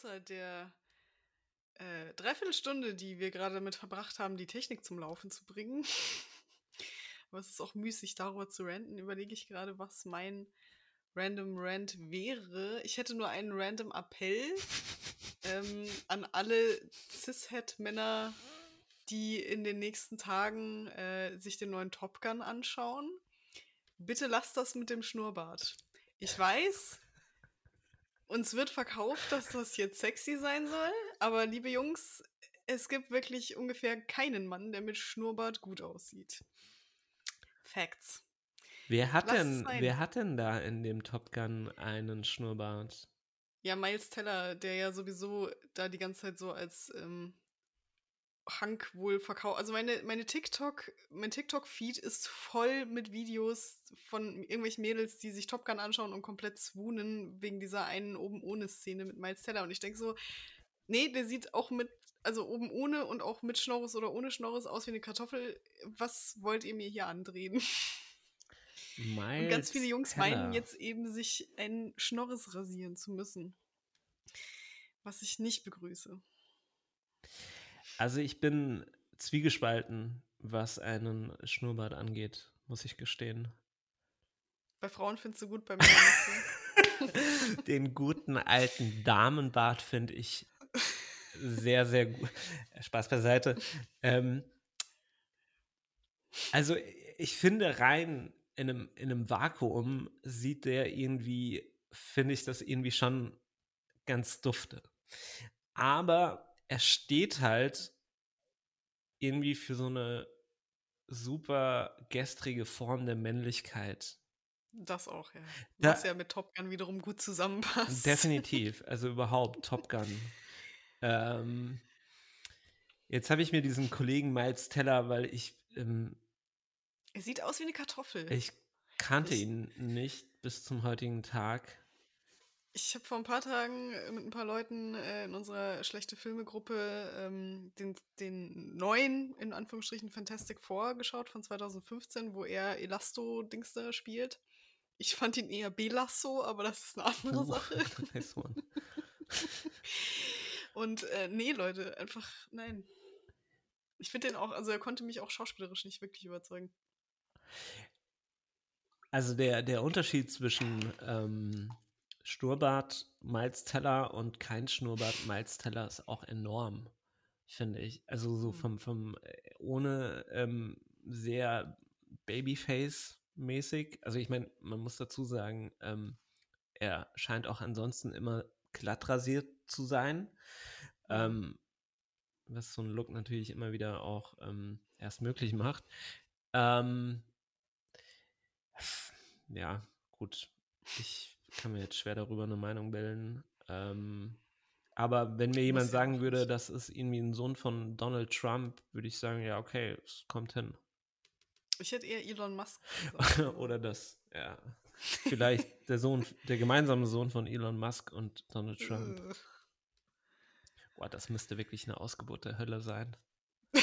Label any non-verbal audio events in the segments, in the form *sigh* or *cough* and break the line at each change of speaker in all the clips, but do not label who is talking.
außer der äh, Dreiviertelstunde, die wir gerade damit verbracht haben, die Technik zum Laufen zu bringen, *laughs* aber es ist auch müßig, darüber zu ranten, überlege ich gerade, was mein Random Rant wäre. Ich hätte nur einen Random Appell *laughs* ähm, an alle Cis-Het-Männer, die in den nächsten Tagen äh, sich den neuen Top Gun anschauen. Bitte lasst das mit dem Schnurrbart. Ich weiß, uns wird verkauft, dass das jetzt sexy sein soll, aber liebe Jungs, es gibt wirklich ungefähr keinen Mann, der mit Schnurrbart gut aussieht. Facts.
Wer hat, denn, wer hat denn da in dem Top Gun einen Schnurrbart?
Ja, Miles Teller, der ja sowieso da die ganze Zeit so als ähm, Hank wohl verkauft. Also meine, meine TikTok, mein TikTok-Feed ist voll mit Videos von irgendwelchen Mädels, die sich Top Gun anschauen und komplett swoonen wegen dieser einen oben ohne Szene mit Miles Teller. Und ich denke so, nee, der sieht auch mit, also oben ohne und auch mit Schnorres oder ohne Schnorres aus wie eine Kartoffel. Was wollt ihr mir hier andrehen? Miles und ganz viele Jungs Teller. meinen jetzt eben, sich ein Schnorres rasieren zu müssen. Was ich nicht begrüße.
Also ich bin zwiegespalten, was einen Schnurrbart angeht, muss ich gestehen.
Bei Frauen findest du gut, bei Männern
nicht *laughs* Den guten alten Damenbart finde ich sehr, sehr gut. Spaß beiseite. Ähm, also ich finde rein in einem, in einem Vakuum sieht der irgendwie, finde ich das irgendwie schon ganz dufte. Aber er steht halt irgendwie für so eine super gestrige Form der Männlichkeit.
Das auch, ja. Da, Was ja mit Top Gun wiederum gut zusammenpasst.
Definitiv, *laughs* also überhaupt Top Gun. ähm, jetzt habe ich mir diesen Kollegen Miles Teller, weil ich ähm,
er sieht aus wie eine Kartoffel.
Ich kannte ich, ihn nicht bis zum heutigen Tag.
Ich habe vor ein paar Tagen äh, mit ein paar Leuten äh, in unserer schlechte Filme-Gruppe ähm, den, den neuen, in Anführungsstrichen, Fantastic Four geschaut von 2015, wo er Elasto-Dingster spielt. Ich fand ihn eher Belasso, aber das ist eine andere uh, Sache. *laughs* Nice. *laughs* Und äh, nee, Leute, einfach nein. Ich finde den auch, also er konnte mich auch schauspielerisch nicht wirklich überzeugen.
Also der, der Unterschied zwischen ähm, Schnurrbart Miles Teller und kein Schnurrbart Miles Teller ist auch enorm, finde ich. Also so hm. vom, vom äh, ohne ähm, sehr Babyface-mäßig. Also ich meine, man muss dazu sagen, ähm, er scheint auch ansonsten immer glatt rasiert zu sein. Ähm, was so ein Look natürlich immer wieder auch ähm, erst möglich macht. Ähm, ja, gut. Ich kann mir jetzt schwer darüber eine Meinung bilden. Ähm, aber wenn mir jemand sagen würde, das ist irgendwie ein Sohn von Donald Trump, würde ich sagen, ja, okay, es kommt hin.
Ich hätte eher Elon Musk. *laughs*
Oder das, ja. Vielleicht der Sohn, der gemeinsame Sohn von Elon Musk und Donald Trump. Boah, das müsste wirklich eine Ausgeburt der Hölle sein. *laughs*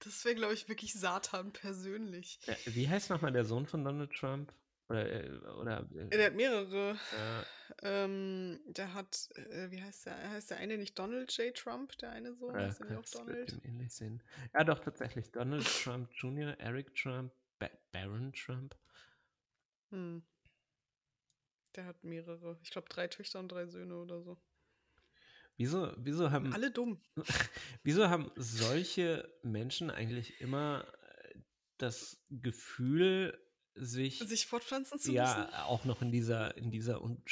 Das wäre, glaube ich, wirklich Satan persönlich.
Ja, wie heißt nochmal der Sohn von Donald Trump? Oder, äh, oder
äh, der hat mehrere. Ja. Ähm, der hat, äh, wie heißt der? Heißt der eine nicht Donald J. Trump, der eine Sohn? Ja, heißt der auch Donald?
ähnlich sehen. Ja, doch, tatsächlich. Donald Trump Jr., Eric Trump, ba Baron Trump.
Hm. Der hat mehrere. Ich glaube, drei Töchter und drei Söhne oder so.
Wieso, wieso haben.
Alle dumm. *laughs*
Wieso haben solche Menschen eigentlich immer äh, das Gefühl, sich.
Sich fortpflanzen zu
ja, müssen? Ja, auch noch in dieser, in dieser un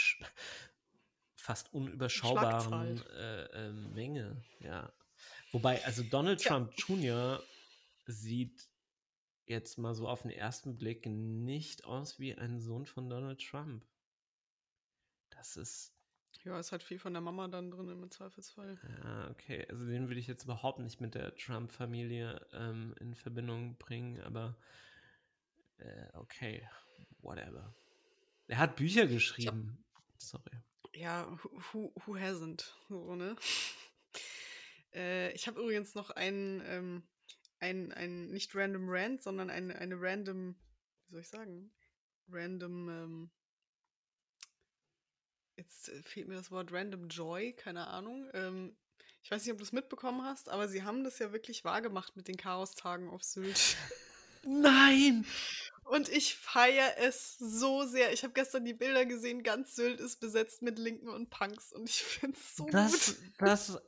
fast unüberschaubaren äh, äh, Menge, ja. Wobei, also Donald ja. Trump Jr. sieht jetzt mal so auf den ersten Blick nicht aus wie ein Sohn von Donald Trump. Das ist
ja, ist halt viel von der Mama dann drin im Zweifelsfall.
Ja, okay. Also den würde ich jetzt überhaupt nicht mit der Trump-Familie ähm, in Verbindung bringen, aber äh, okay, whatever. Er hat Bücher geschrieben. Ja. Sorry.
Ja, who, who hasn't? So, ne? *laughs* äh, ich habe übrigens noch einen, ähm, ein, ein, nicht random Rant, sondern eine, eine random, wie soll ich sagen? Random, ähm, jetzt äh, fehlt mir das Wort Random Joy, keine Ahnung. Ähm, ich weiß nicht, ob du es mitbekommen hast, aber sie haben das ja wirklich wahrgemacht mit den Chaostagen auf Sylt. *laughs*
Nein!
Und ich feiere es so sehr. Ich habe gestern die Bilder gesehen, ganz Sylt ist besetzt mit Linken und Punks und ich finde es so
Das,
gut.
das,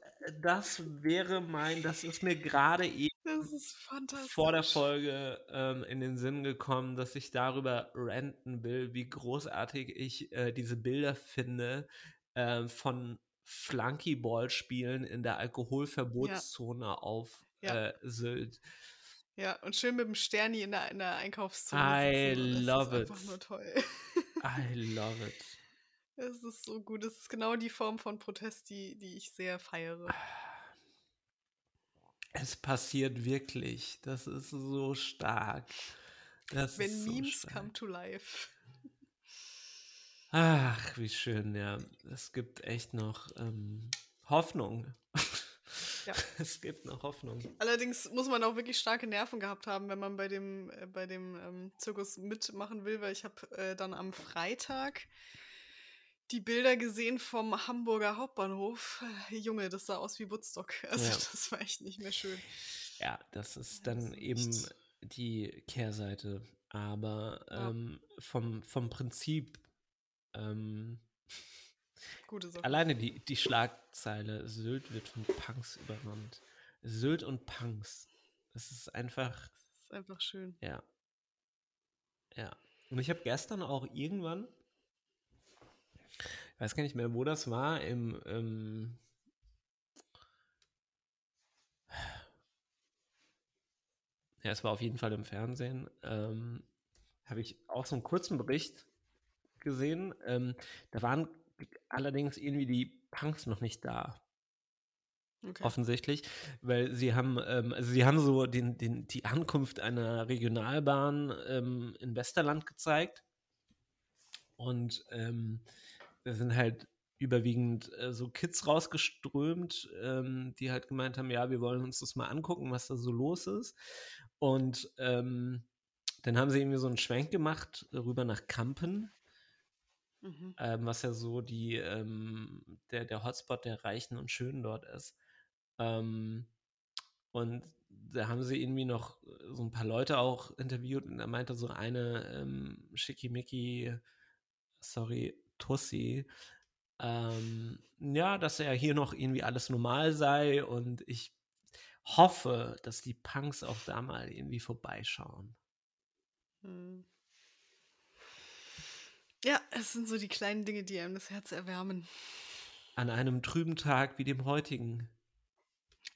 das wäre mein, das ist mir gerade eben *laughs* vor der. Folge ähm, in den Sinn gekommen, dass ich darüber ranten will, wie großartig ich äh, diese Bilder finde äh, von Flunkyball-Spielen in der
Ja,
Alkoholverbotszone auf
ja,
äh, Sylt.
Ja. Und schön mit dem Sterni in der, in der Einkaufszone
I
sitzen und es ist
love it.
einfach nur toll.
I *laughs* love it.
Es ist so gut. Es ist genau die Form von Protest, die, die ich sehr feiere.
Es passiert wirklich. Das ist so stark. Das
Wenn
so
Memes
stark.
come to life.
Ach, wie schön, ja. Es gibt echt noch ähm, Hoffnung.
Ja. *laughs*
Es gibt noch Hoffnung.
Allerdings muss man auch wirklich starke Nerven gehabt haben, wenn man bei dem, äh, bei dem ähm, Zirkus mitmachen will, weil ich habe äh, dann am Freitag die Bilder gesehen vom Hamburger Hauptbahnhof. Äh, Junge, das sah aus wie Woodstock. *laughs* Also
Ja.
das war echt nicht mehr schön.
Ja, das ist dann
das ist
eben
echt-
die Kehrseite. Aber
Ja.
ähm, vom, vom Prinzip, ähm,
Gute Sache.
alleine die, die Schlagzeile, Sylt wird von Punks überrannt. Sylt und Punks. Das ist einfach,
Das ist einfach schön.
ja. Ja. Und ich habe gestern auch irgendwann, ich weiß gar nicht mehr, wo das war, im, ähm, ja, es war auf jeden Fall im Fernsehen, ähm, habe ich auch so einen kurzen Bericht gesehen. Ähm, da waren allerdings irgendwie die Punks noch nicht da.
Okay.
offensichtlich, weil sie haben, ähm, also sie haben so den, den, die Ankunft einer Regionalbahn ähm, in Westerland gezeigt und ähm, da sind halt überwiegend äh, so Kids rausgeströmt, ähm, die halt gemeint haben, ja, wir wollen uns das mal angucken, was da so los ist und ähm, dann haben sie irgendwie so einen Schwenk gemacht rüber nach Kampen,
Mhm.
ähm, was ja so die, ähm, der, der Hotspot der Reichen und Schönen dort ist. Ähm, und da haben sie irgendwie noch so ein paar Leute auch interviewt und da meinte so eine ähm, Schickimicki, sorry, Tussi, ähm, ja, dass ja hier noch irgendwie alles normal sei und ich hoffe, dass die Punks auch da mal irgendwie vorbeischauen.
Hm. Ja, es sind so die kleinen Dinge, die einem das Herz erwärmen.
An einem trüben Tag wie dem heutigen.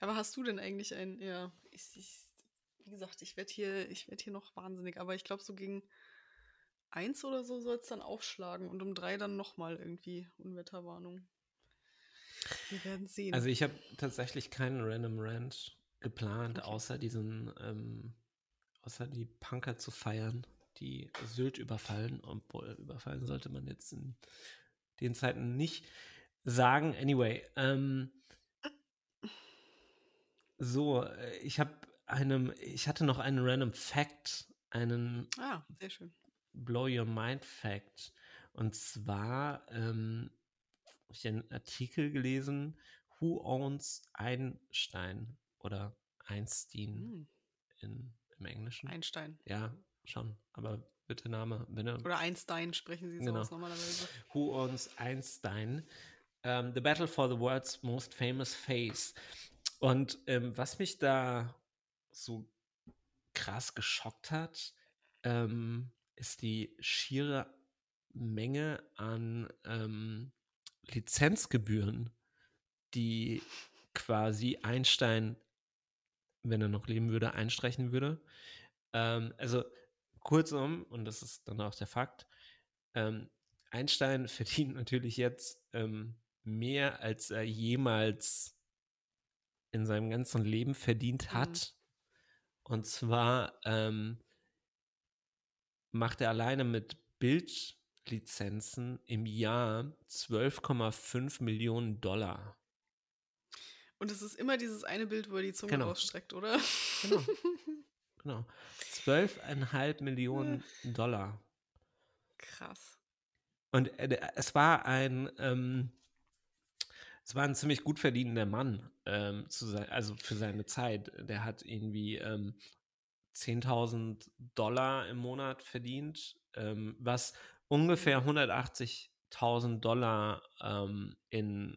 Aber hast du denn eigentlich ein, ja, ich, ich, wie gesagt, ich werde hier, ich werde hier noch wahnsinnig, aber ich glaube, so gegen eins oder so soll es dann aufschlagen und um drei dann nochmal irgendwie Unwetterwarnung. Wir werden sehen.
Also ich habe tatsächlich keinen Random Rant geplant,
Okay.
außer diesen, ähm, außer die Punker zu feiern, die Sylt überfallen, obwohl überfallen sollte man jetzt in den Zeiten nicht sagen. Anyway, ähm, so, äh, ich habe einem, ich hatte noch einen Random Fact, einen
ah, sehr schön.
Blow Your Mind Fact. Und zwar ähm, habe ich einen Artikel gelesen, Who Owns Einstein oder Einstein
Hm,
in, im Englischen.
Einstein.
ja, schon, aber bitte Name, wenn er
Oder Einstein sprechen sie so
Genau.
aus normalerweise.
Who Owns Einstein? Ähm, the Battle for the World's Most Famous Face. Und ähm, was mich da so krass geschockt hat, ähm, ist die schiere Menge an ähm, Lizenzgebühren, die quasi Einstein, wenn er noch leben würde, einstreichen würde. Ähm, also kurzum, und das ist dann auch der Fakt, ähm, Einstein *laughs* verdient natürlich jetzt ähm, mehr, als er jemals in seinem ganzen Leben verdient
Mhm.
hat. Und zwar ähm, macht er alleine mit Bildlizenzen im Jahr 12,5 Millionen Dollar.
Und es ist immer dieses eine Bild, wo er die Zunge
Genau.
rausstreckt, oder?
Genau. *laughs* Genau. 12,5 Millionen Dollar.
Krass.
Und äh, es war ein, ähm, es war ein ziemlich gut verdienender Mann, ähm, sein, also für seine Zeit. Der hat irgendwie ähm, 10.000 Dollar im Monat verdient, ähm, was ungefähr 180.000 mhm. Dollar ähm, in,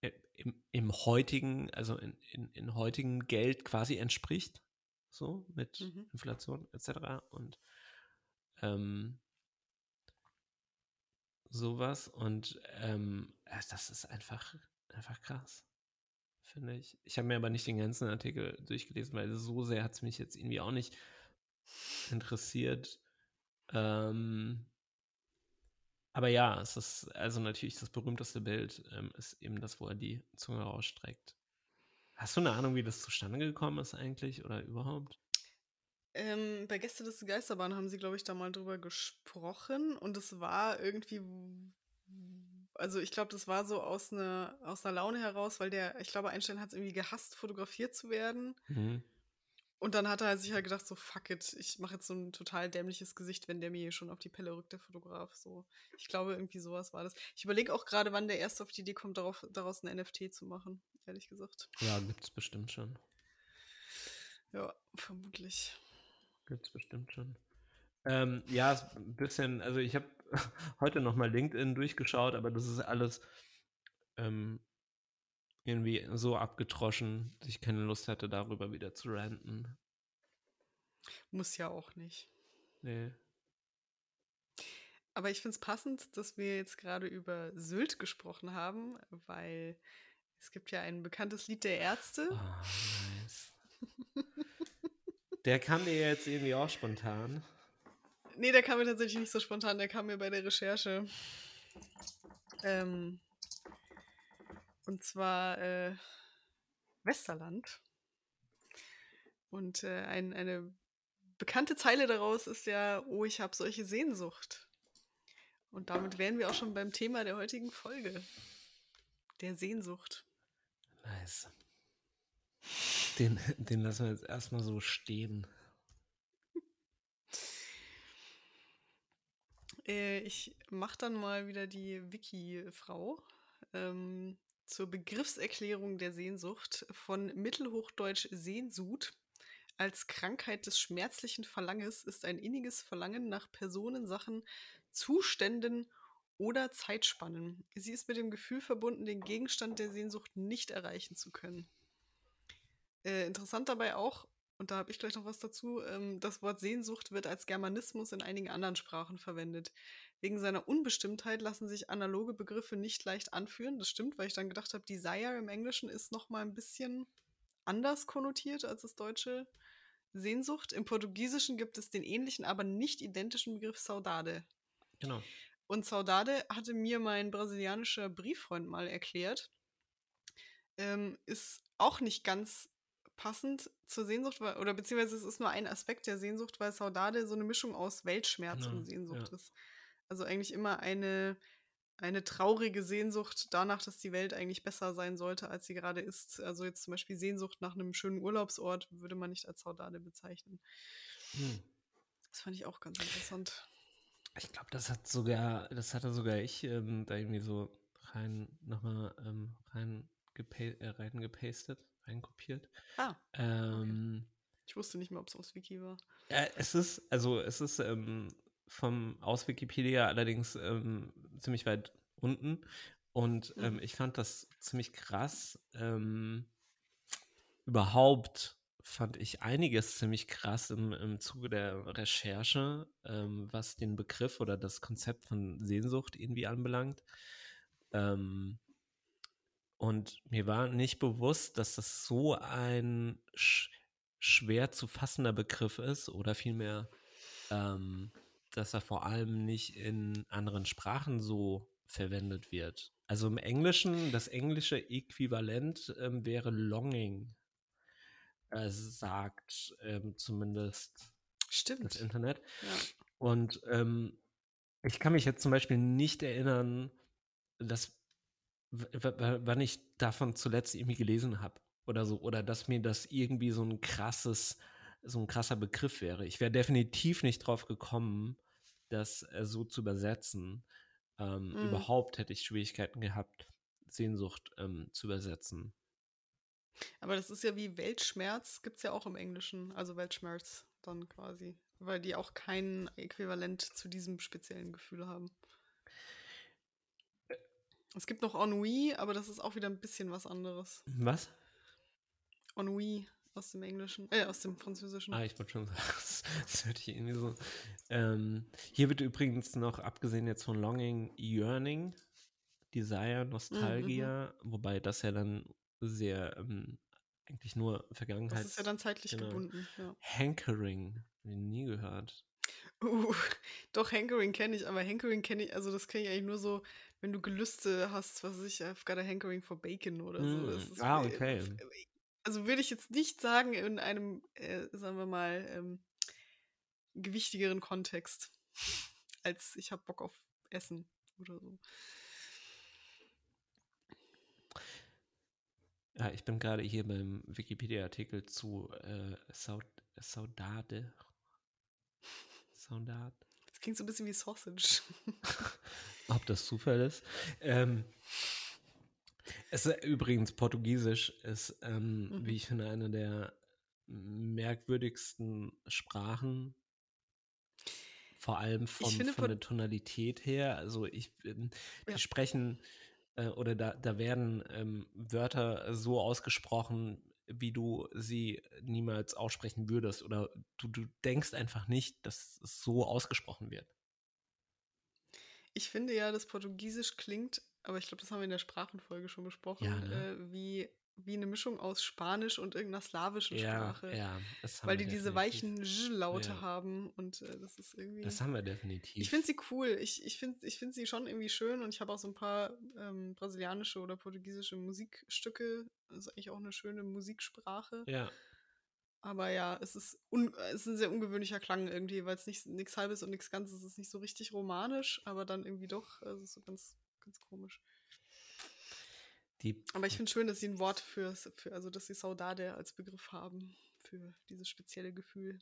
äh, im, im, heutigen, also in, in, in heutigen Geld quasi entspricht. So mit mhm. Inflation etc. Und ähm, sowas. Und ähm, das ist einfach, einfach krass finde ich. Ich habe mir aber nicht den ganzen Artikel durchgelesen, weil so sehr hat es mich jetzt irgendwie auch nicht interessiert. Ähm, aber ja, es ist also natürlich das berühmteste Bild, ähm, ist eben das, wo er die Zunge rausstreckt. Hast du eine Ahnung, wie das zustande gekommen ist eigentlich oder überhaupt?
Ähm, bei Gäste des Geisterbahn haben sie, glaube ich, da mal drüber gesprochen und es war irgendwie also ich glaube, das war so aus einer aus 'ner Laune heraus, weil der ich glaube, Einstein hat es irgendwie gehasst, fotografiert zu werden. Mhm. Und dann hat er sich halt gedacht, so fuck it, ich mache jetzt so ein total dämliches Gesicht, wenn der mir hier schon auf die Pelle rückt, der Fotograf. So. Ich glaube, irgendwie sowas war das. Ich überlege auch gerade, wann der erst auf die Idee kommt, darauf, daraus ein NFT zu machen, ehrlich gesagt.
Ja, gibt es bestimmt schon.
Ja, vermutlich.
Gibt es bestimmt schon. Ähm, ja, ein bisschen, also ich habe *laughs* heute nochmal LinkedIn durchgeschaut, aber das ist alles ähm, irgendwie so abgetroschen, dass ich keine Lust hatte, darüber wieder zu ranten.
Muss ja auch nicht.
Nee.
Aber ich finde es passend, dass wir jetzt gerade über Sylt gesprochen haben, weil es gibt ja ein bekanntes Lied der Ärzte.
Oh, nice. der kam dir jetzt irgendwie auch spontan.
Nee, der kam mir tatsächlich nicht so spontan, der kam mir bei der Recherche. Ähm, und zwar äh, Westerland. Und äh, ein, eine bekannte Zeile daraus ist ja, oh, ich habe solche Sehnsucht. Und damit wären wir auch schon beim Thema der heutigen Folge. Der Sehnsucht.
Nice. Den, den lassen wir jetzt erstmal so stehen.
Äh, ich mache dann mal wieder die Wiki-Frau ähm, zur Begriffserklärung der Sehnsucht von Mittelhochdeutsch Sehnsut. Als Krankheit des schmerzlichen Verlangens ist ein inniges Verlangen nach Personen, Sachen, Zuständen oder Zeitspannen. Sie ist mit dem Gefühl verbunden, den Gegenstand der Sehnsucht nicht erreichen zu können. Äh, interessant dabei auch, und da habe ich gleich noch was dazu. Ähm, das Wort Sehnsucht wird als Germanismus in einigen anderen Sprachen verwendet. Wegen seiner Unbestimmtheit lassen sich analoge Begriffe nicht leicht anführen. Das stimmt, weil ich dann gedacht habe, Desire im Englischen ist noch mal ein bisschen anders konnotiert als das deutsche Sehnsucht. Im Portugiesischen gibt es den ähnlichen, aber nicht identischen Begriff Saudade.
Genau.
Und Saudade hatte mir mein brasilianischer Brieffreund mal erklärt. Ähm, ist auch nicht ganz passend zur Sehnsucht, weil, oder beziehungsweise es ist nur ein Aspekt der Sehnsucht, weil Saudade so eine Mischung aus Weltschmerz genau, und Sehnsucht ja. ist. Also eigentlich immer eine, eine traurige Sehnsucht danach, dass die Welt eigentlich besser sein sollte, als sie gerade ist. Also jetzt zum Beispiel Sehnsucht nach einem schönen Urlaubsort würde man nicht als Saudade bezeichnen. Hm. Das fand ich auch ganz interessant.
Ich glaube, das hat sogar, das hatte sogar ich ähm, da irgendwie so rein nochmal ähm, rein, äh, rein gepastet reinkopiert.
Ah. Ähm, Ich wusste nicht mehr, ob es aus Wiki war.
Äh, es ist, also es ist ähm, vom aus Wikipedia allerdings ähm, ziemlich weit unten. Und mhm. ich fand das ziemlich krass. Ähm, überhaupt fand ich einiges ziemlich krass im, im Zuge der Recherche, ähm, was den Begriff oder das Konzept von Sehnsucht irgendwie anbelangt. Ähm, und mir war nicht bewusst, dass das so ein sch schwer zu fassender Begriff ist oder vielmehr, ähm, dass er vor allem nicht in anderen Sprachen so verwendet wird. Also im Englischen, das englische Äquivalent ähm, wäre Longing, äh, sagt ähm, zumindest
Stimmt.
das Internet. Ja. Und ähm, ich kann mich jetzt zum Beispiel nicht erinnern, dass wann ich davon zuletzt irgendwie gelesen habe oder so, oder dass mir das irgendwie so ein krasses, so ein krasser Begriff wäre. Ich wäre definitiv nicht drauf gekommen, das äh, so zu übersetzen. Ähm, mhm. Überhaupt hätte ich Schwierigkeiten gehabt, Sehnsucht ähm, zu übersetzen.
Aber das ist ja wie Weltschmerz, gibt es ja auch im Englischen. Also Weltschmerz dann quasi. Weil die auch kein Äquivalent zu diesem speziellen Gefühl haben. Es gibt noch Ennui, aber das ist auch wieder ein bisschen was anderes.
Was?
Ennui aus dem Englischen, äh, aus dem Französischen.
Ah, ich wollte schon sagen, *laughs* das hört sich irgendwie so. Ähm, hier wird übrigens noch, abgesehen jetzt von Longing, Yearning, Desire, Nostalgia, mhm. wobei das ja dann sehr ähm, eigentlich nur Vergangenheit. Das
ist ja dann zeitlich genau. gebunden. Ja.
Hankering, nie gehört.
Uh, *laughs* doch, Hankering kenne ich, aber Hankering kenne ich, also das kenne ich eigentlich nur so, wenn du Gelüste hast, was ich, I've got a Hankering for Bacon oder so.
Mm. ah, okay.
Also würde ich jetzt nicht sagen in einem, äh, sagen wir mal, ähm, gewichtigeren Kontext, *laughs* als ich habe Bock auf Essen oder so.
Ja, ich bin gerade hier beim Wikipedia-Artikel zu äh, Saud Saudade.
Saudade. Das klingt so ein bisschen wie Sausage. *laughs*
Ob das Zufall ist? Ähm, es ist übrigens Portugiesisch ist, ähm, mhm. wie ich finde, eine der merkwürdigsten Sprachen. Vor allem von, finde, von der Tonalität her. Also ich, ähm, die ja. sprechen äh, oder da, da werden ähm, Wörter so ausgesprochen, wie du sie niemals aussprechen würdest. Oder du, du denkst einfach nicht, dass es so ausgesprochen wird.
Ich finde ja, das Portugiesisch klingt, aber ich glaube, das haben wir in der Sprachenfolge schon besprochen, ja, ne? äh, wie wie eine Mischung aus Spanisch und irgendeiner slawischen ja, Sprache.
Ja,
weil die diese weichen J-Laute ja. haben und äh, das ist irgendwie.
Das haben wir definitiv.
Ich finde sie cool. Ich, ich finde ich find sie schon irgendwie schön und ich habe auch so ein paar ähm, brasilianische oder portugiesische Musikstücke. Das ist eigentlich auch eine schöne Musiksprache.
Ja.
Aber ja, es ist, es ist ein sehr ungewöhnlicher Klang irgendwie, weil es nichts Halbes und nichts Ganzes ist. Es ist nicht so richtig romanisch, aber dann irgendwie doch. Also so ganz, ganz komisch. Die, Aber ich finde schön, dass sie ein Wort für, für, also dass sie Saudade als Begriff haben für dieses spezielle Gefühl.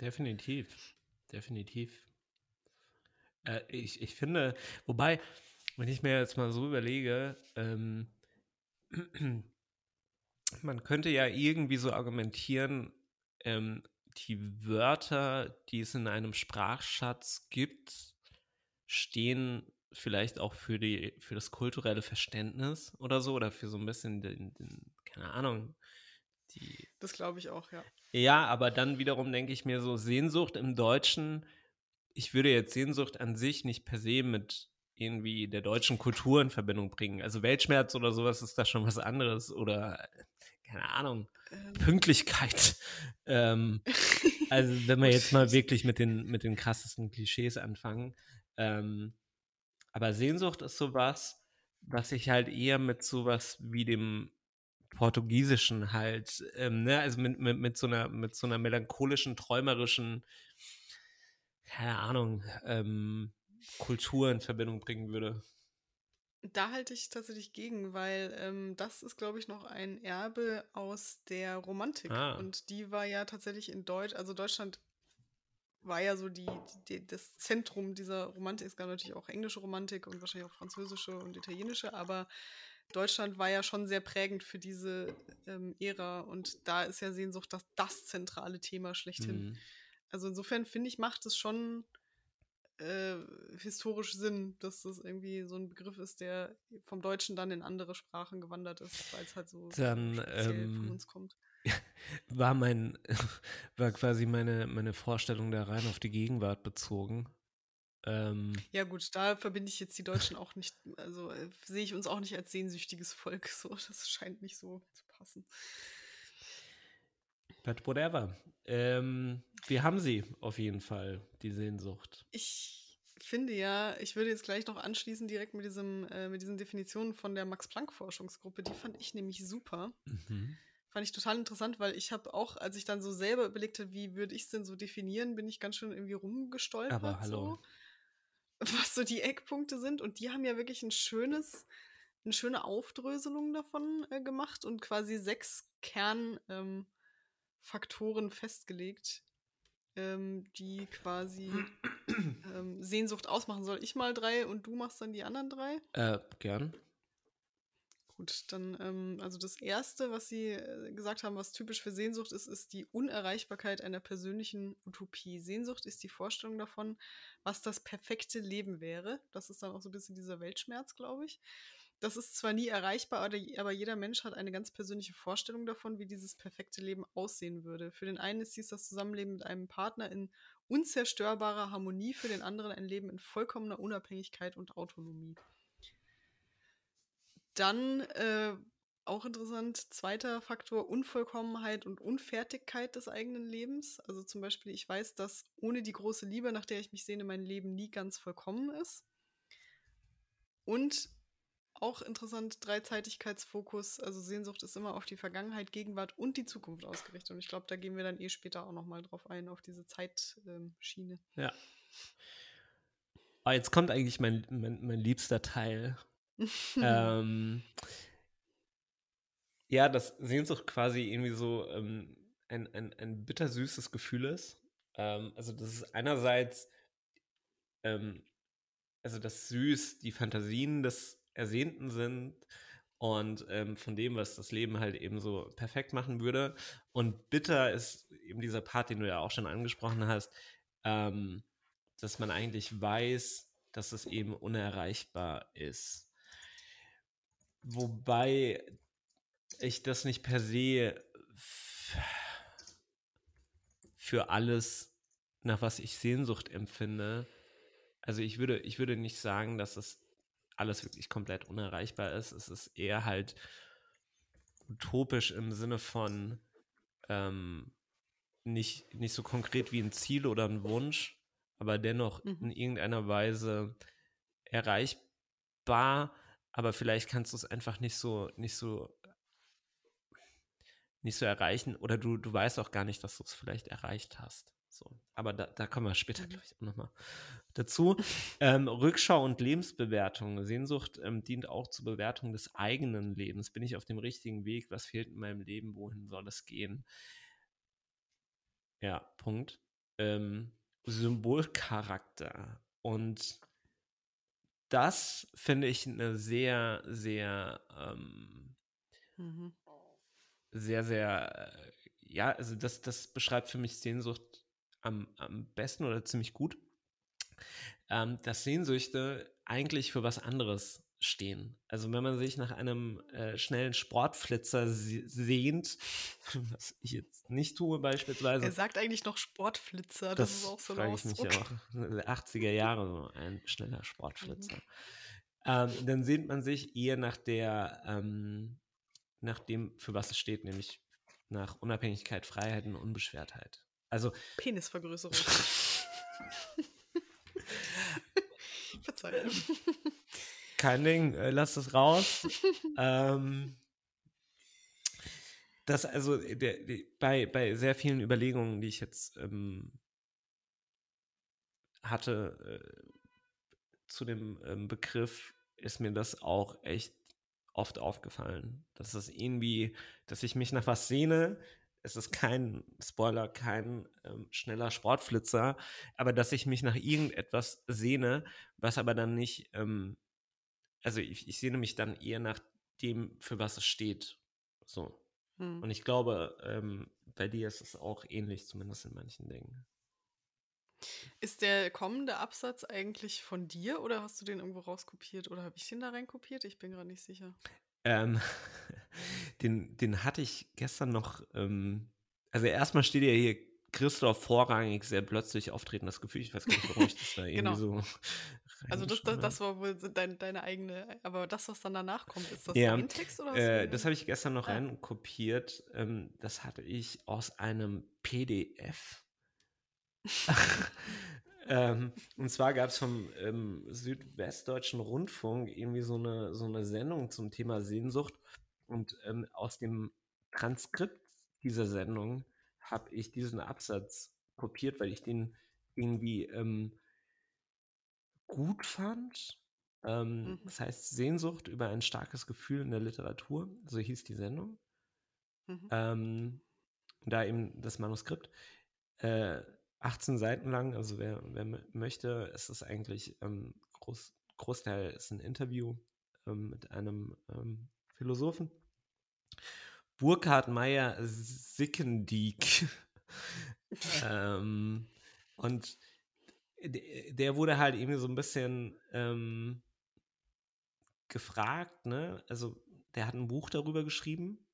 Definitiv, definitiv. Äh, ich, ich finde, wobei, wenn ich mir jetzt mal so überlege, ähm, *clears throat* man könnte ja irgendwie so argumentieren, ähm, die Wörter, die es in einem Sprachschatz gibt, stehen vielleicht auch für die, für das kulturelle Verständnis oder so, oder für so ein bisschen den, den keine Ahnung, die.
Das glaube ich auch, ja.
Ja, aber dann wiederum denke ich mir so, Sehnsucht im Deutschen, ich würde jetzt Sehnsucht an sich nicht per se mit irgendwie der deutschen Kultur in Verbindung bringen. Also Weltschmerz oder sowas ist da schon was anderes oder keine Ahnung, ähm. Pünktlichkeit. *laughs* ähm, also wenn wir *laughs* jetzt mal wirklich mit den, mit den krassesten Klischees anfangen. Ähm, aber Sehnsucht ist sowas, was ich halt eher mit sowas wie dem Portugiesischen halt, ähm, ne, also mit, mit, mit, so einer, mit so einer melancholischen, träumerischen, keine Ahnung, ähm, Kultur in Verbindung bringen würde.
Da halte ich tatsächlich gegen, weil ähm, das ist, glaube ich, noch ein Erbe aus der Romantik. Ah. Und die war ja tatsächlich in Deutsch, also Deutschland war ja so die, die, das Zentrum dieser Romantik. Es gab natürlich auch englische Romantik und wahrscheinlich auch französische und italienische, aber Deutschland war ja schon sehr prägend für diese ähm, Ära und da ist ja Sehnsucht das, das zentrale Thema schlechthin. Mhm. Also insofern finde ich, macht es schon äh, historisch Sinn, dass das irgendwie so ein Begriff ist, der vom Deutschen dann in andere Sprachen gewandert ist, weil es halt so,
dann, ähm,
von uns kommt
war mein, *laughs* war quasi meine, meine Vorstellung da rein auf die Gegenwart bezogen. Ähm,
ja, gut, da verbinde ich jetzt die Deutschen auch nicht, also äh, sehe ich uns auch nicht als sehnsüchtiges Volk. *laughs* So, das scheint nicht so zu passen.
But whatever. Ähm, wir haben sie auf jeden Fall, die Sehnsucht.
Ich finde ja, ich würde jetzt gleich noch anschließen, direkt mit, diesem, äh, mit diesen Definitionen von der Max-Planck-Forschungsgruppe. Die fand ich nämlich super. Mhm. Fand ich total interessant, weil ich habe auch, als ich dann so selber überlegte, wie würde ich es denn so definieren, bin ich ganz schön irgendwie rumgestolpert.
Aber hallo.
So, *laughs* was so die Eckpunkte sind. Und die haben ja wirklich ein schönes, eine schöne Aufdröselung davon äh, gemacht und quasi sechs Kernfaktoren ähm, festgelegt, ähm, die quasi *clears throat* ähm, Sehnsucht ausmachen. Soll ich mal drei und du machst dann die anderen drei?
Äh, gern.
Gut, dann, ähm, also das Erste, was Sie äh, gesagt haben, was typisch für Sehnsucht ist, ist die Unerreichbarkeit einer persönlichen Utopie. Sehnsucht ist die Vorstellung davon, was das perfekte Leben wäre. Das ist dann auch so ein bisschen dieser Weltschmerz, glaube ich. Das ist zwar nie erreichbar, aber jeder Mensch hat eine ganz persönliche Vorstellung davon, wie dieses perfekte Leben aussehen würde. Für den einen ist dies das Zusammenleben mit einem Partner in unzerstörbarer Harmonie, für den anderen ein Leben in vollkommener Unabhängigkeit und Autonomie. Dann äh, auch interessant, zweiter Faktor, Unvollkommenheit und Unfertigkeit des eigenen Lebens. Also zum Beispiel, ich weiß, dass ohne die große Liebe, nach der ich mich sehne, mein Leben nie ganz vollkommen ist. Und auch interessant, Dreizeitigkeitsfokus, also Sehnsucht ist immer auf die Vergangenheit, Gegenwart und die Zukunft ausgerichtet. Und ich glaube, da gehen wir dann eh später auch nochmal drauf ein, auf diese Zeitschiene. Ähm,
ja. Aber jetzt kommt eigentlich mein, mein, mein liebster Teil *laughs* ähm, ja, dass Sehnsucht quasi irgendwie so ähm, ein, ein, ein bittersüßes Gefühl ist. Ähm, also, das ist einerseits, ähm, also das süß, die Fantasien des Ersehnten sind und ähm, von dem, was das Leben halt eben so perfekt machen würde. Und bitter ist eben dieser Part, den du ja auch schon angesprochen hast, ähm, dass man eigentlich weiß, dass es eben unerreichbar ist. Wobei ich das nicht per se für alles, nach was ich Sehnsucht empfinde. Also ich würde, ich würde nicht sagen, dass das alles wirklich komplett unerreichbar ist. Es ist eher halt utopisch im Sinne von ähm, nicht, nicht so konkret wie ein Ziel oder ein Wunsch, aber dennoch mhm. in irgendeiner Weise erreichbar aber vielleicht kannst du es einfach nicht so, nicht so, nicht so erreichen oder du, du weißt auch gar nicht, dass du es vielleicht erreicht hast. So. Aber da, da kommen wir später, mhm. glaube ich, nochmal dazu. ähm, Rückschau und Lebensbewertung. Sehnsucht ähm, dient auch zur Bewertung des eigenen Lebens. Bin ich auf dem richtigen Weg? Was fehlt in meinem Leben? Wohin soll es gehen? Ja, Punkt. Ähm, Symbolcharakter. Und das finde ich eine sehr, sehr, ähm, mhm. sehr, sehr, äh, ja, also das, das beschreibt für mich Sehnsucht am, am besten oder ziemlich gut, ähm, dass Sehnsüchte eigentlich für was anderes stehen. Also wenn man sich nach einem äh, schnellen Sportflitzer sehnt, *laughs* was ich jetzt nicht tue beispielsweise.
Er sagt eigentlich noch Sportflitzer, das, das ist auch so ein
Ausdruck. Ich mich auch. *laughs* 80er Jahre so ein schneller Sportflitzer. Mhm. Ähm, dann sehnt man sich eher nach der, ähm, nach dem, für was es steht, nämlich nach Unabhängigkeit, Freiheit und Unbeschwertheit. Also
Penisvergrößerung. *laughs* Verzeihung.
Kein Ding, äh, lass das raus. *laughs* ähm, das also der, der, bei, bei sehr vielen Überlegungen, die ich jetzt ähm, hatte äh, zu dem ähm, Begriff, ist mir das auch echt oft aufgefallen. Dass es irgendwie, dass ich mich nach was sehne. Es ist kein Spoiler, kein ähm, schneller Sportflitzer, aber dass ich mich nach irgendetwas sehne, was aber dann nicht ähm, also ich, ich sehne mich dann eher nach dem, für was es steht. So. Hm. Und ich glaube, ähm, bei dir ist es auch ähnlich, zumindest in manchen Dingen.
Ist der kommende Absatz eigentlich von dir oder hast du den irgendwo rauskopiert oder habe ich den da reinkopiert? Ich bin gerade nicht sicher.
Ähm, *laughs* den, den hatte ich gestern noch. Ähm, also erstmal steht ja hier Christoph vorrangig sehr plötzlich auftreten, das Gefühl. Ich weiß gar nicht, warum ich das da *laughs* genau. irgendwie so
also das, das, das, war wohl dein, deine eigene, aber das, was dann danach kommt, ist das ja, dein Text oder
äh, Das habe ich gestern noch ah. reinkopiert. Ähm, das hatte ich aus einem PDF. *laughs* ähm, und zwar gab es vom ähm, Südwestdeutschen Rundfunk irgendwie so eine, so eine Sendung zum Thema Sehnsucht. Und ähm, aus dem Transkript dieser Sendung habe ich diesen Absatz kopiert, weil ich den irgendwie ähm, gut fand. Ähm, mhm. Das heißt Sehnsucht über ein starkes Gefühl in der Literatur, so hieß die Sendung. Mhm. Ähm, da eben das Manuskript. Äh, 18 Seiten lang, also wer, wer möchte, ist es eigentlich ähm, groß, Großteil ist ein Interview ähm, mit einem ähm, Philosophen. Burkhard Meyer Sickendiek. *laughs* *laughs* ähm, und der wurde halt irgendwie so ein bisschen ähm, gefragt, ne? Also der hat ein Buch darüber geschrieben.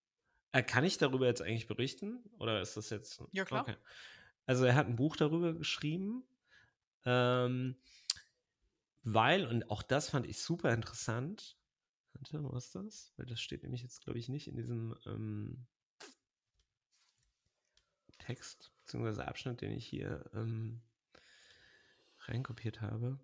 Äh, kann ich darüber jetzt eigentlich berichten? Oder ist das jetzt.
Ja, klar. Okay.
Also er hat ein Buch darüber geschrieben, ähm, weil, und auch das fand ich super interessant. Warte, was ist das? Weil das steht nämlich jetzt, glaube ich, nicht in diesem ähm, Text, beziehungsweise Abschnitt, den ich hier ähm, reinkopiert habe.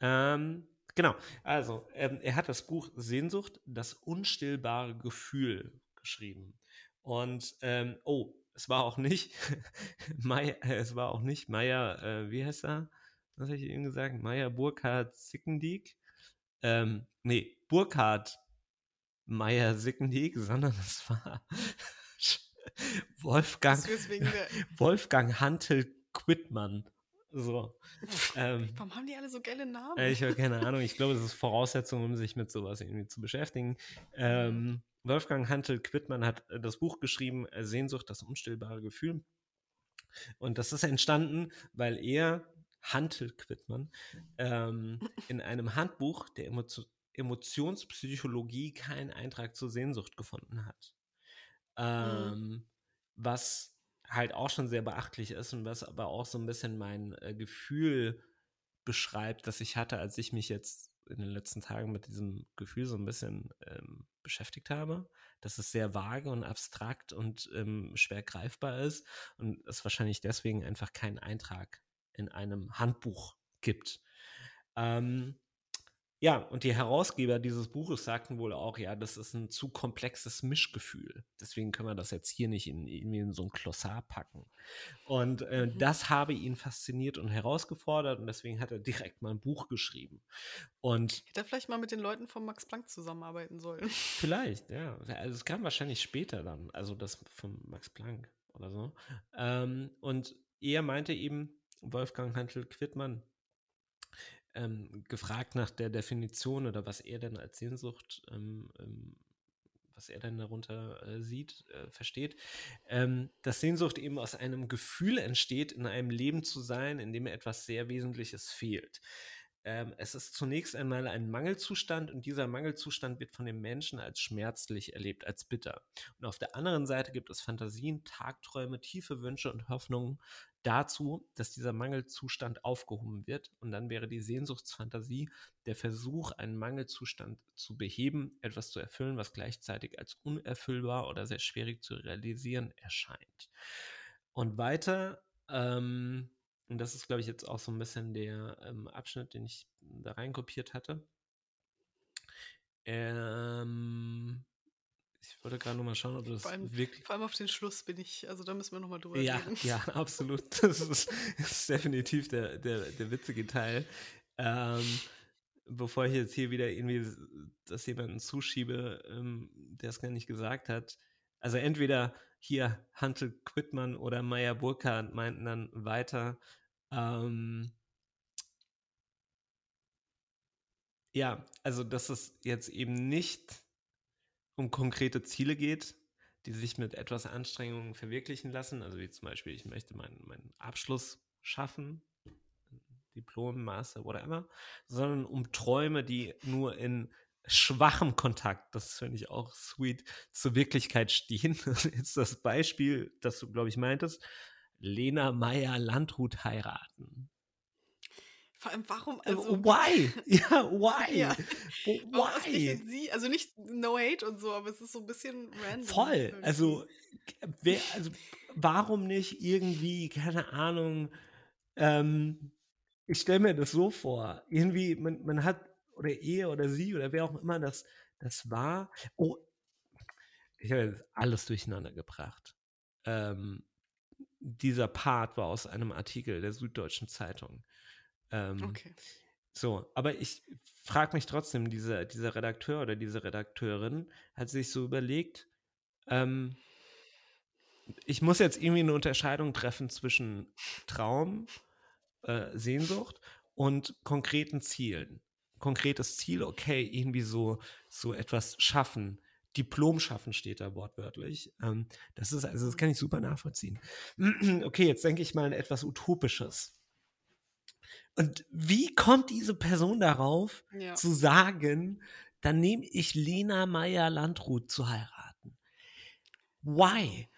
Ähm, genau, also ähm, er hat das Buch Sehnsucht, das unstillbare Gefühl geschrieben. Und ähm, oh, es war auch nicht *laughs* Meier, äh, es war auch nicht Meier, äh, wie heißt er? Was habe ich eben gesagt? Meier Burkhard Sickendiek. Ähm, nee, Burkhard Meier Sickendiek, sondern *laughs* es war Wolfgang, Wolfgang Hantel Quittmann. So.
Ähm, Warum haben die alle so geile Namen?
ich habe keine Ahnung. Ich glaube, das ist Voraussetzung, um sich mit sowas irgendwie zu beschäftigen. Ähm, Wolfgang Hantel Quittmann hat äh, das Buch geschrieben, äh, Sehnsucht, das unstillbare Gefühl. Und das ist entstanden, weil er, Hantel Quittmann, ähm, in einem Handbuch der Emotio Emotionspsychologie keinen Eintrag zur Sehnsucht gefunden hat. Mhm. Ähm, mhm. Was halt auch schon sehr beachtlich ist und was aber auch so ein bisschen mein äh, Gefühl beschreibt, das ich hatte, als ich mich jetzt in den letzten Tagen mit diesem Gefühl so ein bisschen ähm, beschäftigt habe, dass es sehr vage und abstrakt und ähm, schwer greifbar ist und es wahrscheinlich deswegen einfach keinen Eintrag in einem Handbuch gibt. Ähm, ja, und die Herausgeber dieses Buches sagten wohl auch, ja, das ist ein zu komplexes Mischgefühl. Deswegen können wir das jetzt hier nicht in, irgendwie in so ein Klossar packen. Und äh, mhm. das habe ihn fasziniert und herausgefordert und deswegen hat er direkt mal ein Buch geschrieben. Und
Hätte er vielleicht mal mit den Leuten von Max Planck zusammenarbeiten sollen. *laughs*
Vielleicht, ja. Also es kam wahrscheinlich später dann, also das von Max Planck oder so. Ähm, und er meinte eben, Wolfgang Hantel Quittmann, ähm, gefragt nach der Definition oder was er denn als Sehnsucht, ähm, ähm, was er denn darunter äh, sieht, äh, versteht, ähm, dass Sehnsucht eben aus einem Gefühl entsteht, in einem Leben zu sein, in dem etwas sehr Wesentliches fehlt. Ähm, es ist zunächst einmal ein Mangelzustand und dieser Mangelzustand wird von den Menschen als schmerzlich erlebt, als bitter. Und auf der anderen Seite gibt es Fantasien, Tagträume, tiefe Wünsche und Hoffnungen dazu, dass dieser Mangelzustand aufgehoben wird. Und dann wäre die Sehnsuchtsfantasie der Versuch, einen Mangelzustand zu beheben, etwas zu erfüllen, was gleichzeitig als unerfüllbar oder sehr schwierig zu realisieren erscheint. Und weiter ähm, und das ist, glaube ich, jetzt auch so ein bisschen der ähm, Abschnitt, den ich da reinkopiert hatte. Ähm, ich wollte gerade noch mal schauen, ob das
vor allem,
wirklich.
Vor allem auf den Schluss bin ich, also da müssen wir noch mal drüber
ja,
reden.
Ja, *laughs* absolut. Das ist, das ist definitiv der, der, der witzige Teil. Ähm, bevor ich jetzt hier wieder irgendwie das jemanden zuschiebe, ähm, der es gar nicht gesagt hat. Also entweder hier Hantel Quittmann oder Meyer Burkhardt meinten dann weiter, ähm, ja, also dass es jetzt eben nicht um konkrete Ziele geht, die sich mit etwas Anstrengung verwirklichen lassen. Also wie zum Beispiel, ich möchte meinen, meinen Abschluss schaffen, Diplom, Master, whatever, sondern um Träume, die nur in schwachem Kontakt, das finde ich auch sweet, zur Wirklichkeit stehen. *laughs* Jetzt das Beispiel, das du, glaube ich, meintest, Lena Meyer Landrut heiraten.
Vor allem, warum? Äh, also,
why? *laughs* *laughs* Ja, why? Ja.
Why? Sie? Also nicht no hate und so, aber es ist so ein bisschen random.
Voll. Also, wer, also, warum nicht irgendwie, keine Ahnung, ähm, ich stelle mir das so vor, irgendwie, man, man hat oder er oder sie oder wer auch immer das, das war. Oh, ich habe jetzt alles durcheinander gebracht. Ähm, dieser Part war aus einem Artikel der Süddeutschen Zeitung. Ähm, okay. So, aber ich frage mich trotzdem, dieser, dieser Redakteur oder diese Redakteurin hat sich so überlegt, ähm, ich muss jetzt irgendwie eine Unterscheidung treffen zwischen Traum, äh, Sehnsucht und konkreten Zielen. Konkretes Ziel, okay, irgendwie so, so etwas schaffen. Diplom schaffen steht da wortwörtlich. Ähm, das ist, also das kann ich super nachvollziehen. *clears throat* okay, jetzt denke ich mal an etwas Utopisches. Und wie kommt diese Person darauf, ja. zu sagen, dann nehme ich Lena Meyer-Landrut zu heiraten? Why?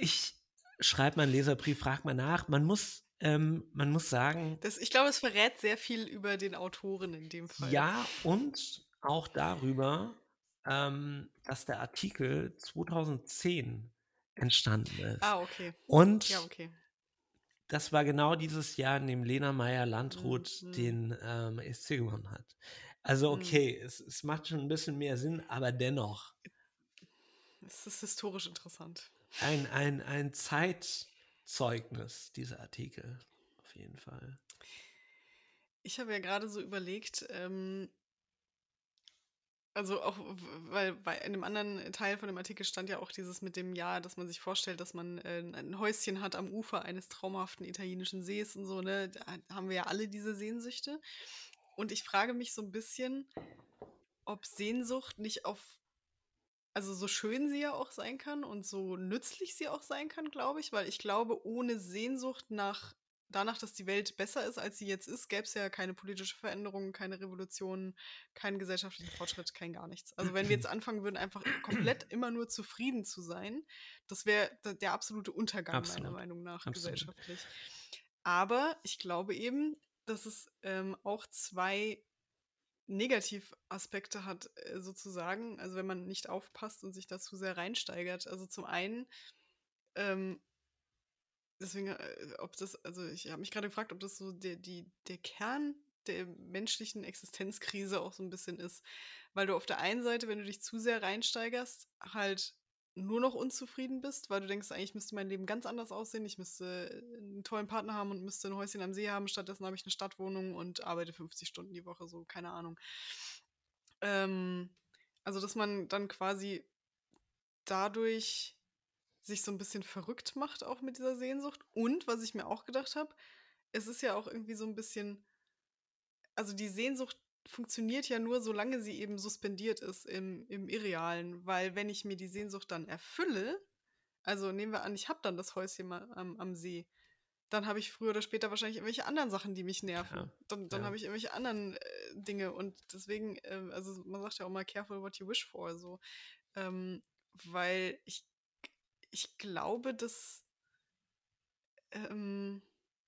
Ich schreibe meinen Leserbrief, frag mal nach. Man muss, ähm, man muss sagen.
Das, ich glaube, es verrät sehr viel über den Autoren in dem Fall.
Ja, und auch darüber, ähm, dass der Artikel 2010 entstanden ist.
Ah, okay.
Und
ja, okay.
Das war genau dieses Jahr, in dem Lena Meyer-Landrut mhm. den ähm, ESC gewonnen hat. Also mhm. okay, mhm. es, es macht schon ein bisschen mehr Sinn, aber dennoch.
Es ist historisch interessant.
Ein, ein, ein Zeitzeugnis, dieser Artikel, auf jeden Fall.
Ich habe ja gerade so überlegt, ähm, also auch, weil bei einem anderen Teil von dem Artikel stand ja auch dieses mit dem Ja, dass man sich vorstellt, dass man äh, ein Häuschen hat am Ufer eines traumhaften italienischen Sees und so, ne? Da haben wir ja alle diese Sehnsüchte. Und ich frage mich so ein bisschen, ob Sehnsucht nicht auf, also so schön sie ja auch sein kann und so nützlich sie auch sein kann, glaube ich, weil ich glaube, ohne Sehnsucht nach danach, dass die Welt besser ist, als sie jetzt ist, gäbe es ja keine politische Veränderung, keine Revolution, keinen gesellschaftlichen Fortschritt, kein gar nichts. Also wenn wir jetzt *clears throat* anfangen würden, einfach komplett immer nur zufrieden zu sein, das wäre der absolute Untergang Absolut. meiner Meinung nach Absolut. gesellschaftlich. Aber ich glaube eben, dass es ähm, auch zwei Negativaspekte hat, äh, sozusagen. Also wenn man nicht aufpasst und sich dazu sehr reinsteigert. Also zum einen ähm, deswegen, äh, ob das, also ich habe mich gerade gefragt, ob das so der, die, der Kern der menschlichen Existenzkrise auch so ein bisschen ist. Weil du auf der einen Seite, wenn du dich zu sehr reinsteigerst, halt nur noch unzufrieden bist, weil du denkst, eigentlich müsste mein Leben ganz anders aussehen. Ich müsste einen tollen Partner haben und müsste ein Häuschen am See haben. Stattdessen habe ich eine Stadtwohnung und arbeite 50 Stunden die Woche, so, keine Ahnung. Ähm, also, dass man dann quasi dadurch sich so ein bisschen verrückt macht, auch mit dieser Sehnsucht. Und was ich mir auch gedacht habe, es ist ja auch irgendwie so ein bisschen, also die Sehnsucht funktioniert ja nur, solange sie eben suspendiert ist im, im Irrealen. Weil wenn ich mir die Sehnsucht dann erfülle, also nehmen wir an, ich habe dann das Häuschen mal am, am See, dann habe ich früher oder später wahrscheinlich irgendwelche anderen Sachen, die mich nerven. Ja, dann dann ja. habe ich irgendwelche anderen äh, Dinge. Und deswegen, äh, also man sagt ja auch mal, careful what you wish for, so. Ähm, weil ich ich glaube, dass ähm,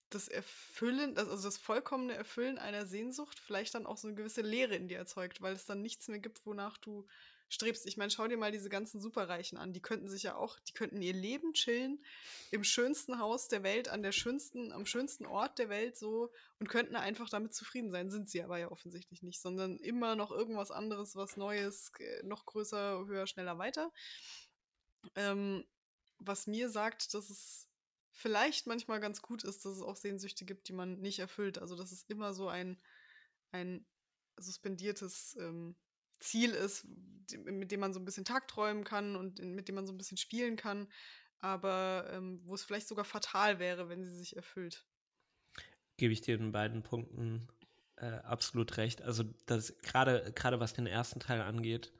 das Erfüllen, also das vollkommene Erfüllen einer Sehnsucht vielleicht dann auch so eine gewisse Leere in dir erzeugt, weil es dann nichts mehr gibt, wonach du strebst. Ich meine, schau dir mal diese ganzen Superreichen an. Die könnten sich ja auch, die könnten ihr Leben chillen im schönsten Haus der Welt, an der schönsten, am schönsten Ort der Welt so und könnten einfach damit zufrieden sein. Sind sie aber ja offensichtlich nicht, sondern immer noch irgendwas anderes, was Neues, noch größer, höher, schneller, weiter. Ähm, was mir sagt, dass es vielleicht manchmal ganz gut ist, dass es auch Sehnsüchte gibt, die man nicht erfüllt. Also dass es immer so ein, ein suspendiertes ähm, Ziel ist, mit dem man so ein bisschen tagträumen kann und mit dem man so ein bisschen spielen kann, aber ähm, wo es vielleicht sogar fatal wäre, wenn sie sich erfüllt.
Gebe ich dir in beiden Punkten äh, absolut recht. Also gerade gerade was den ersten Teil angeht,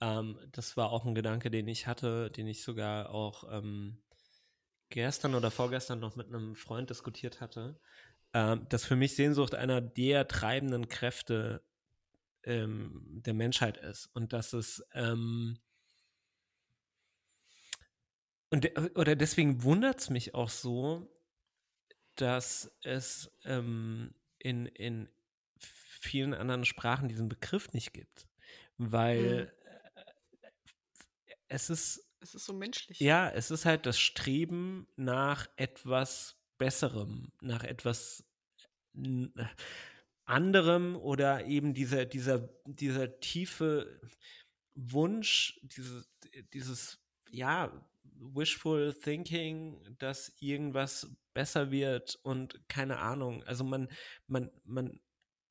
ähm, das war auch ein Gedanke, den ich hatte, den ich sogar auch ähm, gestern oder vorgestern noch mit einem Freund diskutiert hatte, ähm, dass für mich Sehnsucht einer der treibenden Kräfte ähm, der Menschheit ist und dass es ähm, und oder deswegen wundert es mich auch so, dass es ähm, in, in vielen anderen Sprachen diesen Begriff nicht gibt. Weil mhm es ist.
Es ist so menschlich.
Ja, es ist halt das Streben nach etwas Besserem, nach etwas anderem oder eben dieser, dieser, dieser tiefe Wunsch, diese, dieses, ja, wishful thinking, dass irgendwas besser wird und keine Ahnung. Also man, man, man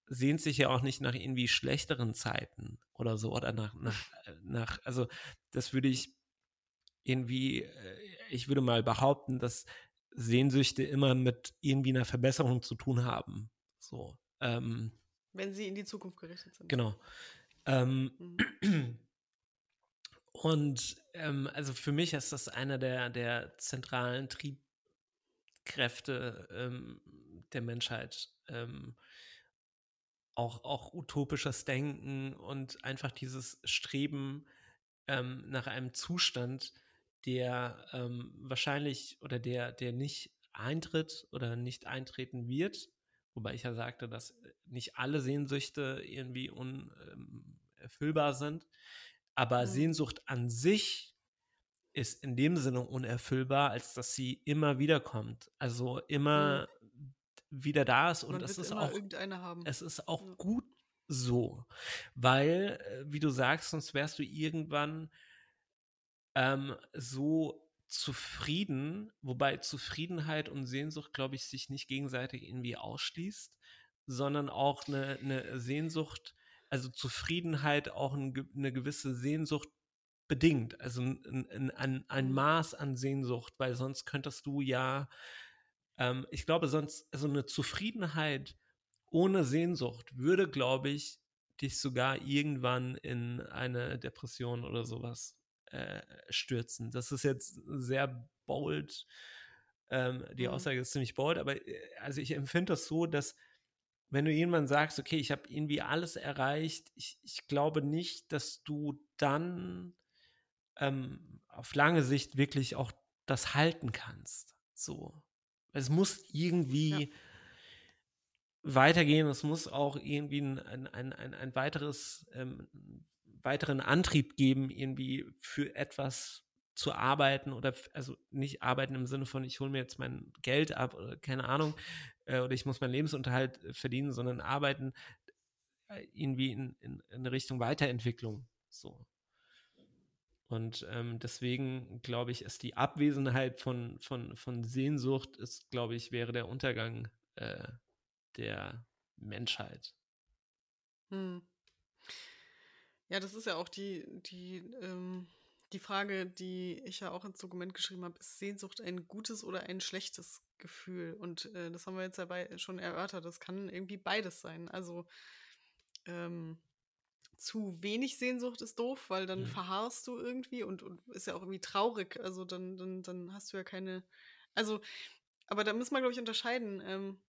sehnt sich ja auch nicht nach irgendwie schlechteren Zeiten oder so oder nach, nach, nach also das würde ich irgendwie, äh, ich würde mal behaupten, dass Sehnsüchte immer mit irgendwie einer Verbesserung zu tun haben. So. Ähm,
Wenn sie in die Zukunft gerichtet sind.
Genau. Ähm, mhm. *clears throat* Und ähm, also für mich ist das einer der, der zentralen Triebkräfte ähm, der Menschheit. Ähm, auch, auch utopisches Denken und einfach dieses Streben ähm, nach einem Zustand, der ähm, wahrscheinlich oder der, der nicht eintritt oder nicht eintreten wird. Wobei ich ja sagte, dass nicht alle Sehnsüchte irgendwie unerfüllbar sind. Aber mhm. Sehnsucht an sich ist in dem Sinne unerfüllbar, als dass sie immer wieder kommt. Also immer mhm. Wieder da ist und es ist auch es ist auch ja. gut so, weil äh, wie du sagst, sonst wärst du irgendwann ähm, so zufrieden, wobei Zufriedenheit und Sehnsucht, glaube ich, sich nicht gegenseitig irgendwie ausschließt, sondern auch eine, eine Sehnsucht also Zufriedenheit auch ein, eine gewisse Sehnsucht bedingt, also ein, ein, ein, mhm. Maß an Sehnsucht, weil sonst könntest du ja, ähm, ich glaube, sonst, also eine Zufriedenheit ohne Sehnsucht würde, glaube ich, dich sogar irgendwann in eine Depression oder sowas äh, stürzen. Das ist jetzt sehr bold, ähm, die mhm. Aussage ist ziemlich bold, aber äh, also ich empfinde das so, dass wenn du jemandem sagst, okay, ich habe irgendwie alles erreicht, ich, ich glaube nicht, dass du dann ähm, auf lange Sicht wirklich auch das halten kannst. So. Es muss irgendwie ja. weitergehen, es muss auch irgendwie ein, ein, ein, ein weiteres, ähm, weiteren Antrieb geben, irgendwie für etwas zu arbeiten oder also nicht arbeiten im Sinne von, ich hole mir jetzt mein Geld ab oder keine Ahnung, äh, oder ich muss meinen Lebensunterhalt äh, verdienen, sondern arbeiten äh, irgendwie in, in, in Richtung Weiterentwicklung. So. Und ähm, deswegen glaube ich, ist die Abwesenheit von, von, von Sehnsucht, ist, glaube ich, wäre der Untergang äh, der Menschheit.
Hm. Ja, das ist ja auch die, die ähm, die Frage, die ich ja auch ins Dokument geschrieben habe, ist Sehnsucht ein gutes oder ein schlechtes Gefühl? Und äh, das haben wir jetzt dabei schon erörtert. Das kann irgendwie beides sein. Also ähm, zu wenig Sehnsucht ist doof, weil dann mhm. verharrst du irgendwie und, und ist ja auch irgendwie traurig. Also dann, dann, dann hast du ja keine. Also, aber da muss man, glaube ich, unterscheiden. Ähm,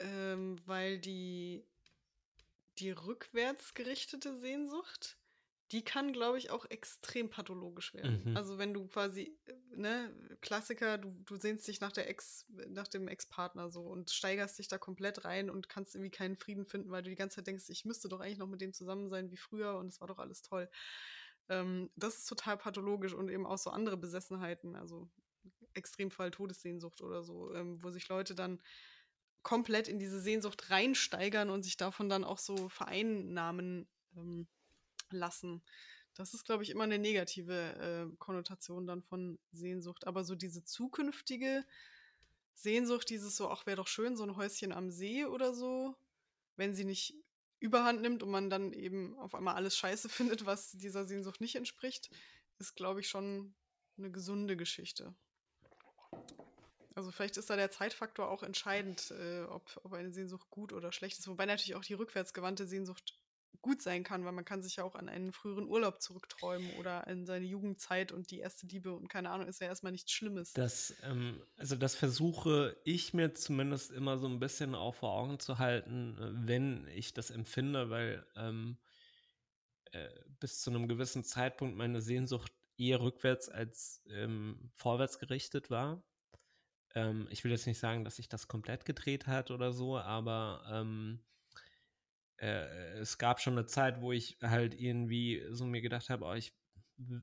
ähm, weil die die rückwärts gerichtete Sehnsucht, die kann, glaube ich, auch extrem pathologisch werden. Mhm. Also wenn du quasi, äh, ne, Klassiker, du, du sehnst dich nach der Ex, nach dem Ex-Partner so und steigerst dich da komplett rein und kannst irgendwie keinen Frieden finden, weil du die ganze Zeit denkst, ich müsste doch eigentlich noch mit dem zusammen sein wie früher und es war doch alles toll. Ähm, das ist total pathologisch und eben auch so andere Besessenheiten, also Extremfall Todessehnsucht oder so, ähm, wo sich Leute dann komplett in diese Sehnsucht reinsteigern und sich davon dann auch so vereinnahmen ähm, lassen. Das ist, glaube ich, immer eine negative äh, Konnotation dann von Sehnsucht. Aber so diese zukünftige Sehnsucht, dieses so, ach, wäre doch schön, so ein Häuschen am See oder so, wenn sie nicht überhand nimmt und man dann eben auf einmal alles scheiße *laughs* findet, was dieser Sehnsucht nicht entspricht, ist, glaube ich, schon eine gesunde Geschichte. Also vielleicht ist da der Zeitfaktor auch entscheidend, äh, ob, ob eine Sehnsucht gut oder schlecht ist. Wobei natürlich auch die rückwärtsgewandte Sehnsucht gut sein kann, weil man kann sich ja auch an einen früheren Urlaub zurückträumen oder an seine Jugendzeit und die erste Liebe und keine Ahnung, ist ja erstmal nichts Schlimmes.
Das, ähm, also das versuche ich mir zumindest immer so ein bisschen auch vor Augen zu halten, äh, wenn ich das empfinde, weil ähm, äh, bis zu einem gewissen Zeitpunkt meine Sehnsucht eher rückwärts als ähm, vorwärts gerichtet war. Ähm, ich will jetzt nicht sagen, dass sich das komplett gedreht hat oder so, aber ähm, äh, es gab schon eine Zeit, wo ich halt irgendwie so mir gedacht habe, oh, ich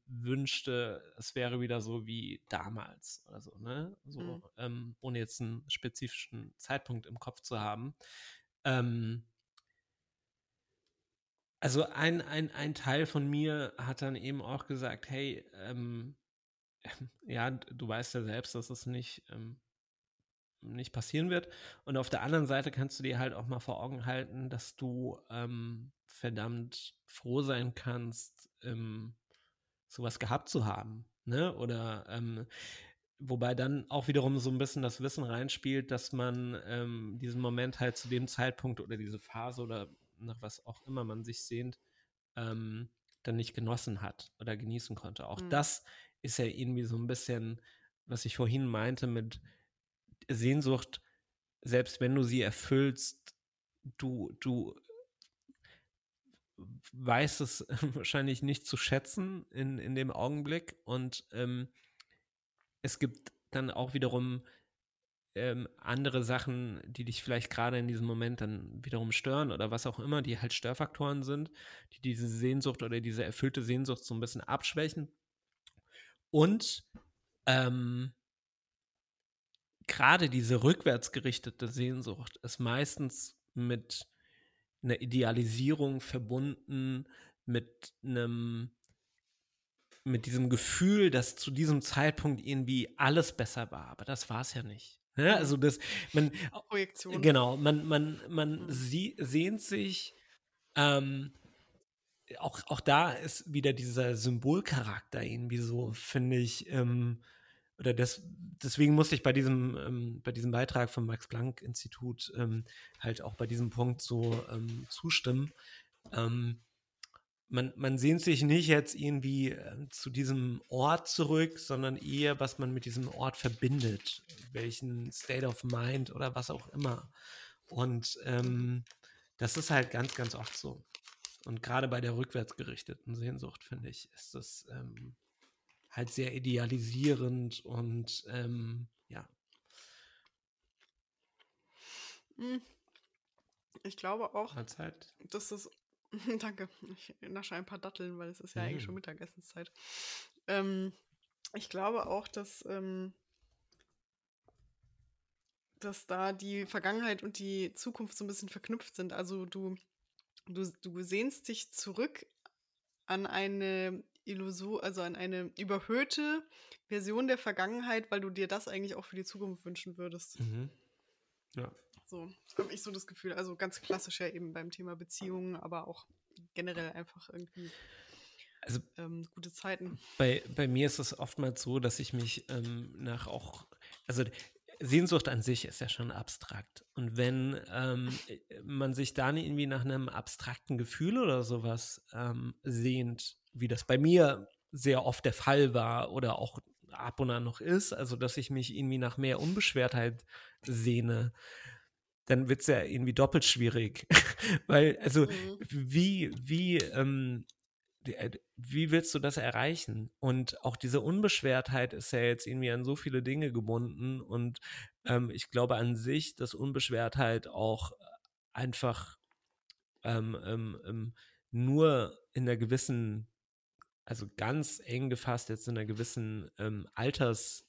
wünschte, es wäre wieder so wie damals oder so, ne? So, mhm. ähm, ohne jetzt einen spezifischen Zeitpunkt im Kopf zu haben. Ähm, also ein, ein, ein Teil von mir hat dann eben auch gesagt, hey, ähm, *laughs* ja, du weißt ja selbst, dass es nicht, ähm, nicht passieren wird. Und auf der anderen Seite kannst du dir halt auch mal vor Augen halten, dass du ähm, verdammt froh sein kannst, im sowas gehabt zu haben. Ne? Oder ähm, wobei dann auch wiederum so ein bisschen das Wissen reinspielt, dass man ähm, diesen Moment halt zu dem Zeitpunkt oder diese Phase oder nach was auch immer man sich sehnt, ähm, dann nicht genossen hat oder genießen konnte. Auch mhm. das ist ja irgendwie so ein bisschen, was ich vorhin meinte mit Sehnsucht, selbst wenn du sie erfüllst, du, du weißt es *laughs* wahrscheinlich nicht zu schätzen in, in dem Augenblick. Und ähm, es gibt dann auch wiederum ähm, andere Sachen, die dich vielleicht gerade in diesem Moment dann wiederum stören oder was auch immer, die halt Störfaktoren sind, die diese Sehnsucht oder diese erfüllte Sehnsucht so ein bisschen abschwächen. Und ähm, gerade diese rückwärtsgerichtete Sehnsucht ist meistens mit einer Idealisierung verbunden, mit einem mit diesem Gefühl, dass zu diesem Zeitpunkt irgendwie alles besser war, aber das war es ja nicht. Ja, ne? also das, man, Projektion. Genau, man, man, man mhm. sie, sehnt sich, ähm, auch, auch da ist wieder dieser Symbolcharakter irgendwie so, finde ich, ähm, oder das, deswegen musste ich bei diesem, ähm, bei diesem Beitrag vom Max-Planck-Institut ähm, halt auch bei diesem Punkt so ähm, zustimmen. Ähm, man, man sehnt sich nicht jetzt irgendwie äh, zu diesem Ort zurück, sondern eher, was man mit diesem Ort verbindet, welchen State of Mind oder was auch immer. Und ähm, das ist halt ganz, ganz oft so. Und gerade bei der rückwärtsgerichteten Sehnsucht, finde ich, ist das ähm, halt sehr idealisierend und ähm, ja.
Hm. Ich glaube auch, Mahlzeit. dass das. *laughs* Danke. Ich nasche ein paar Datteln, weil es ist ja mm. eigentlich schon mhm. Mittagessenszeit. Ähm, ich glaube auch, dass, ähm, dass da die Vergangenheit und die Zukunft so ein bisschen verknüpft sind. Also du, du, du sehnst dich zurück an eine Illusor, also an eine überhöhte Version der Vergangenheit, weil du dir das eigentlich auch für die Zukunft wünschen würdest. Mhm. Ja. So, habe ich so das Gefühl. Also ganz klassisch ja eben beim Thema Beziehungen, aber auch generell einfach irgendwie also, ähm, gute Zeiten.
Bei, bei mir ist es oftmals so, dass ich mich ähm, nach auch, also Sehnsucht an sich ist ja schon abstrakt. Und wenn ähm, man sich dann irgendwie nach einem abstrakten Gefühl oder sowas ähm, sehnt, wie das bei mir sehr oft der Fall war oder auch ab und an noch ist, also dass ich mich irgendwie nach mehr Unbeschwertheit sehne, dann wird es ja irgendwie doppelt schwierig. *laughs* Weil, also, mhm. wie, wie, ähm, äh, wie willst du das erreichen? Und auch diese Unbeschwertheit ist ja jetzt irgendwie an so viele Dinge gebunden. Und ähm, ich glaube an sich, dass Unbeschwertheit auch einfach ähm, ähm, ähm nur in einer gewissen also ganz eng gefasst jetzt in einer gewissen ähm, Alters-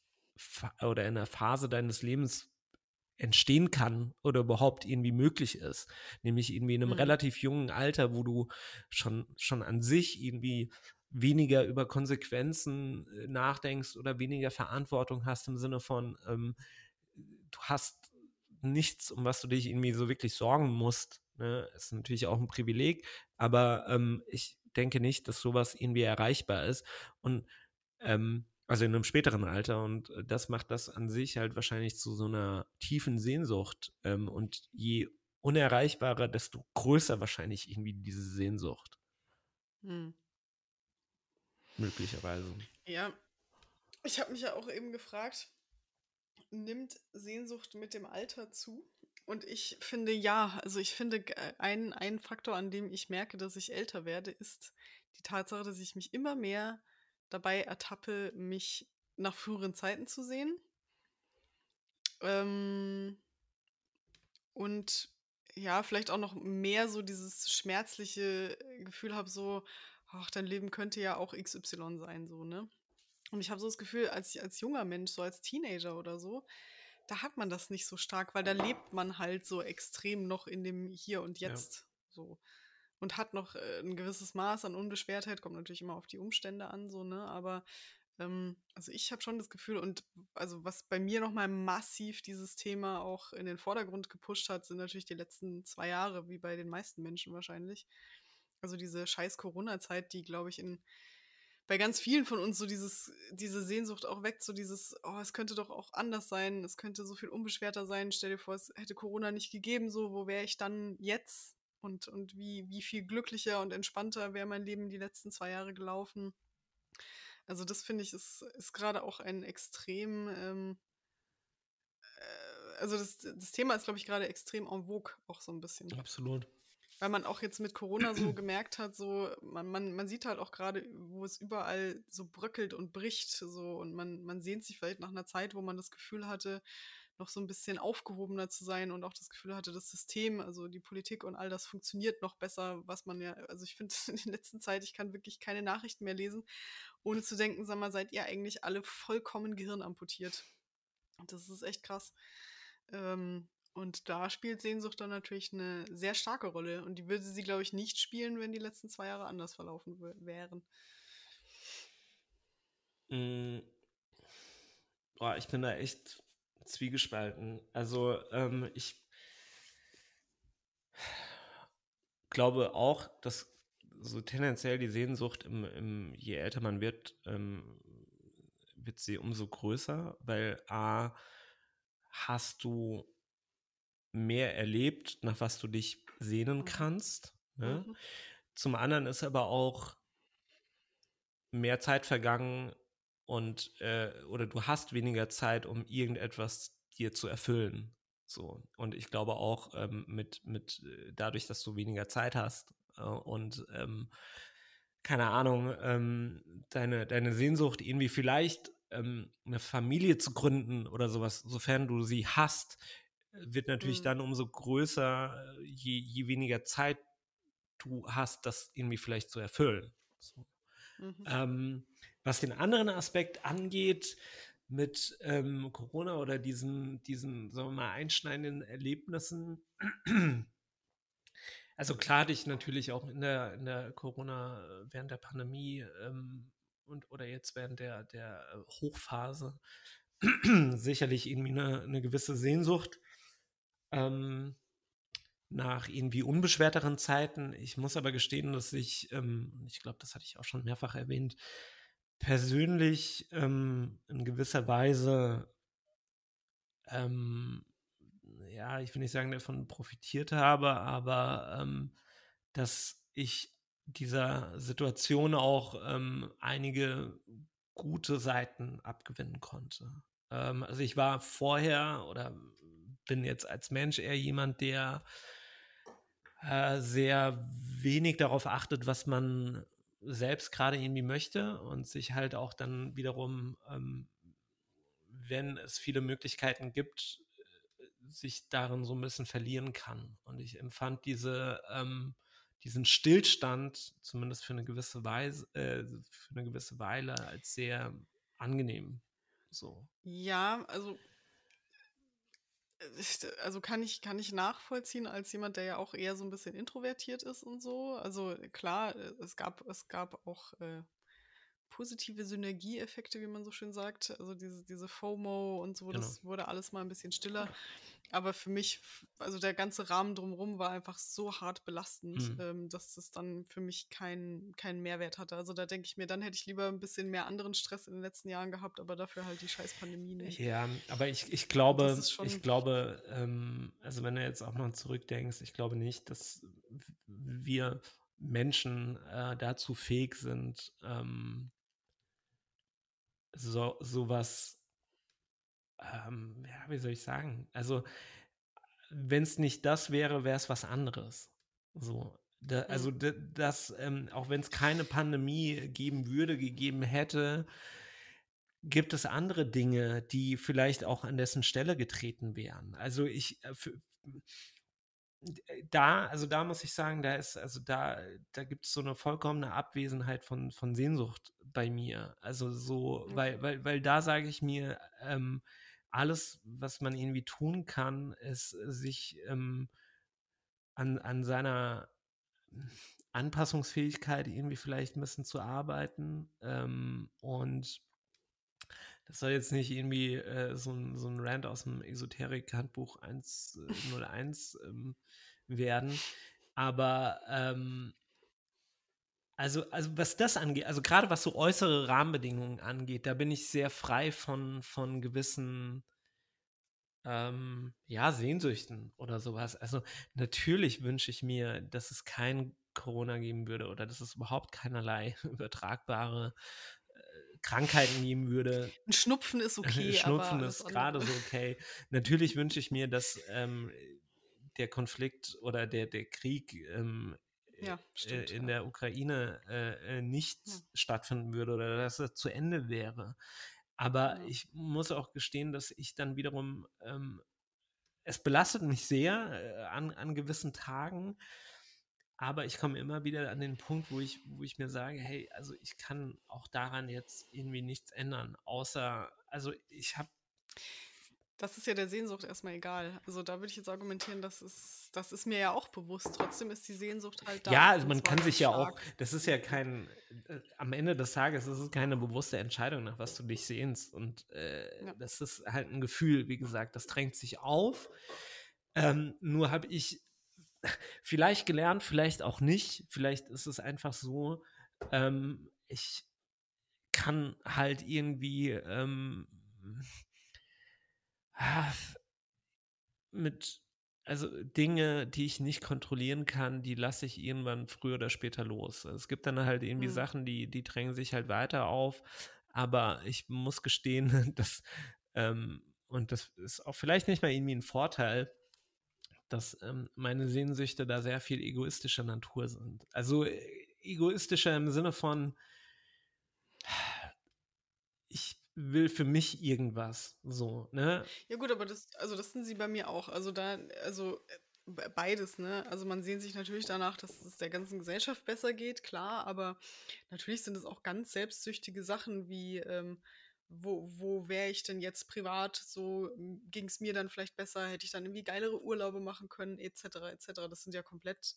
oder in einer Phase deines Lebens entstehen kann oder überhaupt irgendwie möglich ist. Nämlich irgendwie in einem mhm. relativ jungen Alter, wo du schon, schon an sich irgendwie weniger über Konsequenzen äh, nachdenkst oder weniger Verantwortung hast im Sinne von, ähm, du hast nichts, um was du dich irgendwie so wirklich sorgen musst. Ne? Ist natürlich auch ein Privileg, aber ähm, ich denke nicht, dass sowas irgendwie erreichbar ist. Und ähm, also in einem späteren Alter. Und äh, das macht das an sich halt wahrscheinlich zu so einer tiefen Sehnsucht. Ähm, und je unerreichbarer, desto größer wahrscheinlich irgendwie diese Sehnsucht. Hm. Möglicherweise.
Ja, ich habe mich ja auch eben gefragt, nimmt Sehnsucht mit dem Alter zu? Und ich finde ja, also ich finde, ein, ein Faktor, an dem ich merke, dass ich älter werde, ist die Tatsache, dass ich mich immer mehr dabei ertappe, mich nach früheren Zeiten zu sehen. Ähm, und ja, vielleicht auch noch mehr so dieses schmerzliche Gefühl habe, so, ach, dein Leben könnte ja auch XY sein, so, ne? Und ich habe so das Gefühl, als, als junger Mensch, so als Teenager oder so, da hat man das nicht so stark, weil da lebt man halt so extrem noch in dem Hier und Jetzt. Ja. So. Und hat noch äh, ein gewisses Maß an Unbeschwertheit, kommt natürlich immer auf die Umstände an, so, ne? Aber ähm, also ich habe schon das Gefühl, und also was bei mir nochmal massiv dieses Thema auch in den Vordergrund gepusht hat, sind natürlich die letzten zwei Jahre, wie bei den meisten Menschen wahrscheinlich. Also diese scheiß Corona-Zeit, die, glaube ich, in bei ganz vielen von uns so dieses, diese Sehnsucht auch weckt, so dieses, oh, es könnte doch auch anders sein, es könnte so viel unbeschwerter sein. Stell dir vor, es hätte Corona nicht gegeben, so, wo wäre ich dann jetzt? Und, und wie, wie viel glücklicher und entspannter wäre mein Leben die letzten zwei Jahre gelaufen. Also das finde ich, ist, ist gerade auch ein extrem, ähm, äh, also das, das Thema ist, glaube ich, gerade extrem en vogue, auch so ein bisschen.
Absolut
weil man auch jetzt mit Corona so *clears throat* gemerkt hat, so, man, man, man sieht halt auch gerade, wo es überall so bröckelt und bricht, so, und man, man sehnt sich vielleicht nach einer Zeit, wo man das Gefühl hatte, noch so ein bisschen aufgehobener zu sein und auch das Gefühl hatte, das System, also die Politik und all das funktioniert noch besser, was man ja, also ich finde *laughs* in der letzten Zeit, ich kann wirklich keine Nachrichten mehr lesen, ohne zu denken, sag mal, seid ihr eigentlich alle vollkommen gehirnamputiert. Das ist echt krass. Ähm, und da spielt Sehnsucht dann natürlich eine sehr starke Rolle. Und die würde sie, glaube ich, nicht spielen, wenn die letzten zwei Jahre anders verlaufen wären.
Mm. Boah, ich bin da echt zwiegespalten. Also ähm, ich glaube auch, dass so tendenziell die Sehnsucht, im, im, je älter man wird, ähm, wird sie umso größer, weil A, hast du mehr erlebt, nach was du dich sehnen mhm. kannst. Ne? Mhm. Zum anderen ist aber auch mehr Zeit vergangen und äh, oder du hast weniger Zeit, um irgendetwas dir zu erfüllen. So. Und ich glaube auch ähm, mit, mit äh, dadurch, dass du weniger Zeit hast äh, und ähm, keine Ahnung, ähm, deine, deine Sehnsucht, irgendwie vielleicht ähm, eine Familie zu gründen oder sowas, sofern du sie hast, wird natürlich mhm. dann umso größer, äh, je, je weniger Zeit du hast, das irgendwie vielleicht zu erfüllen. So. Mhm. Ähm, was den anderen Aspekt angeht, mit ähm, Corona oder diesen, diesen, sagen wir mal, einschneidenden Erlebnissen. Also klar hatte ich natürlich auch in der, in der Corona, während der Pandemie ähm, und oder jetzt während der, der Hochphase sicherlich irgendwie eine, eine gewisse Sehnsucht ähm, nach irgendwie unbeschwerteren Zeiten. Ich muss aber gestehen, dass ich, ähm, ich glaube, das hatte ich auch schon mehrfach erwähnt, persönlich ähm, in gewisser Weise, ähm, ja, ich will nicht sagen, davon profitiert habe, aber ähm, dass ich dieser Situation auch ähm, einige gute Seiten abgewinnen konnte. Also ich war vorher oder bin jetzt als Mensch eher jemand, der äh, sehr wenig darauf achtet, was man selbst gerade irgendwie möchte und sich halt auch dann wiederum, ähm, wenn es viele Möglichkeiten gibt, sich darin so ein bisschen verlieren kann. Und ich empfand diese, ähm, diesen Stillstand, zumindest für eine gewisse Weise, äh, für eine gewisse Weile, als sehr angenehm. So.
Ja, also also kann ich, kann ich nachvollziehen als jemand, der ja auch eher so ein bisschen introvertiert ist und so. Also klar, äh, es gab, es gab auch äh, positive Synergieeffekte, wie man so schön sagt. Also diese, diese FOMO und so, genau. das wurde alles mal ein bisschen stiller. Aber für mich, also der ganze Rahmen drumherum war einfach so hart belastend, mhm. ähm, dass das dann für mich keinen keinen Mehrwert hatte. Also da denke ich mir, dann hätte ich lieber ein bisschen mehr anderen Stress in den letzten Jahren gehabt, aber dafür halt die scheiß Pandemie nicht.
Ja, aber ich, ich glaube, ich glaube, ähm, also wenn du jetzt auch mal zurückdenkst, ich glaube nicht, dass wir Menschen äh, dazu fähig sind, ähm, so sowas ähm, ja, wie soll ich sagen? Also, wenn es nicht das wäre, wäre es was anderes. So. Da, also, mhm. das, ähm, auch wenn es keine Pandemie geben würde, gegeben hätte, gibt es andere Dinge, die vielleicht auch an dessen Stelle getreten wären. Also ich äh, für, da, also da muss ich sagen, da ist, also da, da gibt es so eine vollkommene Abwesenheit von, von Sehnsucht bei mir. Also so, weil, weil, weil da sage ich mir, ähm, alles, was man irgendwie tun kann, ist sich ähm, an, an seiner Anpassungsfähigkeit irgendwie vielleicht ein bisschen zu arbeiten. Ähm, und das soll jetzt nicht irgendwie äh, so, ein, so ein Rant aus dem Esoterik-Handbuch 101 ähm, werden. Aber ähm, Also, also was das angeht, also gerade was so äußere Rahmenbedingungen angeht, da bin ich sehr frei von, von gewissen ähm, ja, Sehnsüchten oder sowas. Also natürlich wünsche ich mir, dass es kein Corona geben würde oder dass es überhaupt keinerlei *laughs* übertragbare Krankheiten geben würde.
Ein Schnupfen ist *laughs* okay.
Schnupfen ist gerade so okay. Natürlich wünsche ich mir, dass ähm, der Konflikt oder der, der Krieg ähm, ja, äh, stimmt, in ja. der Ukraine äh, äh, nicht ja. stattfinden würde oder dass es zu Ende wäre. Aber ich muss auch gestehen, dass ich dann wiederum, ähm, es belastet mich sehr äh, an, an gewissen Tagen, aber ich komme immer wieder an den Punkt, wo ich, wo ich mir sage, hey, also ich kann auch daran jetzt irgendwie nichts ändern, außer, also ich habe
das ist ja der Sehnsucht erstmal egal. Also da würde ich jetzt argumentieren, das ist, das ist mir ja auch bewusst. Trotzdem ist die Sehnsucht halt da.
Ja, also man kann sich ja auch, das ist ja kein, äh, am Ende des Tages ist es keine bewusste Entscheidung, nach was du dich sehnst. Und äh, ja. das ist halt ein Gefühl, wie gesagt, das drängt sich auf. Ähm, nur habe ich vielleicht gelernt, vielleicht auch nicht. Vielleicht ist es einfach so, ähm, ich kann halt irgendwie ähm, mit, also Dinge, die ich nicht kontrollieren kann, die lasse ich irgendwann früher oder später los. Es gibt dann halt irgendwie mhm. Sachen, die, die drängen sich halt weiter auf. Aber ich muss gestehen, *laughs* dass, ähm, und das ist auch vielleicht nicht mal irgendwie ein Vorteil, dass ähm, meine Sehnsüchte da sehr viel egoistischer Natur sind. Also äh, egoistischer im Sinne von, ich will für mich irgendwas. So, ne?
Ja, gut, aber das, also das sind sie bei mir auch. Also da, also äh, beides, ne? Also man sehnt sich natürlich danach, dass es der ganzen Gesellschaft besser geht, klar, aber natürlich sind es auch ganz selbstsüchtige Sachen wie, ähm, wo, wo wäre ich denn jetzt privat? So ging es mir dann vielleicht besser, hätte ich dann irgendwie geilere Urlaube machen können, etc. etc. Das sind ja komplett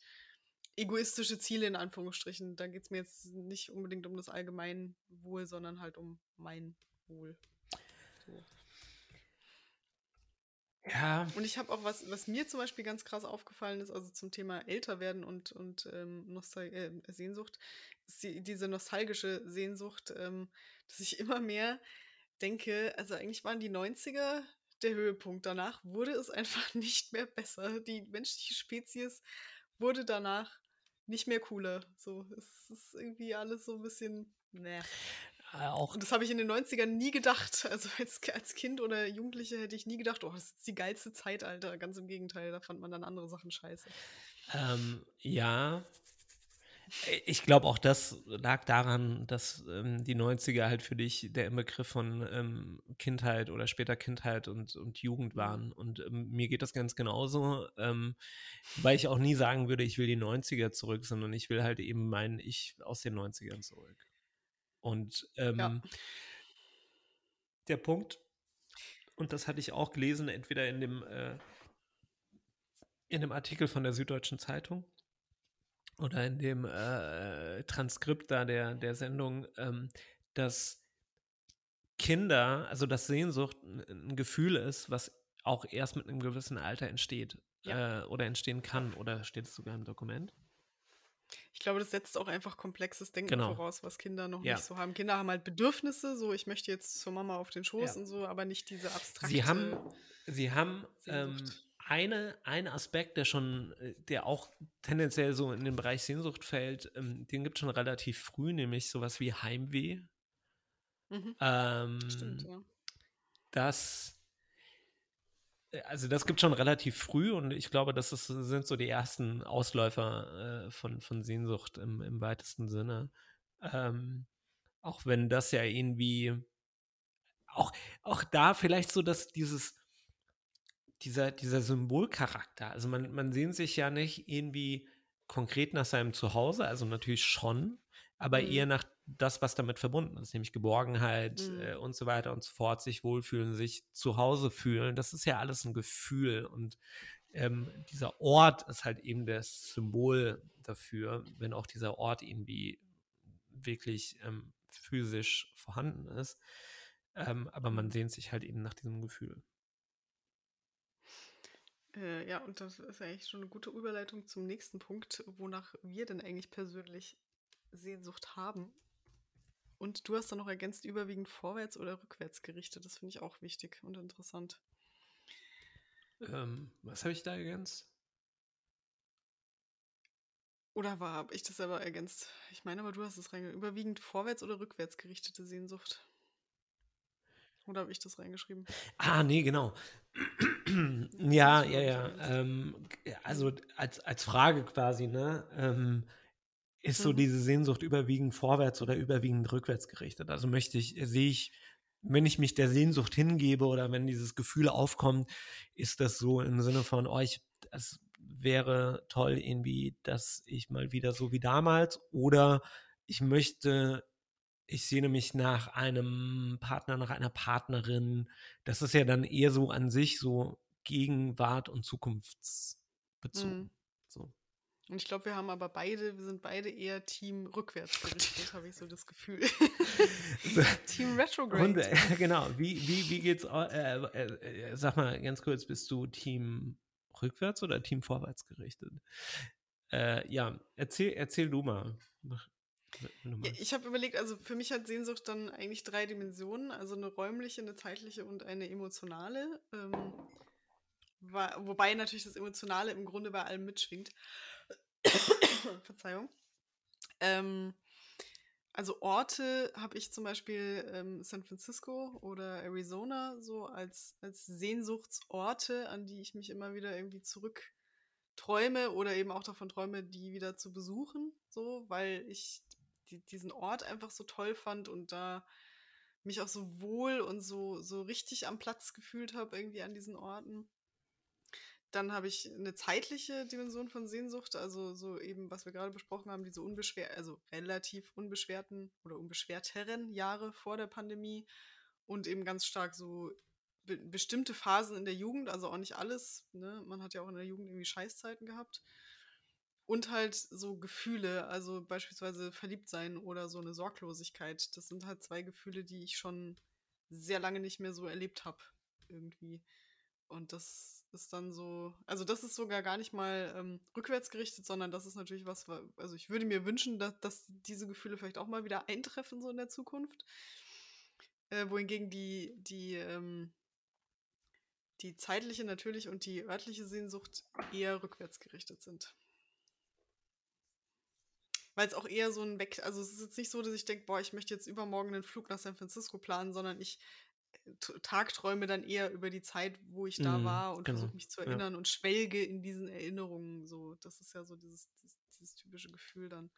egoistische Ziele in Anführungsstrichen. Da geht es mir jetzt nicht unbedingt um das Allgemeinwohl, sondern halt um mein Wohl. So.
Ja.
Und ich habe auch was, was mir zum Beispiel ganz krass aufgefallen ist, also zum Thema älter werden und, und ähm, Nostal äh, Sehnsucht, ist die, diese nostalgische Sehnsucht, ähm, dass ich immer mehr denke, also eigentlich waren die 90er der Höhepunkt. Danach wurde es *laughs* einfach nicht mehr besser. Die menschliche Spezies wurde danach nicht mehr cooler. So, es ist irgendwie alles so ein bisschen, ne. Äh, auch. Und das habe ich in den 90ern nie gedacht. Also *laughs* als, als Kind oder Jugendliche hätte ich nie gedacht, oh, das ist die geilste Zeit, Alter. Ganz im Gegenteil, da fand man dann andere Sachen scheiße.
Ähm, ja. Ich glaube, auch das lag daran, dass ähm, die 90er halt für dich der Inbegriff von ähm, Kindheit oder später Kindheit und, und Jugend mhm. waren. Und ähm, mir geht das ganz genauso, ähm, weil ich auch nie sagen würde, ich will die 90er zurück, sondern ich will halt eben mein Ich aus den 90ern zurück. Und ähm, ja. der Punkt, und das hatte ich auch gelesen, entweder in dem, äh, in dem Artikel von der Süddeutschen Zeitung oder in dem äh, Transkript da der, der Sendung, ähm, dass Kinder, also dass Sehnsucht ein Gefühl ist, was auch erst mit einem gewissen Alter entsteht ja. äh, oder entstehen kann, oder steht es sogar im Dokument?
Ich glaube, das setzt auch einfach komplexes Denken genau. voraus, was Kinder noch ja. nicht so haben. Kinder haben halt Bedürfnisse, so ich möchte jetzt zur Mama auf den Schoß ja. und so, aber nicht diese abstrakte.
Sie haben, sie haben ähm, eine, einen Aspekt, der schon, äh, der auch tendenziell so in den Bereich Sehnsucht fällt, ähm, den gibt es schon relativ früh, nämlich sowas wie Heimweh. Mhm. Ähm, Stimmt, ja. Das äh, also das gibt schon relativ früh und ich glaube, das ist, sind so die ersten Ausläufer äh, von, von Sehnsucht im, im weitesten Sinne. Ähm, auch wenn das ja irgendwie auch, auch da vielleicht so, dass dieses, dieser, dieser Symbolcharakter, also man, man sehnt sich ja nicht irgendwie konkret nach seinem Zuhause, also natürlich schon, aber mhm. eher nach das, was damit verbunden ist, nämlich Geborgenheit mhm. äh, und so weiter und so fort, sich wohlfühlen, sich zu Hause fühlen. Das ist ja alles ein Gefühl und ähm, dieser Ort ist halt eben das Symbol dafür, wenn auch dieser Ort irgendwie wirklich ähm, physisch vorhanden ist. Ähm, aber man sehnt sich halt eben nach diesem Gefühl.
Äh, ja, und das ist eigentlich schon eine gute Überleitung zum nächsten Punkt, wonach wir denn eigentlich persönlich Sehnsucht haben. Und du hast dann noch ergänzt, überwiegend vorwärts oder rückwärts gerichtet. Das finde ich auch wichtig und interessant.
Ähm, was habe ich da ergänzt?
Oder war habe ich das selber ergänzt? Ich meine aber, du hast es reingeschrieben. Überwiegend vorwärts oder rückwärts gerichtete Sehnsucht. Oder habe ich das reingeschrieben?
Ah, nee, genau. ja, ja, ja. Ähm, also als, als Frage quasi, ne? Ähm, ist mhm. so diese Sehnsucht überwiegend vorwärts oder überwiegend rückwärts gerichtet? Also möchte ich, sehe ich, wenn ich mich der Sehnsucht hingebe oder wenn dieses Gefühl aufkommt, ist das so im Sinne von, oh, ich, das wäre toll irgendwie, dass ich mal wieder so wie damals oder ich möchte ich sehne mich nach einem Partner, nach einer Partnerin. Das ist ja dann eher so an sich so Gegenwart und Zukunftsbezogen. Mhm. So.
Und ich glaube, wir haben aber beide, wir sind beide eher Team rückwärts gerichtet, habe ich so das Gefühl. *laughs* *laughs* Team Retrograde. Und,
äh, *laughs* genau, wie, wie, wie geht's, äh, äh, sag mal ganz kurz, bist du Team rückwärts oder Team vorwärts gerichtet? Äh, ja, erzähl, erzähl du mal.
Ja, ich habe überlegt, also für mich hat Sehnsucht dann eigentlich drei Dimensionen, also eine räumliche, eine zeitliche und eine emotionale. Ähm, war, wobei natürlich das Emotionale im Grunde bei allem mitschwingt. *coughs* Verzeihung. Ähm, also Orte habe ich zum Beispiel ähm, San Francisco oder Arizona so als, als Sehnsuchtsorte, an die ich mich immer wieder irgendwie zurückträume oder eben auch davon träume, die wieder zu besuchen, so, weil ich die, diesen Ort einfach so toll fand und da mich auch so wohl und so, so richtig am Platz gefühlt habe, irgendwie an diesen Orten. Dann habe ich eine zeitliche Dimension von Sehnsucht, also so eben, was wir gerade besprochen haben, diese unbeschwer, also relativ unbeschwerten oder unbeschwerteren Jahre vor der Pandemie und eben ganz stark so be bestimmte Phasen in der Jugend, also auch nicht alles. Ne? Man hat ja auch in der Jugend irgendwie Scheißzeiten gehabt. Und halt so Gefühle, also beispielsweise verliebt sein oder so eine Sorglosigkeit. Das sind halt zwei Gefühle, die ich schon sehr lange nicht mehr so erlebt habe. Irgendwie. Und das ist dann so, also das ist sogar gar nicht mal ähm, rückwärts gerichtet, sondern das ist natürlich was, also ich würde mir wünschen, dass, dass diese Gefühle vielleicht auch mal wieder eintreffen, so in der Zukunft. Äh, wohingegen die, die, ähm, die zeitliche natürlich und die örtliche Sehnsucht eher rückwärts gerichtet sind weil es auch eher so ein Weg, also es ist jetzt nicht so, dass ich denke, boah, ich möchte jetzt übermorgen einen Flug nach San Francisco planen, sondern ich äh, tagträume dann eher über die Zeit, wo ich da mm, war und genau. versuche mich zu erinnern ja. und schwelge in diesen Erinnerungen. So, das ist ja so dieses, dieses, dieses typische Gefühl dann.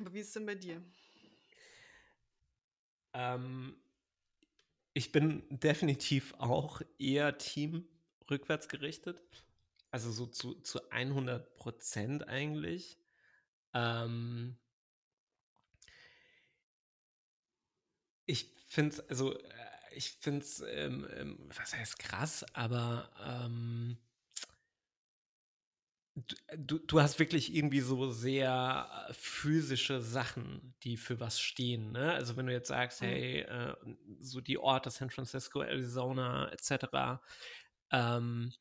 Aber wie ist es denn bei dir?
Ähm, ich bin definitiv auch eher Team rückwärts gerichtet. Also so zu, zu 100 Prozent eigentlich. Ähm, ich finde es, also äh, ich finde es, ähm, ähm, was heißt krass, aber ähm, du, du hast wirklich irgendwie so sehr äh, physische Sachen, die für was stehen. Ne? Also wenn du jetzt sagst, hey, äh, so die Orte San Francisco, Arizona etc., ähm,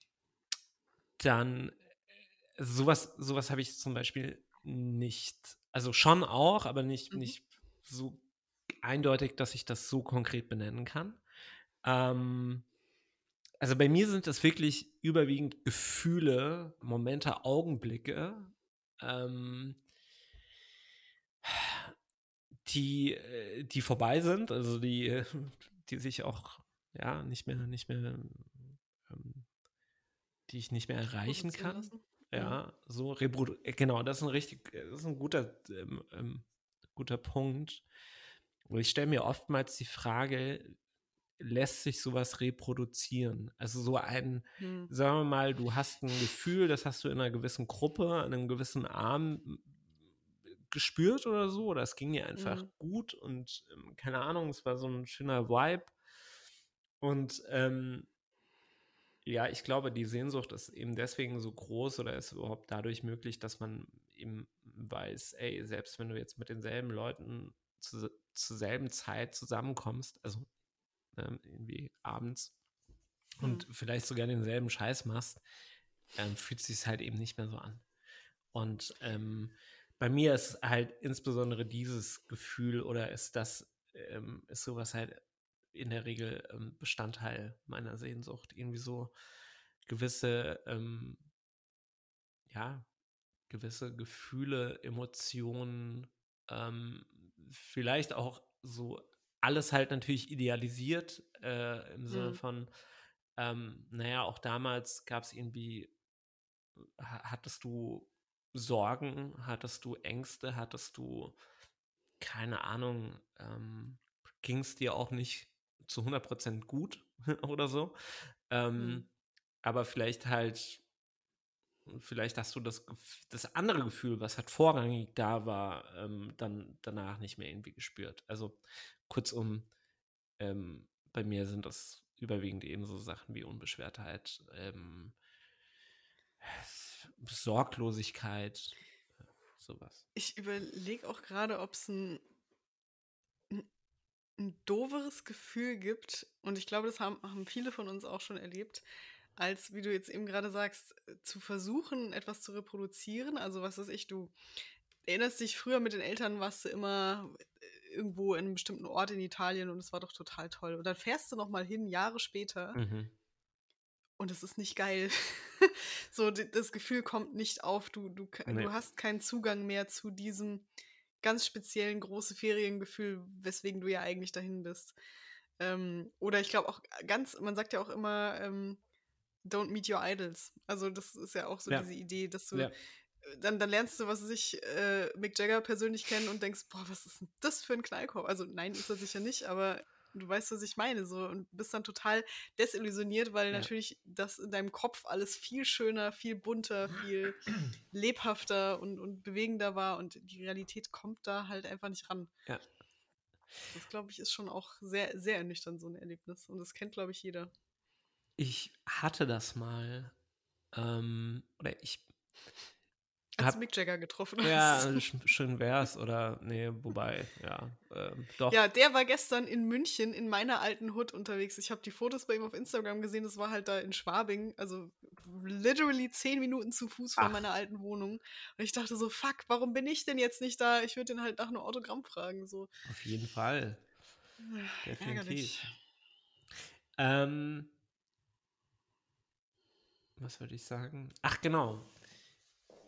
dann äh, sowas, sowas habe ich zum Beispiel nicht, also schon auch, aber nicht, mhm. nicht so eindeutig, dass ich das so konkret benennen kann. Ähm, also bei mir sind das wirklich überwiegend Gefühle, Momente, Augenblicke, ähm, die, äh, die vorbei sind, also die, die sich auch ja nicht mehr, nicht mehr, ähm, die ich nicht mehr erreichen kann. Lassen. Ja, so reprodu äh, genau, das ist ein richtig, äh, das ist ein guter, ähm, ähm, guter Punkt. Und ich stelle mir oftmals die Frage, lässt sich sowas reproduzieren? Also so ein, hm. sagen wir mal, du hast ein Gefühl, das hast du in einer gewissen Gruppe, an einem gewissen Arm gespürt oder so, oder es ging dir einfach hm. gut und ähm, keine Ahnung, es war so ein schöner Vibe. Und ähm, ja, ich glaube, die Sehnsucht ist eben deswegen so groß oder ist überhaupt dadurch möglich, dass man eben weiß, ey, selbst wenn du jetzt mit denselben Leuten zu, zur selben Zeit zusammenkommst, also ähm, irgendwie abends hm. und vielleicht sogar denselben Scheiß machst, ähm, fühlt es sich halt eben nicht mehr so an. Und ähm, bei mir ist halt insbesondere dieses Gefühl oder ist das, ähm, ist sowas halt in der Regel ähm, Bestandteil meiner Sehnsucht. Irgendwie so gewisse, ähm, ja, gewisse Gefühle, Emotionen, ähm, vielleicht auch so alles halt natürlich idealisiert äh, im Sinne mhm. von, ähm, naja, auch damals gab es irgendwie, hattest du Sorgen, hattest du Ängste, hattest du, keine Ahnung, ähm, ging es dir auch nicht zu 100% gut *laughs* oder so. Ähm, mhm. Aber vielleicht halt, vielleicht hast du das, das andere Gefühl, was halt vorrangig da war, ähm, dann danach nicht mehr irgendwie gespürt. Also kurzum, ähm, bei mir sind das überwiegend eben so Sachen wie Unbeschwertheit, ähm, Sorglosigkeit, sowas.
Ich überlege auch gerade, ob es ein, ein, ein doveres Gefühl gibt, und ich glaube, das haben, haben viele von uns auch schon erlebt, als, wie du jetzt eben gerade sagst, zu versuchen, etwas zu reproduzieren. Also, was weiß ich, du erinnerst dich, früher mit den Eltern warst du immer irgendwo in einem bestimmten Ort in Italien und es war doch total toll. Und dann fährst du noch mal hin, Jahre später. Mhm. Und es ist nicht geil. *laughs* so, das Gefühl kommt nicht auf. Du, du, nee. du hast keinen Zugang mehr zu diesem ganz speziellen große Feriengefühl, weswegen du ja eigentlich dahin bist. Ähm, oder ich glaube auch ganz, man sagt ja auch immer, ähm, don't meet your idols. Also das ist ja auch so ja. diese Idee, dass du ja dann, dann lernst du, was ich, äh, Mick Jagger persönlich kennen und denkst, boah, was ist denn das für ein Knallkorb? Also nein, ist er sicher nicht, aber du weißt, was ich meine, so und bist dann total desillusioniert, weil ja. natürlich das in deinem Kopf alles viel schöner, viel bunter, viel *clears throat* lebhafter und, und bewegender war und die Realität kommt da halt einfach nicht ran. Ja. Das, glaube ich, ist schon auch sehr, sehr ernüchternd, so ein Erlebnis. Und das kennt, glaube ich, jeder.
Ich hatte das mal, ähm, oder ich
als hab, Mick Jagger getroffen
hast. Ja, schön wär's. Oder, nee, wobei, ja, ähm, doch.
Ja, der war gestern in München in meiner alten Hut unterwegs. Ich habe die Fotos bei ihm auf Instagram gesehen. Das war halt da in Schwabing. Also literally zehn Minuten zu Fuß von Ach. meiner alten Wohnung. Und ich dachte so, fuck, warum bin ich denn jetzt nicht da? Ich würde den halt nach einem Autogramm fragen. So.
Auf jeden Fall. Definitiv. Ähm, was würde ich sagen? Ach, genau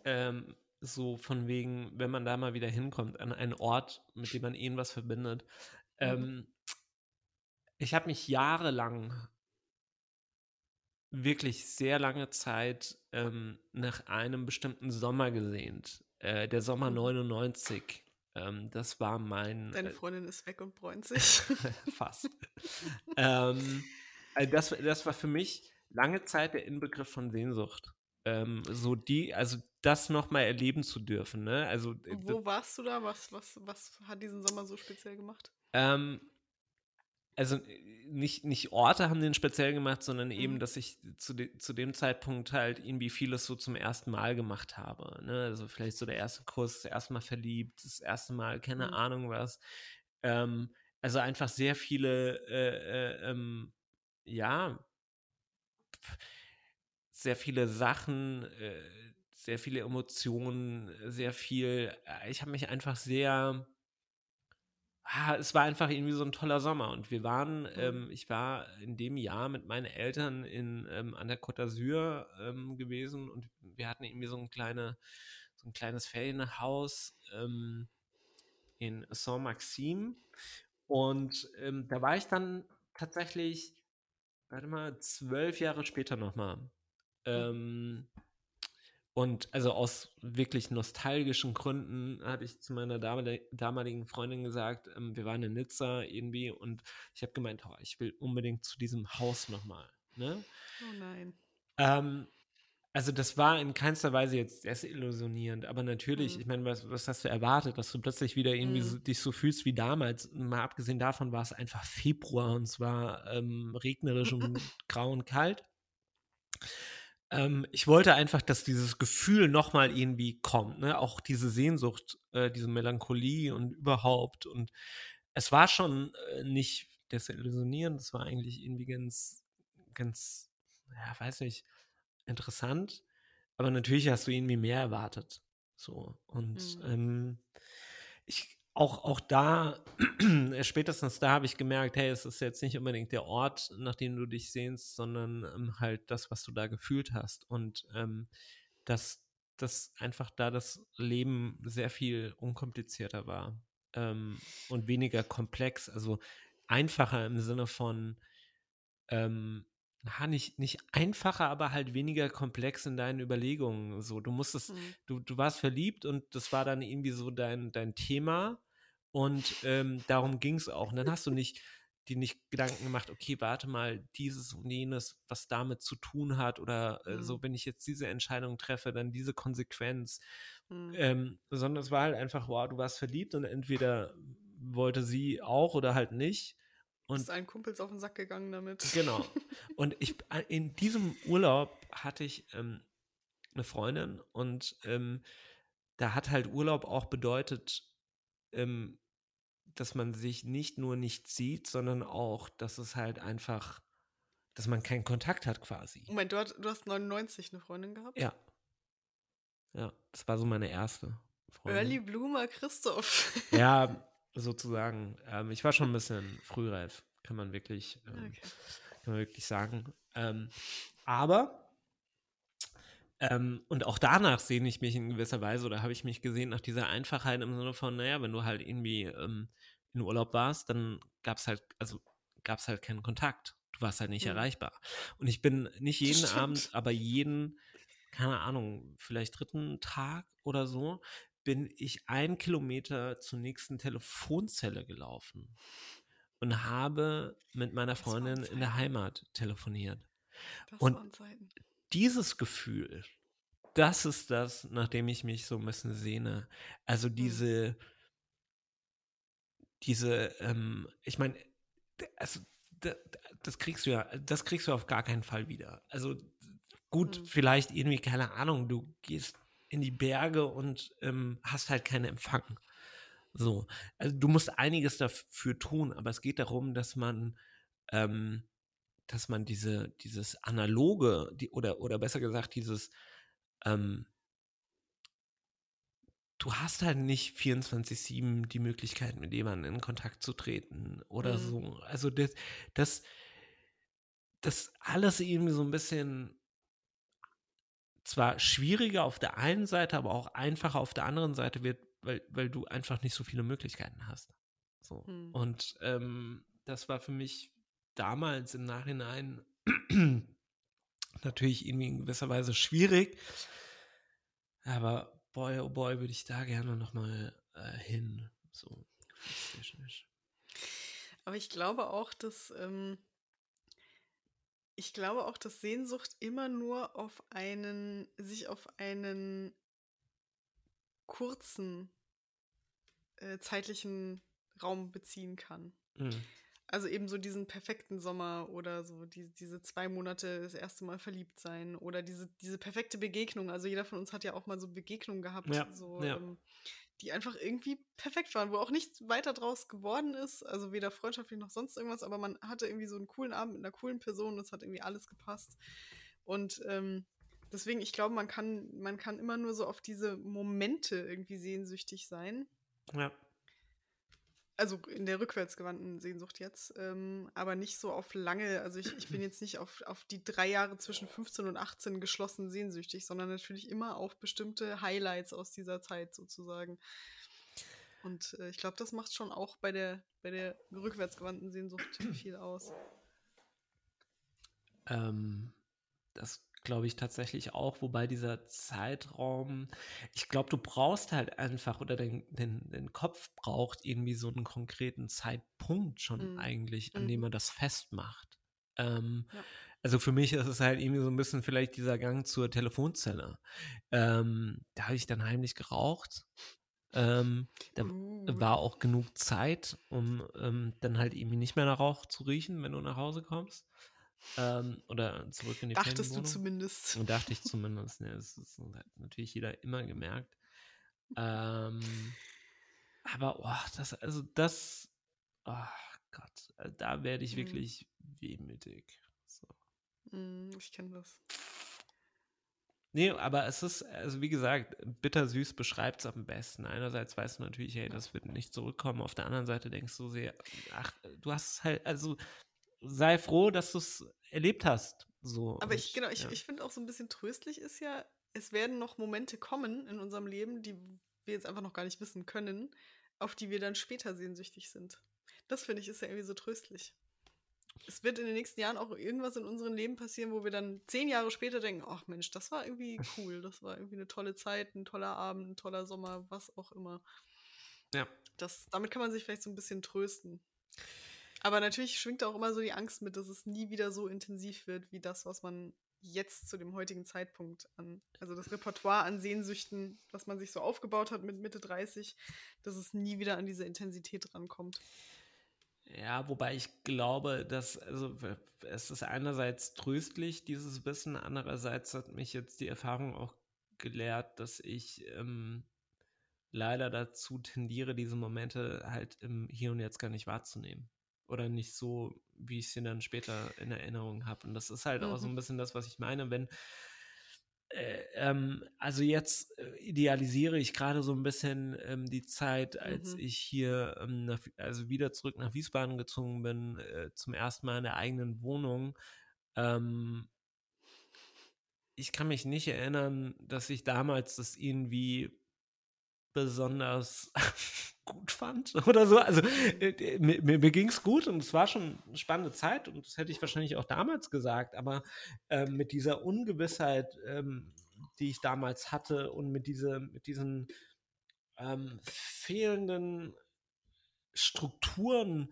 ähm, so von wegen, wenn man da mal wieder hinkommt, an einen Ort, mit dem man irgendwas verbindet. Mhm. Ähm, ich habe mich jahrelang, wirklich sehr lange Zeit ähm, nach einem bestimmten Sommer gesehnt. Äh, der Sommer 99. Mhm. Ähm, das war mein.
Deine äh Freundin äh, ist weg und bräunt sich. *laughs*
fast. ähm, also das, das war für mich lange Zeit der Inbegriff von Sehnsucht ähm, so die, also das nochmal erleben zu dürfen. Ne? Also,
äh, Wo warst du da? Was, was, was hat diesen Sommer so speziell gemacht?
Ähm, also nicht, nicht Orte haben den speziell gemacht, sondern mhm. eben, dass ich zu, de, zu dem Zeitpunkt halt irgendwie vieles so zum ersten Mal gemacht habe. Ne? Also vielleicht so der erste Kurs, das erste Mal verliebt, das erste Mal, keine mhm. Ahnung was. Ähm, also einfach sehr viele, äh, äh, ähm, ja, sehr viele Sachen, äh, sehr viele Emotionen, sehr viel. Äh, ich habe mich einfach sehr. Ah, es war einfach irgendwie so ein toller Sommer und wir waren, mhm. ähm, ich war in dem Jahr mit meinen Eltern in, ähm, an der Côte d'Azur ähm, gewesen und wir hatten irgendwie so ein, kleine, so ein kleines Ferienhaus ähm, in Saint-Maxime und ähm, da war ich dann tatsächlich, warte mal, zwölf Jahre später nochmal. Ähm, und also aus wirklich nostalgischen Gründen hatte ich zu meiner damaligen Freundin gesagt, ähm, wir waren in Nizza irgendwie und ich habe gemeint, oh, ich will unbedingt zu diesem Haus nochmal. Ne?
Oh nein.
Ähm, also das war in keinster Weise jetzt desillusionierend, aber natürlich, mhm. ich meine, was, was hast du erwartet, dass du plötzlich wieder irgendwie mhm. so, dich so fühlst wie damals? Mal abgesehen davon war es einfach Februar und es war ähm, regnerisch *laughs* und grau und kalt. Ähm, ich wollte einfach, dass dieses Gefühl nochmal irgendwie kommt, ne? Auch diese Sehnsucht, äh, diese Melancholie und überhaupt. Und es war schon äh, nicht desillusionierend, es war eigentlich irgendwie ganz, ganz, ja, weiß nicht, interessant. Aber natürlich hast du irgendwie mehr erwartet. So. Und mhm. ähm, ich auch, auch da, *clears throat* spätestens da habe ich gemerkt, hey, es ist jetzt nicht unbedingt der Ort, nach dem du dich sehnst, sondern ähm, halt das, was du da gefühlt hast. Und ähm, dass, dass einfach da das Leben sehr viel unkomplizierter war ähm, und weniger komplex, also einfacher im Sinne von, ähm, na, nicht, nicht einfacher, aber halt weniger komplex in deinen Überlegungen. So, du musstest, mhm. du, du warst verliebt und das war dann irgendwie so dein, dein Thema und ähm, darum ging es auch. Und dann hast du nicht dir nicht Gedanken gemacht, okay, warte mal, dieses und jenes, was damit zu tun hat, oder äh, mhm. so, wenn ich jetzt diese Entscheidung treffe, dann diese Konsequenz. Mhm. Ähm, sondern es war halt einfach, wow, du warst verliebt und entweder wollte sie auch oder halt nicht.
Und ist ein Kumpels auf den Sack gegangen damit.
Genau. Und ich *laughs* äh, in diesem Urlaub hatte ich ähm, eine Freundin und ähm, da hat halt Urlaub auch bedeutet, ähm, dass man sich nicht nur nicht sieht, sondern auch, dass es halt einfach, dass man keinen Kontakt hat quasi.
Moment, du, hast, du hast 99 eine Freundin gehabt?
Ja. Ja, das war so meine erste
Freundin. Early Bloomer Christoph.
ja, *laughs* sozusagen. Ähm, ich war schon ein bisschen frühreif, kann man wirklich, ähm, okay. kann man wirklich sagen. Ähm, aber ähm, und auch danach sehne ich mich in gewisser Weise oder habe ich mich gesehen nach dieser Einfachheit im Sinne von, naja, wenn du halt irgendwie ähm, in Urlaub warst, dann gab es halt, also gab es halt keinen Kontakt. Du warst halt nicht mhm. erreichbar. Und ich bin nicht jeden Abend, aber jeden, keine Ahnung, vielleicht dritten Tag oder so, bin ich einen Kilometer zur nächsten Telefonzelle gelaufen und habe mit meiner Freundin in der Heimat telefoniert. Das und dieses Gefühl, das ist das, nach dem ich mich so ein bisschen sehne. Also hm. diese, mhm. diese, ähm, ich meine, also das kriegst du ja, das kriegst du auf gar keinen Fall wieder. Also gut, mhm. vielleicht irgendwie, keine Ahnung, du gehst in die Berge und ähm, hast halt keinen Empfang. So, also du musst einiges dafür tun, aber es geht darum, dass man ähm, dass man diese, dieses analoge, die, oder, oder besser gesagt, dieses, ähm, du hast halt nicht 24-7 die Möglichkeit, mit jemandem in Kontakt zu treten oder mhm. so. Also das, das, das alles irgendwie so ein bisschen zwar schwieriger auf der einen Seite, aber auch einfacher auf der anderen Seite wird, weil, weil du einfach nicht so viele Möglichkeiten hast. So. Mhm. Und ähm, das war für mich damals im Nachhinein *clears throat* natürlich irgendwie in gewisser Weise schwierig. Aber boy, oh boy, würde ich da gerne nochmal äh, hin. So,
Aber ich glaube auch, dass ähm, ich glaube auch, dass Sehnsucht immer nur auf einen, sich auf einen kurzen äh, zeitlichen Raum beziehen kann. Mhm. Also eben so diesen perfekten Sommer oder so die, diese zwei Monate das erste Mal verliebt sein oder diese, diese perfekte Begegnung. Also jeder von uns hat ja auch mal so Begegnungen gehabt, ja, so, ja. Ähm, die einfach irgendwie perfekt waren, wo auch nichts weiter draus geworden ist. Also weder freundschaftlich noch sonst irgendwas, aber man hatte irgendwie so einen coolen Abend mit einer coolen Person, es hat irgendwie alles gepasst. Und ähm, deswegen, ich glaube, man kann, man kann immer nur so auf diese Momente irgendwie sehnsüchtig sein. Ja also in der rückwärtsgewandten Sehnsucht jetzt, ähm, aber nicht so auf lange, also ich, ich bin jetzt nicht auf, auf die drei Jahre zwischen 15 und 18 geschlossen sehnsüchtig, sondern natürlich immer auf bestimmte Highlights aus dieser Zeit sozusagen. Und äh, ich glaube, das macht schon auch bei der, bei der rückwärtsgewandten Sehnsucht viel aus.
Ähm, das glaube ich tatsächlich auch, wobei dieser Zeitraum, ich glaube, du brauchst halt einfach oder den, den, den Kopf braucht irgendwie so einen konkreten Zeitpunkt schon mhm. eigentlich, an mhm. dem man das festmacht. Ähm, ja. Also für mich ist es halt irgendwie so ein bisschen vielleicht dieser Gang zur Telefonzelle. Ähm, da habe ich dann heimlich geraucht. Ähm, da uh. war auch genug Zeit, um ähm, dann halt irgendwie nicht mehr nach Rauch zu riechen, wenn du nach Hause kommst. Ähm, oder zurück in die
Dachtest du zumindest.
Und dachte ich *laughs* zumindest. Ne, das, ist, hat natürlich jeder immer gemerkt. Ähm, aber, oh, das, also das, oh Gott, äh, da werde ich mhm. wirklich wehmütig. So.
Mm, ich kenne das.
Nee, aber es ist, also wie gesagt, bittersüß beschreibt es am besten. Einerseits weißt du natürlich, hey, das wird nicht zurückkommen. Auf der anderen Seite denkst du sehr, ach, du hast halt, also sei froh, dass du es erlebt hast. So.
Aber ich, genau, ich, ja. ich finde auch so ein bisschen tröstlich ist ja, es werden noch Momente kommen in unserem Leben, die wir jetzt einfach noch gar nicht wissen können, auf die wir dann später sehnsüchtig sind. Das finde ich ist ja irgendwie so tröstlich. Es wird in den nächsten Jahren auch irgendwas in unserem Leben passieren, wo wir dann zehn Jahre später denken, ach Mensch, das war irgendwie *laughs* cool, das war irgendwie eine tolle Zeit, ein toller Abend, ein toller Sommer, was auch immer.
Ja.
Das, damit kann man sich vielleicht so ein bisschen trösten. Aber natürlich schwingt auch immer so die Angst mit, dass es nie wieder so intensiv wird, wie das, was man jetzt zu dem heutigen Zeitpunkt an, also das Repertoire an Sehnsüchten, was man sich so aufgebaut hat mit Mitte 30, dass es nie wieder an diese Intensität rankommt.
Ja, wobei ich glaube, dass, also es ist einerseits tröstlich, dieses Wissen, andererseits hat mich jetzt die Erfahrung auch gelehrt, dass ich ähm, leider dazu tendiere, diese Momente halt im Hier und Jetzt gar nicht wahrzunehmen. Oder nicht so, wie ich sie dann später in Erinnerung habe. Und das ist halt mhm. auch so ein bisschen das, was ich meine, wenn äh, ähm, also jetzt äh, idealisiere ich gerade so ein bisschen ähm, die Zeit, als mhm. ich hier ähm, nach, also wieder zurück nach Wiesbaden gezogen bin, äh, zum ersten Mal in der eigenen Wohnung. Ähm, ich kann mich nicht erinnern, dass ich damals das irgendwie besonders *laughs* gut fand *laughs* oder so. Also äh, mir, mir ging es gut und es war schon eine spannende Zeit und das hätte ich wahrscheinlich auch damals gesagt, aber äh, mit dieser Ungewissheit, ähm, die ich damals hatte und mit, diese, mit diesen ähm, fehlenden Strukturen,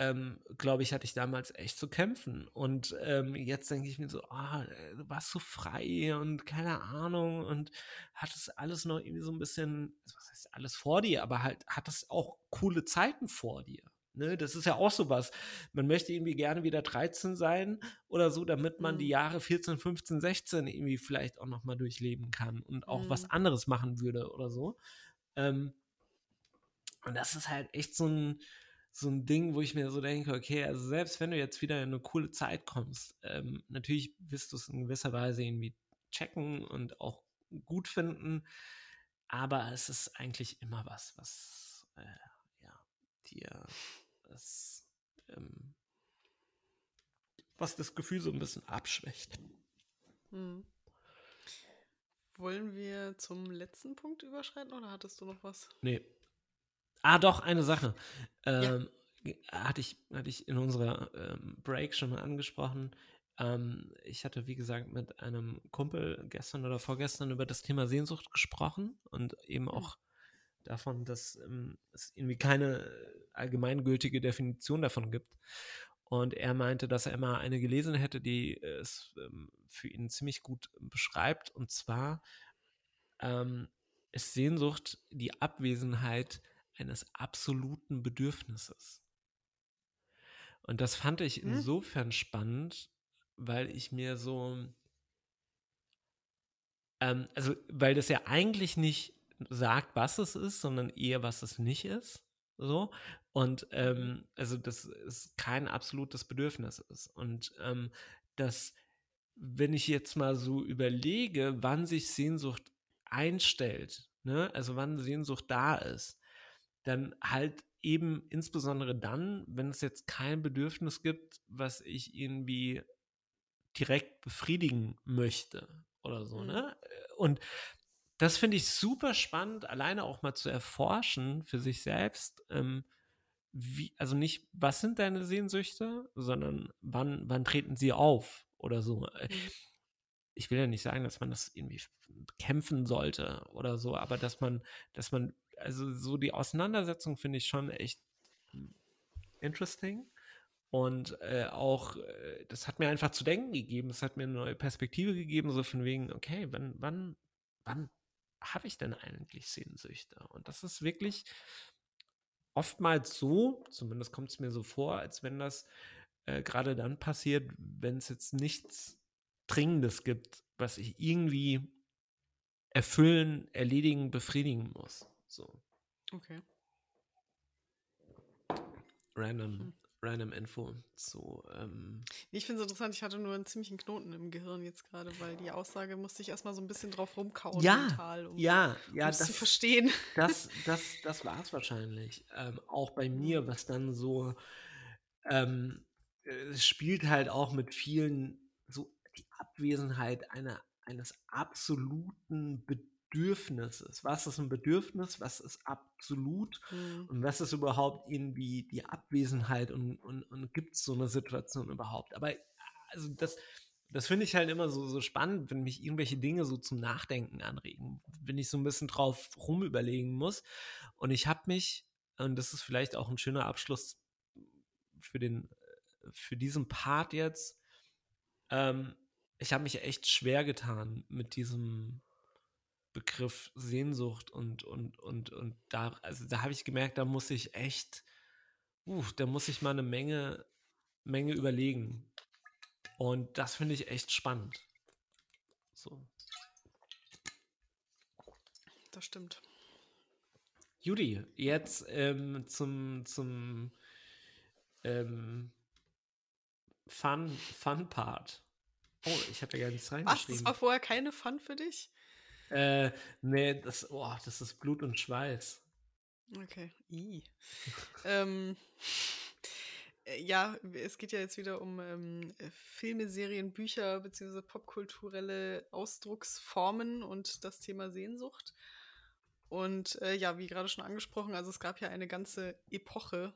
ähm, glaube ich, hatte ich damals echt zu kämpfen. Und ähm, jetzt denke ich mir so, ah, du warst so frei und keine Ahnung und hattest alles noch irgendwie so ein bisschen, was heißt alles vor dir, aber halt hattest auch coole Zeiten vor dir. Ne, das ist ja auch so was. Man möchte irgendwie gerne wieder 13 sein oder so, damit man mhm. die Jahre 14, 15, 16 irgendwie vielleicht auch nochmal durchleben kann und auch mhm. was anderes machen würde oder so. Ähm, und das ist halt echt so ein, so ein Ding, wo ich mir so denke, okay, also selbst wenn du jetzt wieder in eine coole Zeit kommst, ähm, natürlich wirst du es in gewisser Weise irgendwie checken und auch gut finden, aber es ist eigentlich immer was, was äh, ja, dir das, ähm, was das Gefühl so ein bisschen abschwächt. Hm.
Wollen wir zum letzten Punkt überschreiten oder hattest du noch was?
Nee, Ah, doch, eine Sache. Ähm, ja. hatte, ich, hatte ich in unserer ähm, Break schon mal angesprochen. Ähm, ich hatte, wie gesagt, mit einem Kumpel gestern oder vorgestern über das Thema Sehnsucht gesprochen und eben hm. auch mhm. davon, dass ähm, es irgendwie keine allgemeingültige Definition davon gibt. Und er meinte, dass er immer eine gelesen hätte, die es ähm, für ihn ziemlich gut beschreibt. Und zwar ähm, ist Sehnsucht die Abwesenheit eines absoluten Bedürfnisses. Und das fand ich hm? insofern spannend, weil ich mir so, ähm, also weil das ja eigentlich nicht sagt, was es ist, sondern eher, was es nicht ist. So. Und ähm, also das ist kein absolutes Bedürfnis ist. Und ähm, das, wenn ich jetzt mal so überlege, wann sich Sehnsucht einstellt, ne, also wann Sehnsucht da ist, dann halt eben insbesondere dann, wenn es jetzt kein Bedürfnis gibt, was ich irgendwie direkt befriedigen möchte oder so, mhm. ne? Und das finde ich super spannend, alleine auch mal zu erforschen für sich selbst. Ähm, wie, also nicht, was sind deine Sehnsüchte, sondern wann, wann treten sie auf oder so. Äh, mhm. Ich will ja nicht sagen, dass man das irgendwie kämpfen sollte oder so, aber dass man, dass man also so die Auseinandersetzung finde ich schon echt interesting. Und äh, auch, äh, das hat mir einfach zu denken gegeben, es hat mir eine neue Perspektive gegeben, so von wegen, okay, wann, wann, wann habe ich denn eigentlich Sehnsüchte? Und das ist wirklich oftmals so, zumindest kommt es mir so vor, als wenn das äh, gerade dann passiert, wenn es jetzt nichts Dringendes gibt, was ich irgendwie erfüllen, erledigen, befriedigen muss. So.
Okay.
Random, hm. Random Info zu. Ähm
ich finde es interessant, ich hatte nur einen ziemlichen Knoten im Gehirn jetzt gerade, weil die Aussage musste ich erstmal so ein bisschen drauf rumkauen
ja,
mental,
um, ja, ja,
das zu verstehen.
Das, *laughs* das, das war es wahrscheinlich. Ähm, auch bei mir, was dann so ähm, es spielt halt auch mit vielen so die Abwesenheit einer, eines absoluten Bedürfnisses. Was ist ein Bedürfnis? Was ist absolut? Mhm. Und was ist überhaupt irgendwie die Abwesenheit und, und, und gibt es so eine Situation überhaupt? Aber also das, das finde ich halt immer so, so spannend, wenn mich irgendwelche Dinge so zum Nachdenken anregen, wenn ich so ein bisschen drauf rumüberlegen muss. Und ich habe mich, und das ist vielleicht auch ein schöner Abschluss für den für diesen Part jetzt, ähm, ich habe mich echt schwer getan mit diesem Begriff Sehnsucht und, und, und, und da, also da habe ich gemerkt, da muss ich echt, uh, da muss ich mal eine Menge, Menge überlegen. Und das finde ich echt spannend. So.
Das stimmt.
Judy, jetzt ähm, zum, zum ähm, Fun, Fun Part. Oh, ich habe ja gar nichts reingeschrieben.
Was? Das war vorher keine Fun für dich?
Äh, nee, das, oh, das ist Blut und Schweiß.
Okay. ähm, *laughs* äh, ja, es geht ja jetzt wieder um ähm, Filme, Serien, Bücher bzw. popkulturelle Ausdrucksformen und das Thema Sehnsucht. Und äh, ja, wie gerade schon angesprochen, also es gab ja eine ganze Epoche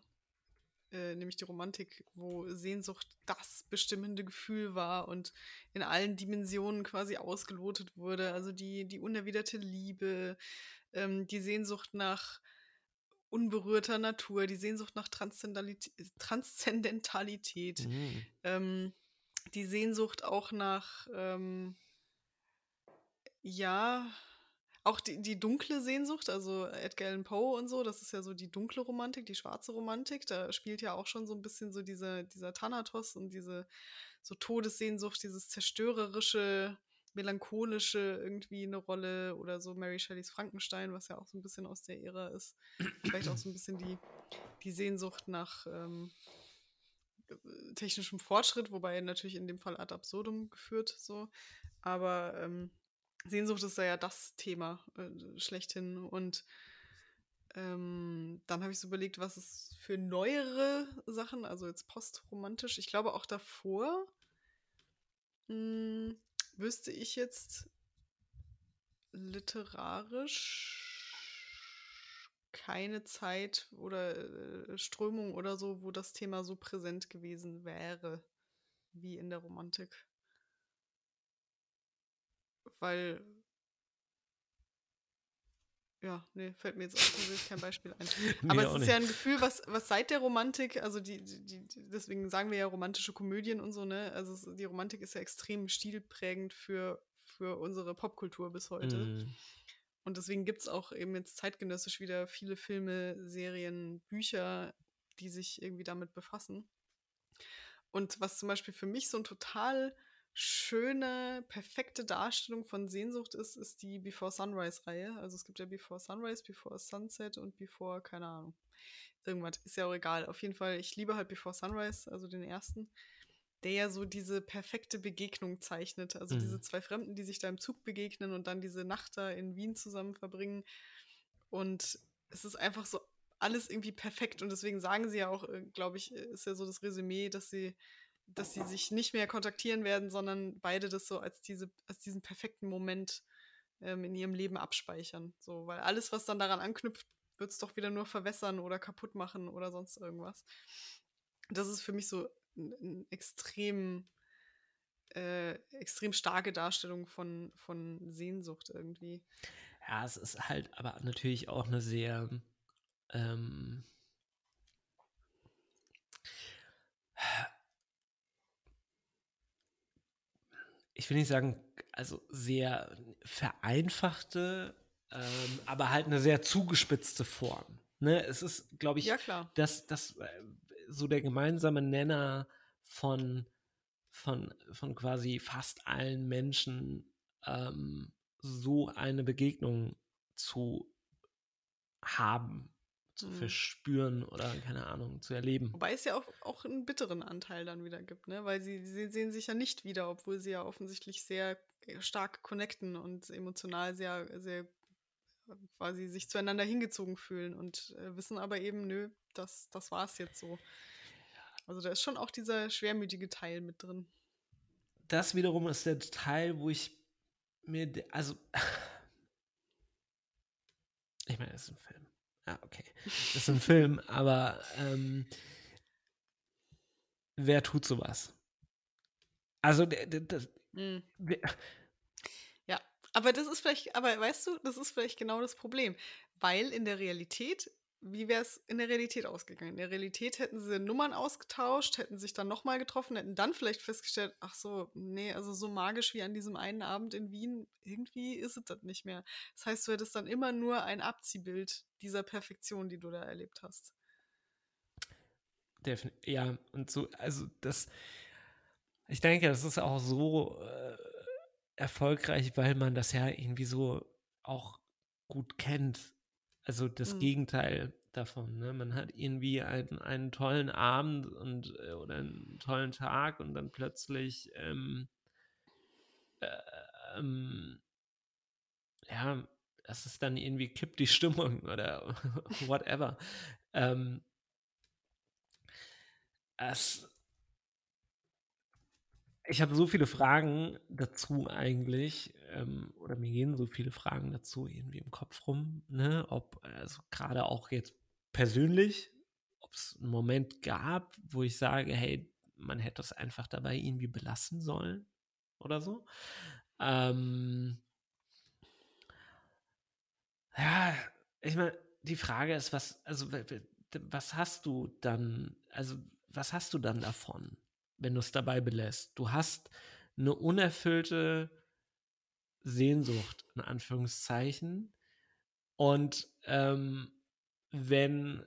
äh, nämlich die Romantik, wo Sehnsucht das bestimmende Gefühl war und in allen Dimensionen quasi ausgelotet wurde. Also die, die unerwiderte Liebe, ähm, die Sehnsucht nach unberührter Natur, die Sehnsucht nach Transzendentalität, Transzendentalität mhm. ähm, die Sehnsucht auch nach, ähm, ja, auch die, die dunkle Sehnsucht, also Edgar Allan Poe und so, das ist ja so die dunkle Romantik, die schwarze Romantik. Da spielt ja auch schon so ein bisschen so diese, dieser Thanatos und diese so Todessehnsucht, dieses zerstörerische, melancholische irgendwie eine Rolle oder so Mary Shelleys Frankenstein, was ja auch so ein bisschen aus der Ära ist. Vielleicht auch so ein bisschen die, die Sehnsucht nach ähm, technischem Fortschritt, wobei natürlich in dem Fall ad absurdum geführt so. Aber ähm, Sehnsucht ist ja das Thema äh, schlechthin. Und ähm, dann habe ich so überlegt, was es für neuere Sachen, also jetzt postromantisch. Ich glaube auch davor mh, hm, wüsste ich jetzt literarisch keine Zeit oder äh, Strömung oder so, wo das Thema so präsent gewesen wäre wie in der Romantik weil ja, nee, fällt mir jetzt auch kein Beispiel ein. *laughs* Aber nee, es ist nicht. ja ein Gefühl, was, was seit der Romantik, also die, die, die, deswegen sagen wir ja romantische Komödien und so, ne? Also es, die Romantik ist ja extrem stilprägend für, für unsere Popkultur bis heute. Mm. Und deswegen gibt es auch eben jetzt zeitgenössisch wieder viele Filme, Serien, Bücher, die sich irgendwie damit befassen. Und was zum Beispiel für mich so ein total schöne, perfekte Darstellung von Sehnsucht ist, ist die Before Sunrise-Reihe. Also es gibt ja Before Sunrise, Before Sunset und Before, keine Ahnung. Irgendwas, ist ja auch egal. Auf jeden Fall, ich liebe halt Before Sunrise, also den ersten, der ja so diese perfekte Begegnung zeichnet. Also mhm. diese zwei Fremden, die sich da im Zug begegnen und dann diese Nacht da in Wien zusammen verbringen. Und es ist einfach so alles irgendwie perfekt. Und deswegen sagen sie ja auch, äh, glaube ich, ist ja so das Resümee, dass sie dass sie sich nicht mehr kontaktieren werden, sondern beide das so als, diese, als diesen perfekten Moment ähm, in ihrem Leben abspeichern. So, weil alles, was dann daran anknüpft, wird es doch wieder nur verwässern oder kaputt machen oder sonst irgendwas. Das ist für mich so eine extrem, äh, extrem starke Darstellung von, von Sehnsucht irgendwie.
Ja, es ist halt aber natürlich auch eine sehr ähm, ich will nicht sagen, also sehr vereinfachte, ähm, aber halt eine sehr zugespitzte Form. Ne? Es ist, glaube ich,
ja,
dass das äh, so der gemeinsame Nenner von, von, von quasi fast allen Menschen ähm, so eine Begegnung zu haben. Zu mhm. verspüren oder, keine Ahnung, zu erleben.
Wobei es ja auch, auch einen bitteren Anteil dann wieder gibt, ne? Weil sie, sie sehen sich ja nicht wieder, obwohl sie ja offensichtlich sehr äh, stark connecten und emotional sehr, sehr quasi sich zueinander hingezogen fühlen und äh, wissen aber eben, nö, das, das war es jetzt so. Also da ist schon auch dieser schwermütige Teil mit drin.
Das wiederum ist der Teil, wo ich mir, also *laughs* ich meine, das ist ein Film. Ah, okay. Das ist ein *laughs* Film, aber ähm, wer tut sowas? Also, das,
mm. ja, aber das ist vielleicht, aber weißt du, das ist vielleicht genau das Problem, weil in der Realität wie wäre es in der Realität ausgegangen? In der Realität hätten sie Nummern ausgetauscht, hätten sich dann nochmal getroffen, hätten dann vielleicht festgestellt, ach so, nee, also so magisch wie an diesem einen Abend in Wien, irgendwie ist es das nicht mehr. Das heißt, du hättest dann immer nur ein Abziehbild dieser Perfektion, die du da erlebt hast.
Ja, und so, also das, ich denke, das ist auch so äh, erfolgreich, weil man das ja irgendwie so auch gut kennt also das mhm. Gegenteil davon. Ne? Man hat irgendwie einen, einen tollen Abend und äh, oder einen tollen Tag und dann plötzlich ähm, äh, ähm, ja, es ist dann irgendwie kippt die *laughs* Stimmung oder whatever. ähm, es, ich habe so viele Fragen dazu eigentlich, ähm, oder mir gehen so viele Fragen dazu irgendwie im Kopf rum, ne? Ob, also gerade auch jetzt persönlich, ob es einen Moment gab, wo ich sage, hey, man hätte es einfach dabei irgendwie belassen sollen oder so. Ähm, ja, ich meine, die Frage ist, was, also was hast du dann, also was hast du dann davon? Wenn du es dabei belässt. Du hast eine unerfüllte Sehnsucht, in Anführungszeichen. Und ähm, wenn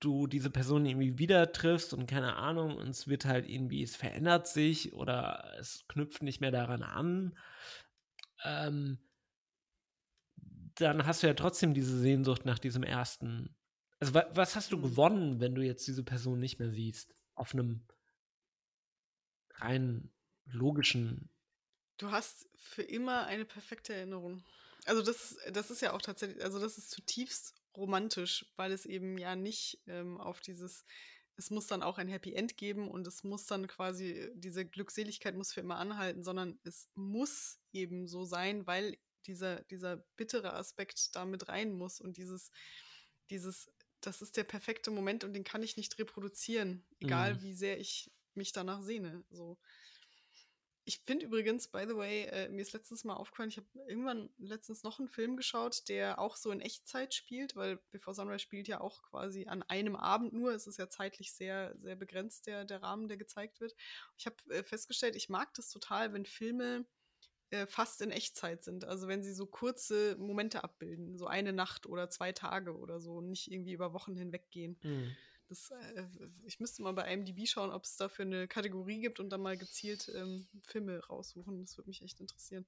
du diese Person irgendwie wieder triffst und keine Ahnung, und es wird halt irgendwie, es verändert sich oder es knüpft nicht mehr daran an, ähm, dann hast du ja trotzdem diese Sehnsucht nach diesem ersten. Also, wa was hast du mhm. gewonnen, wenn du jetzt diese Person nicht mehr siehst? Auf einem rein logischen.
Du hast für immer eine perfekte Erinnerung. Also das, das ist ja auch tatsächlich, also das ist zutiefst romantisch, weil es eben ja nicht ähm, auf dieses, es muss dann auch ein Happy End geben und es muss dann quasi, diese Glückseligkeit muss für immer anhalten, sondern es muss eben so sein, weil dieser, dieser bittere Aspekt da mit rein muss und dieses, dieses, das ist der perfekte Moment und den kann ich nicht reproduzieren, egal mhm. wie sehr ich mich danach sehne. So. Ich finde übrigens, by the way, äh, mir ist letztens mal aufgefallen, ich habe irgendwann letztens noch einen Film geschaut, der auch so in Echtzeit spielt, weil Before Sunrise spielt ja auch quasi an einem Abend nur. Es ist ja zeitlich sehr, sehr begrenzt, der, der Rahmen, der gezeigt wird. Ich habe äh, festgestellt, ich mag das total, wenn Filme äh, fast in Echtzeit sind. Also wenn sie so kurze Momente abbilden, so eine Nacht oder zwei Tage oder so, und nicht irgendwie über Wochen hinweg gehen. Mhm. Das, äh, ich müsste mal bei IMDb schauen, ob es dafür eine Kategorie gibt und dann mal gezielt ähm, Filme raussuchen. Das würde mich echt interessieren.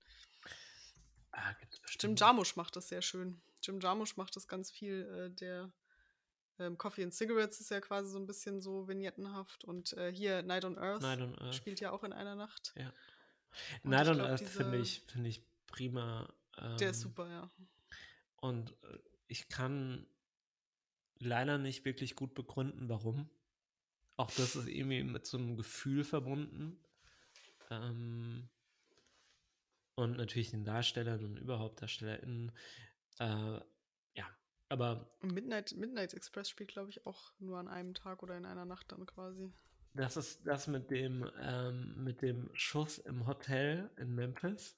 Ah, Jim Jarmusch macht das sehr schön. Jim Jarmusch macht das ganz viel. Äh, der ähm, Coffee and Cigarettes ist ja quasi so ein bisschen so vignettenhaft. Und äh, hier Night on, Earth
Night on Earth spielt
ja auch in einer Nacht.
Ja. Night on Earth finde ich, find ich prima.
Ähm, der ist ähm, super, ja.
Und äh, ich kann leider nicht wirklich gut begründen, warum. Auch das ist irgendwie mit so einem Gefühl verbunden. Ähm, und natürlich den Darstellern und überhaupt DarstellerInnen. Äh, ja, aber.
Midnight, Midnight Express spielt, glaube ich, auch nur an einem Tag oder in einer Nacht dann quasi.
Das ist das mit dem, ähm, mit dem Schuss im Hotel in Memphis.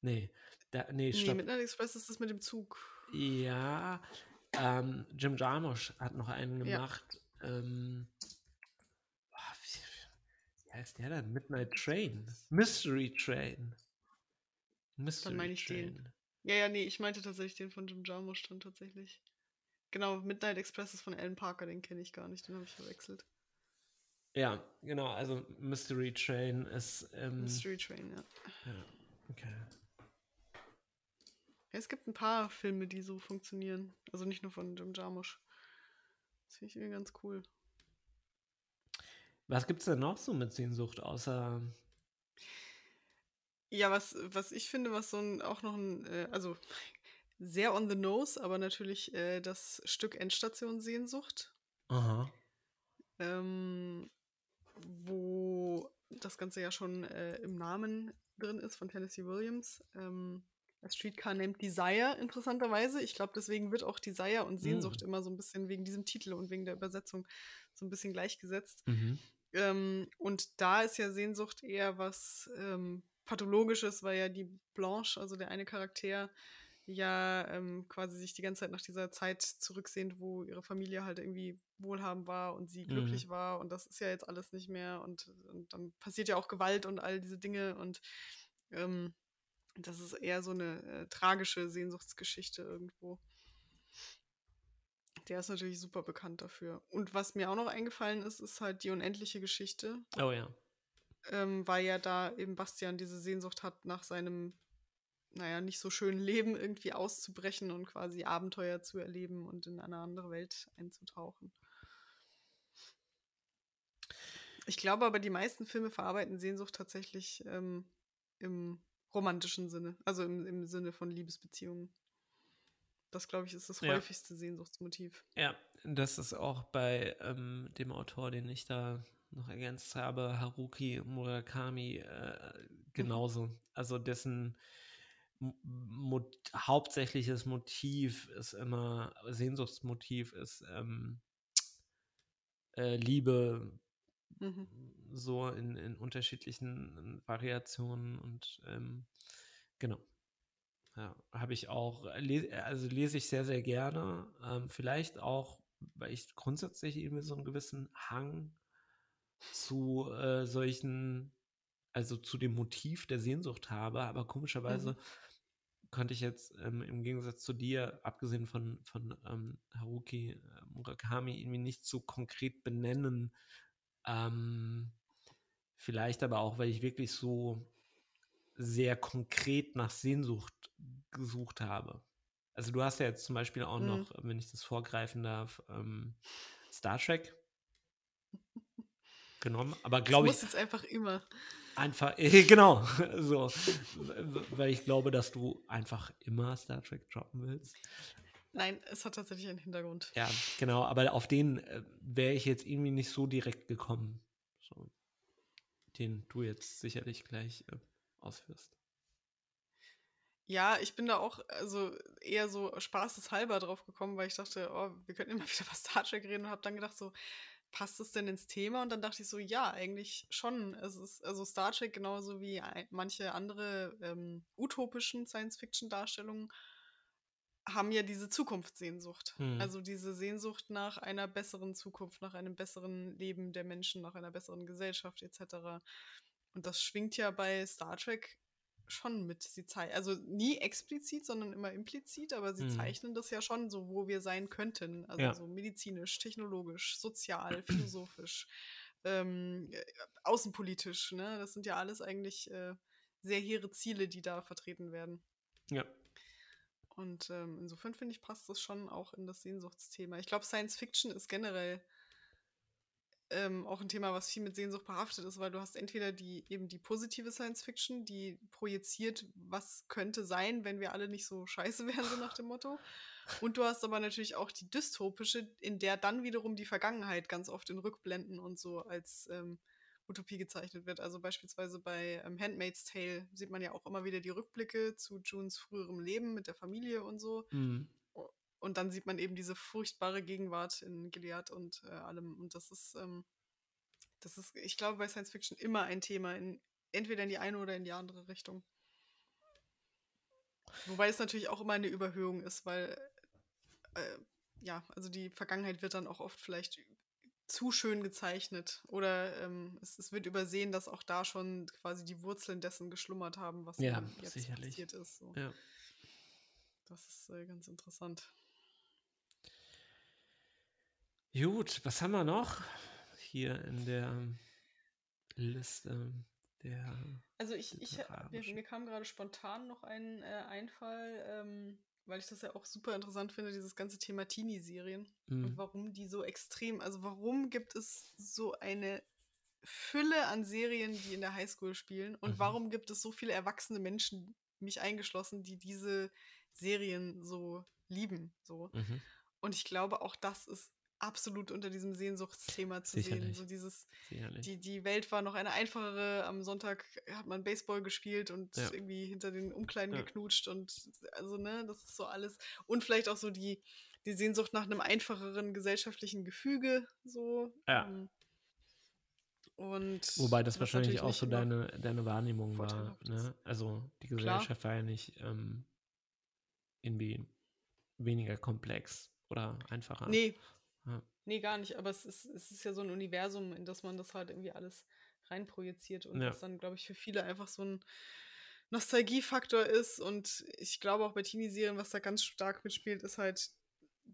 Nee, da, nee,
nee Midnight Express ist das mit dem Zug.
Ja, ähm, Jim Jarmusch hat noch einen gemacht. Ja. Ähm, wie, wie, heißt der denn? Midnight Train. Mystery Train.
Mystery dann meine ich Train. Den. Ja, ja, nee, ich meinte tatsächlich den von Jim Jarmusch dann tatsächlich. Genau, Midnight Express ist von Alan Parker, den kenne ich gar nicht, den habe ich verwechselt.
Ja, genau, also Mystery Train ist.
Ähm, Mystery Train, ja.
Ja, okay.
Es gibt ein paar Filme, die so funktionieren. Also nicht nur von Jim Jarmusch. Das finde ich irgendwie ganz cool.
Was gibt es denn noch so mit Sehnsucht, außer.
Ja, was, was ich finde, was so ein, auch noch ein, äh, also sehr on the nose, aber natürlich äh, das Stück Endstation Sehnsucht. Aha. Ähm, wo das Ganze ja schon äh, im Namen drin ist von Tennessee Williams. Ähm, das Streetcar nennt Desire, interessanterweise. Ich glaube, deswegen wird auch Desire und Sehnsucht mm. immer so ein bisschen wegen diesem Titel und wegen der Übersetzung so ein bisschen gleichgesetzt. Mhm. Ähm, und da ist ja Sehnsucht eher was ähm, Pathologisches, weil ja die Blanche, also der eine Charakter, ja ähm, quasi sich die ganze Zeit nach dieser Zeit zurücksehnt, wo ihre Familie halt irgendwie wohlhabend war und sie glücklich mhm. war und das ist ja jetzt alles nicht mehr und, und, dann passiert ja auch Gewalt und all diese Dinge und ähm, das ist eher so eine äh, tragische Sehnsuchtsgeschichte irgendwo. Der ist natürlich super bekannt dafür. Und was mir auch noch eingefallen ist, ist halt die unendliche Geschichte.
Oh ja.
Ähm, weil ja da eben Bastian diese Sehnsucht hat, nach seinem naja, nicht so schönen Leben irgendwie auszubrechen und quasi Abenteuer zu erleben und in eine andere Welt einzutauchen. Ich glaube aber, die meisten Filme verarbeiten Sehnsucht tatsächlich ähm, im romantischen Sinne, also im, im Sinne von Liebesbeziehungen. Das, glaube ich, ist das ja. häufigste Sehnsuchtsmotiv.
Ja, das ist auch bei ähm, dem Autor, den ich da noch ergänzt habe, Haruki Murakami, äh, genauso. Mhm. Also dessen Mo hauptsächliches Motiv ist immer, Sehnsuchtsmotiv ist ähm, äh, Liebe, mhm. So in, in unterschiedlichen Variationen und ähm, genau. Ja, habe ich auch, also lese ich sehr, sehr gerne. Ähm, vielleicht auch, weil ich grundsätzlich irgendwie so einen gewissen Hang zu äh, solchen, also zu dem Motiv der Sehnsucht habe, aber komischerweise mhm konnte ich jetzt ähm, im Gegensatz zu dir, abgesehen von, von ähm, Haruki äh, Murakami, irgendwie nicht so konkret benennen. Ähm, vielleicht aber auch, weil ich wirklich so sehr konkret nach Sehnsucht gesucht habe. Also du hast ja jetzt zum Beispiel auch mhm. noch, wenn ich das vorgreifen darf, ähm, Star Trek *laughs* genommen, aber glaube ich.
Du musst jetzt einfach immer.
Einfach, *laughs* genau, so, weil ich glaube, dass du einfach immer Star Trek droppen willst.
Nein, es hat tatsächlich einen Hintergrund.
Ja, genau, aber auf den äh, wäre ich jetzt irgendwie nicht so direkt gekommen. So, den du jetzt sicherlich gleich äh, ausführst.
Ja, ich bin da auch also eher so spaßeshalber drauf gekommen, weil ich dachte, oh, wir könnten immer *laughs* wieder über Star Trek reden und habe dann gedacht so, passt es denn ins Thema? Und dann dachte ich so, ja, eigentlich schon. Es ist also Star Trek genauso wie manche andere ähm, utopischen Science-Fiction-Darstellungen haben ja diese Zukunftssehnsucht. Hm. Also diese Sehnsucht nach einer besseren Zukunft, nach einem besseren Leben der Menschen, nach einer besseren Gesellschaft etc. Und das schwingt ja bei Star Trek schon mit. Sie zeigen, also nie explizit, sondern immer implizit, aber sie mhm. zeichnen das ja schon so, wo wir sein könnten. Also ja. so medizinisch, technologisch, sozial, *clears throat* philosophisch, ähm, äh, außenpolitisch. Ne? Das sind ja alles eigentlich äh, sehr hehre Ziele, die da vertreten werden.
Ja.
Und ähm, insofern finde ich, passt das schon auch in das Sehnsuchtsthema. Ich glaube, Science Fiction ist generell ähm, auch ein Thema, was viel mit Sehnsucht behaftet ist, weil du hast entweder die eben die positive Science Fiction, die projiziert, was könnte sein, wenn wir alle nicht so scheiße *laughs* wären, so nach dem Motto. Und du hast aber natürlich auch die dystopische, in der dann wiederum die Vergangenheit ganz oft in Rückblenden und so als ähm, Utopie gezeichnet wird. Also beispielsweise bei ähm, Handmaid's Tale sieht man ja auch immer wieder die Rückblicke zu Junes früherem Leben mit der Familie und so. Mhm. Und dann sieht man eben diese furchtbare Gegenwart in Gilead und äh, allem. Und das ist, ähm, das ist, ich glaube, bei Science Fiction immer ein Thema, in, entweder in die eine oder in die andere Richtung. Wobei es natürlich auch immer eine Überhöhung ist, weil, äh, ja, also die Vergangenheit wird dann auch oft vielleicht zu schön gezeichnet. Oder ähm, es, es, wird übersehen, dass auch da schon quasi die Wurzeln dessen geschlummert haben, was
ja, jetzt sicherlich.
passiert ist. So.
Ja.
Das ist äh, ganz interessant.
Gut, was haben wir noch hier in der Liste? Der
also ich, ich mir, mir, kam gerade spontan noch ein äh, Einfall, ähm, weil ich das ja auch super interessant finde, dieses ganze Thema Teenie-Serien mhm. und warum die so extrem, also warum gibt es so eine Fülle an Serien, die in der Highschool spielen und mhm. warum gibt es so viele erwachsene Menschen, mich eingeschlossen, die diese Serien so lieben, so. Mhm. Und ich glaube, auch das ist absolut unter diesem Sehnsuchtsthema zu Sicherlich. sehen. So dieses, die, die Welt war noch eine einfachere. Am Sonntag hat man Baseball gespielt und ja. irgendwie hinter den Umkleiden ja. geknutscht und also, ne, das ist so alles. Und vielleicht auch so die, die Sehnsucht nach einem einfacheren gesellschaftlichen Gefüge, so. Ja. Ähm, und
Wobei das wahrscheinlich auch so deine, deine Wahrnehmung war. Ne? Also die Gesellschaft Klar. war ja nicht ähm, irgendwie weniger komplex oder einfacher.
Nee. Nee, gar nicht, aber es ist, es ist ja so ein Universum, in das man das halt irgendwie alles reinprojiziert und ja. das dann, glaube ich, für viele einfach so ein Nostalgiefaktor ist. Und ich glaube auch bei Teenie-Serien, was da ganz stark mitspielt, ist halt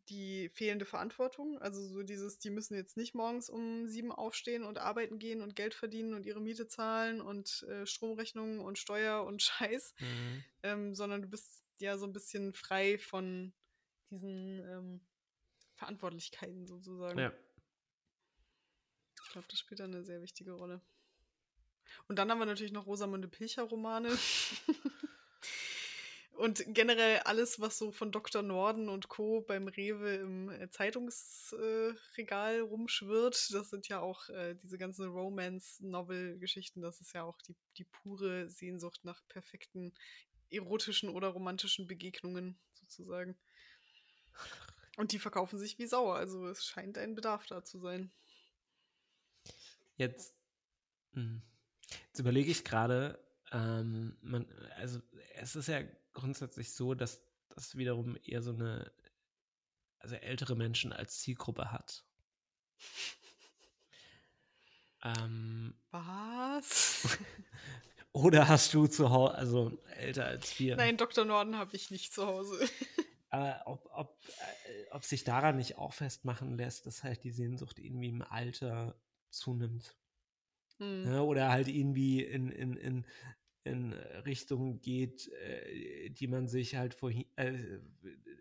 die fehlende Verantwortung. Also so dieses, die müssen jetzt nicht morgens um sieben aufstehen und arbeiten gehen und Geld verdienen und ihre Miete zahlen und äh, Stromrechnungen und Steuer und *laughs* Scheiß, mhm. ähm, sondern du bist ja so ein bisschen frei von diesen ähm, Verantwortlichkeiten sozusagen. Ja. Ich glaube, das spielt da eine sehr wichtige Rolle. Und dann haben wir natürlich noch Rosamunde Pilcher-Romane. *laughs* und generell alles, was so von Dr. Norden und Co. beim Rewe im äh, Zeitungsregal rumschwirrt, das sind ja auch äh, diese ganzen Romance-Novel-Geschichten. Das ist ja auch die, die pure Sehnsucht nach perfekten erotischen oder romantischen Begegnungen sozusagen. Und die verkaufen sich wie sauer. Also es scheint ein Bedarf da zu sein.
Jetzt, hm, jetzt überlege ich gerade, ähm, man, also es ist ja grundsätzlich so, dass das wiederum eher so eine, also ältere Menschen als Zielgruppe hat. *laughs*
ähm, Was? *laughs*
Oder hast du zu Hause, also älter als wir?
Nein, Dr. Norden habe ich nicht zu Hause. *laughs*
Aber ob, ob, äh, ob sich daran nicht auch festmachen lässt, dass halt die Sehnsucht irgendwie im Alter zunimmt. Mhm. Ja, oder halt irgendwie in, in, in, in Richtung geht, äh, die man sich halt vor, äh,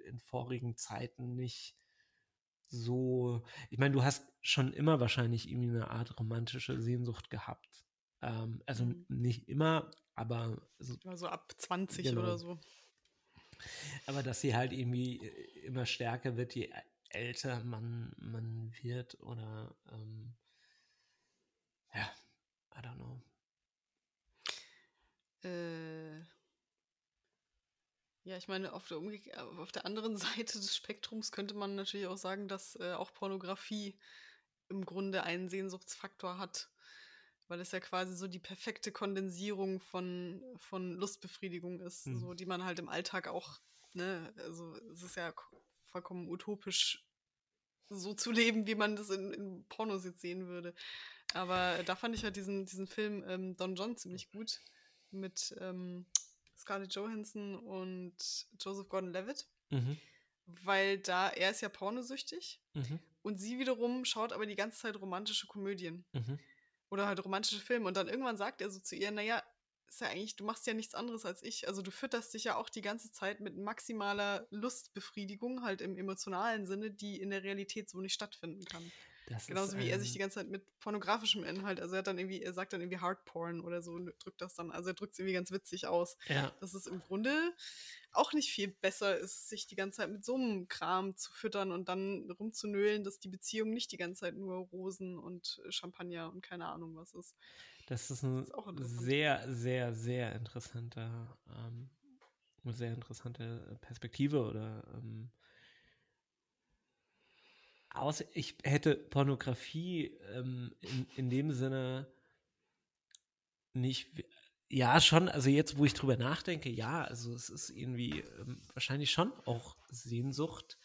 in vorigen Zeiten nicht so. Ich meine, du hast schon immer wahrscheinlich irgendwie eine Art romantische Sehnsucht gehabt. Ähm, also mhm. nicht immer, aber
so, also ab 20 genau. oder so.
Aber dass sie halt irgendwie äh, immer stärker wird, je älter man, man wird oder ähm, ja, I don't know.
Äh, ja, ich meine, auf der, auf der anderen *laughs* Seite des Spektrums könnte man natürlich auch sagen, dass äh, auch Pornografie im Grunde einen Sehnsuchtsfaktor hat weil es ja quasi so die perfekte Kondensierung von, von Lustbefriedigung ist, mhm. so die man halt im Alltag auch, ne, also es ist ja vollkommen utopisch, so zu leben, wie man das in, in Pornos jetzt sehen würde. Aber da fand ich halt diesen, diesen Film ähm, Don John ziemlich gut mit ähm, Scarlett Johansson und Joseph Gordon-Levitt. Mhm. Weil da, er ist ja pornosüchtig mhm. und sie wiederum schaut aber die ganze Zeit romantische Komödien. Mhm. Oder halt romantische Filme. Und dann irgendwann sagt er so zu ihr, naja, ist ja eigentlich, du machst ja nichts anderes als ich. Also du fütterst dich ja auch die ganze Zeit mit maximaler Lustbefriedigung, halt im emotionalen Sinne, die in der Realität so nicht stattfinden kann. Das Genauso wie er sich die ganze Zeit mit pornografischem Inhalt, also er hat dann irgendwie, er sagt dann irgendwie Hardporn oder so und drückt das dann, also er drückt es irgendwie ganz witzig aus. Ja. Das ist im Grunde auch nicht viel besser ist, sich die ganze Zeit mit so einem Kram zu füttern und dann rumzunölen, dass die Beziehung nicht die ganze Zeit nur Rosen und Champagner und keine Ahnung was ist.
Das ist ein das ist sehr, sehr, sehr interessanter, ähm, sehr interessante Perspektive oder ähm, außer ich hätte Pornografie ähm, in, in dem Sinne nicht ja, schon. Also jetzt, wo ich drüber nachdenke, ja, also es ist irgendwie ähm, wahrscheinlich schon auch Sehnsucht.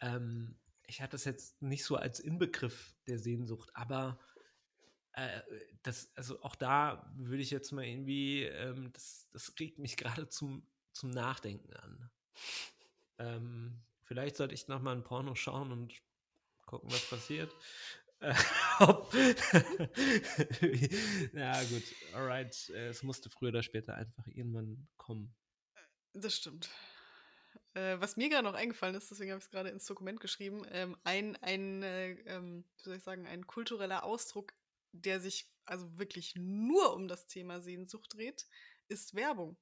Ähm, ich hatte es jetzt nicht so als Inbegriff der Sehnsucht, aber äh, das, also auch da würde ich jetzt mal irgendwie, ähm, das, das regt mich *laughs* gerade zum, zum Nachdenken an. Ähm, vielleicht sollte ich noch mal ein Porno schauen und gucken, was passiert. *laughs* *laughs* ja, gut, alright. Es musste früher oder später einfach irgendwann kommen.
Das stimmt. Äh, was mir gerade noch eingefallen ist, deswegen habe ich es gerade ins Dokument geschrieben, ähm, ein, ein äh, ähm, wie soll ich sagen, ein kultureller Ausdruck, der sich also wirklich nur um das Thema Sehnsucht dreht, ist Werbung.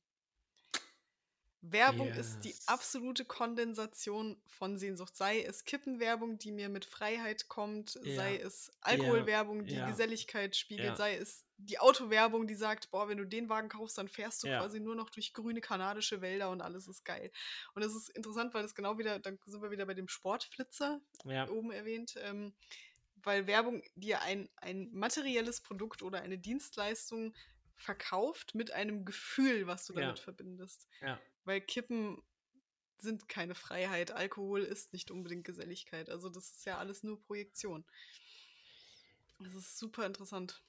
Werbung yes. ist die absolute Kondensation von Sehnsucht. Sei es Kippenwerbung, die mir mit Freiheit kommt, ja. sei es Alkoholwerbung, die ja. Geselligkeit spiegelt, ja. sei es die Autowerbung, die sagt, boah, wenn du den Wagen kaufst, dann fährst du quasi nur noch durch grüne kanadische Wälder und alles ist geil. Und es ist interessant, weil das genau wieder, dann sind wir wieder bei dem Sportflitzer oben erwähnt. Ähm, weil Werbung dir ein, ein materielles Produkt oder eine Dienstleistung verkauft mit einem Gefühl, was du damit verbindest.
Ja.
Weil Kippen sind keine Freiheit, Alkohol ist nicht unbedingt Geselligkeit. Also das ist ja alles nur Projektion. Das ist super interessant.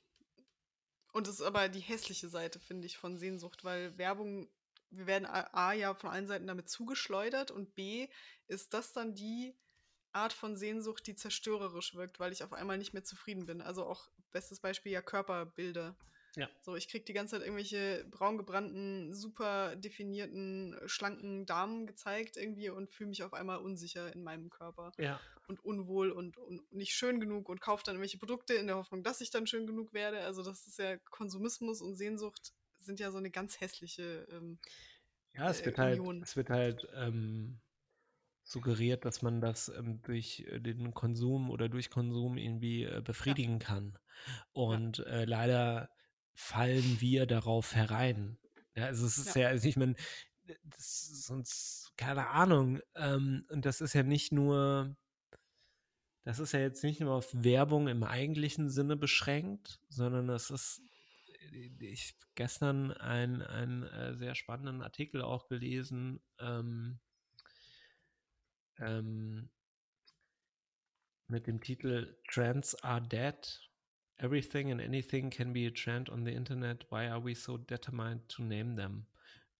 Und das ist aber die hässliche Seite, finde ich, von Sehnsucht, weil Werbung, wir werden A, ja von allen Seiten damit zugeschleudert und B, ist das dann die Art von Sehnsucht, die zerstörerisch wirkt, weil ich auf einmal nicht mehr zufrieden bin. Also auch bestes Beispiel ja Körperbilder.
Ja.
So, ich krieg die ganze Zeit irgendwelche braun gebrannten, super definierten, schlanken Damen gezeigt irgendwie und fühle mich auf einmal unsicher in meinem Körper.
Ja.
Und unwohl und, und nicht schön genug und kaufe dann irgendwelche Produkte in der Hoffnung, dass ich dann schön genug werde. Also, das ist ja Konsumismus und Sehnsucht sind ja so eine ganz hässliche. Ähm,
ja, es wird äh, halt, es wird halt ähm, suggeriert, dass man das ähm, durch äh, den Konsum oder durch Konsum irgendwie äh, befriedigen ja. kann. Und ja. äh, leider fallen wir darauf herein. Ja, also es ist ja, ja also ich meine, das ist sonst, keine Ahnung, ähm, und das ist ja nicht nur, das ist ja jetzt nicht nur auf Werbung im eigentlichen Sinne beschränkt, sondern das ist, äh, ich gestern einen äh, sehr spannenden Artikel auch gelesen, ähm, ähm, mit dem Titel Trends are Dead Everything and anything can be a trend on the internet. Why are we so determined to name them?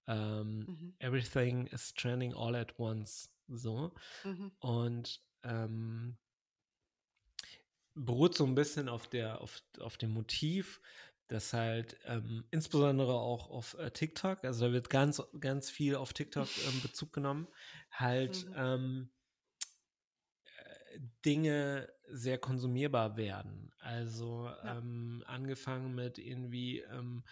Um, mhm. Everything is trending all at once. So. Mhm. Und ähm, beruht so ein bisschen auf der, auf, auf dem Motiv, dass halt ähm, insbesondere auch auf äh, TikTok, also da wird ganz, ganz viel auf TikTok ähm, Bezug genommen, halt mhm. Dinge sehr konsumierbar werden. Also ja. ähm, angefangen mit irgendwie ähm,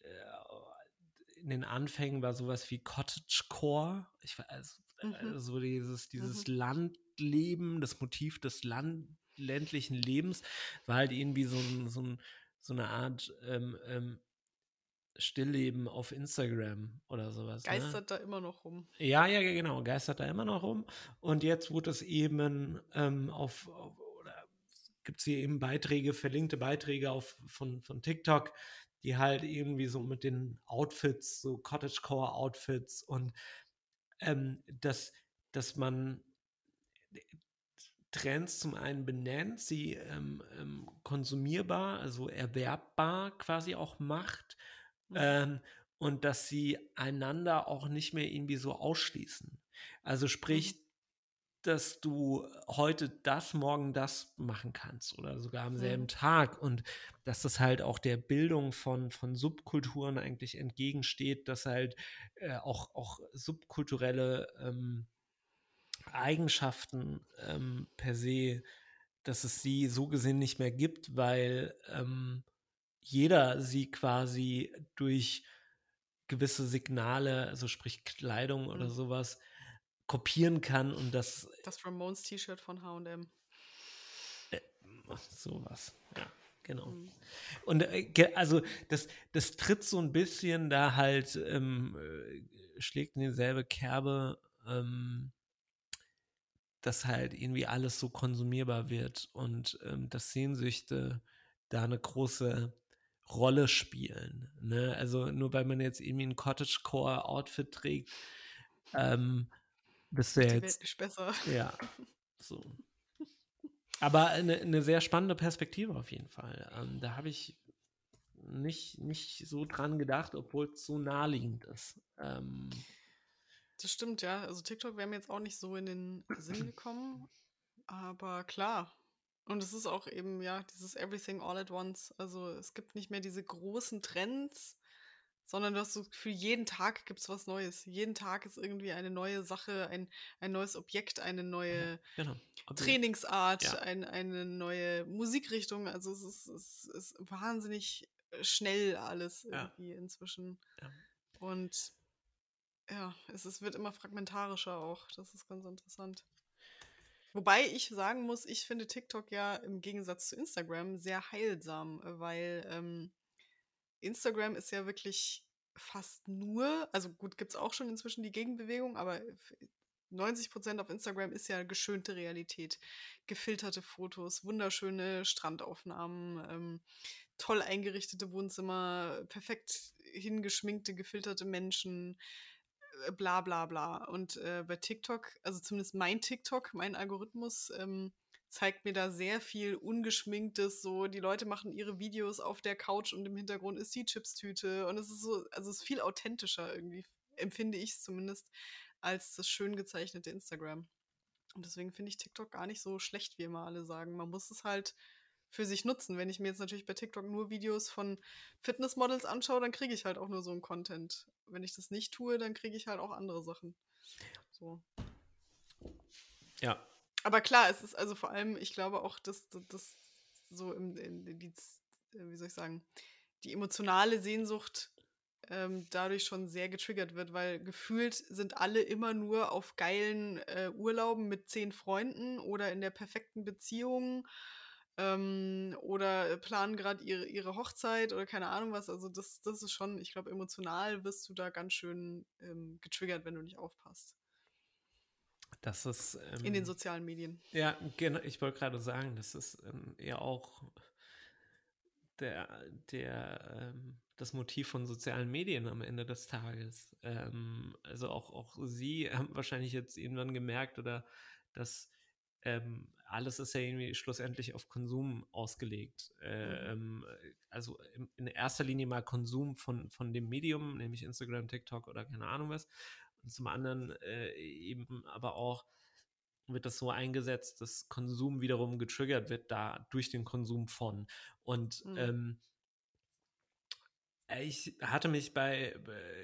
äh, in den Anfängen war sowas wie Cottagecore. Ich also, mhm. also dieses, dieses mhm. Landleben, das Motiv des Land ländlichen Lebens war halt irgendwie so, ein, so, ein, so eine Art ähm, ähm Stillleben auf Instagram oder sowas.
Ne? Geistert ne? da immer noch rum.
Ja, ja, genau, geistert da immer noch rum. Und jetzt wurde es eben ähm, auf, auf, oder gibt es hier eben Beiträge, verlinkte Beiträge auf, von, von TikTok, die halt irgendwie so mit den Outfits, so Cottagecore-Outfits und ähm, dass, dass man Trends zum einen benennt, sie ähm, ähm, konsumierbar, also erwerbbar quasi auch macht Mhm. Ähm, und dass sie einander auch nicht mehr irgendwie so ausschließen. Also sprich, mhm. dass du heute das, morgen das machen kannst oder sogar am selben mhm. Tag und dass das halt auch der Bildung von, von Subkulturen eigentlich entgegensteht, dass halt äh, auch, auch subkulturelle ähm, Eigenschaften ähm, per se, dass es sie so gesehen nicht mehr gibt, weil ähm, jeder sie quasi durch gewisse Signale, also sprich Kleidung oder mhm. sowas, kopieren kann und das.
Das Ramones T-Shirt von HM.
Äh, sowas, ja, genau. Mhm. Und äh, also das, das tritt so ein bisschen da halt, ähm, äh, schlägt in dieselbe Kerbe, ähm, dass halt irgendwie alles so konsumierbar wird und ähm, dass Sehnsüchte da eine große Rolle spielen. Ne? Also nur weil man jetzt irgendwie ein Cottagecore-Outfit trägt, ähm, bist du ja jetzt.
nicht besser.
Ja, *laughs* so. Aber eine, eine sehr spannende Perspektive auf jeden Fall. Ähm, da habe ich nicht, nicht so dran gedacht, obwohl es so naheliegend ist. Ähm,
das stimmt, ja. Also TikTok wäre mir jetzt auch nicht so in den Sinn gekommen. Aber klar, Und es ist auch eben, ja, dieses Everything All at Once. Also es gibt nicht mehr diese großen Trends, sondern du hast so für jeden Tag gibt es was Neues. Jeden Tag ist irgendwie eine neue Sache, ein, ein neues Objekt, eine neue
Genau.
Trainingsart,
Ja.
ein, eine neue Musikrichtung. Also es ist, es ist wahnsinnig äh, schnell alles
Ja.
irgendwie inzwischen.
Ja.
Und ja, es ist, wird immer fragmentarischer auch. Das ist ganz interessant. Wobei ich sagen muss, ich finde TikTok ja im Gegensatz zu Instagram sehr heilsam, äh, weil ähm, Instagram ist ja wirklich fast nur, also gut, gibt es auch schon inzwischen die Gegenbewegung, aber f- 90% auf Instagram ist ja geschönte Realität. Gefilterte Fotos, wunderschöne Strandaufnahmen, ähm, toll eingerichtete Wohnzimmer, perfekt hingeschminkte, gefilterte Menschen, bla bla bla. Und äh, bei TikTok, also zumindest mein TikTok, mein Algorithmus, ähm, zeigt mir da sehr viel ungeschminktes, so die Leute machen ihre Videos auf der Couch und im Hintergrund ist die Chipstüte und es ist so, also es ist viel authentischer irgendwie, empfinde ich es zumindest, als das schön gezeichnete Instagram. Und deswegen finde ich TikTok gar nicht so schlecht, wie immer alle sagen. Man muss es halt für sich nutzen. Wenn ich mir jetzt natürlich bei TikTok nur Videos von Fitnessmodels anschaue, dann kriege ich halt auch nur so einen Content. Wenn ich das nicht tue, dann kriege ich halt auch andere Sachen. So.
Ja.
Aber klar, es ist also vor allem, ich glaube auch, dass das so im, in, die, äh, wie soll ich sagen, die emotionale Sehnsucht ähm, dadurch schon sehr getriggert wird, weil gefühlt sind alle immer nur auf geilen äh, Urlauben mit zehn Freunden oder in der perfekten Beziehung ähm, oder planen gerade ihre, ihre Hochzeit oder keine Ahnung was. Also das, das ist schon, ich glaube, emotional wirst du da ganz schön ähm, getriggert, wenn du nicht aufpasst.
Das ist. Ähm,
In den sozialen Medien.
Ja, genau. Ich wollte gerade sagen, das ist ähm, ja auch der, der, ähm, das Motiv von sozialen Medien am Ende des Tages. Ähm, also auch, auch Sie haben wahrscheinlich jetzt irgendwann gemerkt oder dass ähm, alles ist ja irgendwie schlussendlich auf Konsum ausgelegt. Ähm, also in, erster Linie mal Konsum von, von dem Medium, nämlich Instagram, TikTok oder keine Ahnung was. Und zum anderen äh, eben aber auch wird das so eingesetzt, dass Konsum wiederum getriggert wird, da durch den Konsum von. Und
Mhm.
ähm, ich hatte mich bei,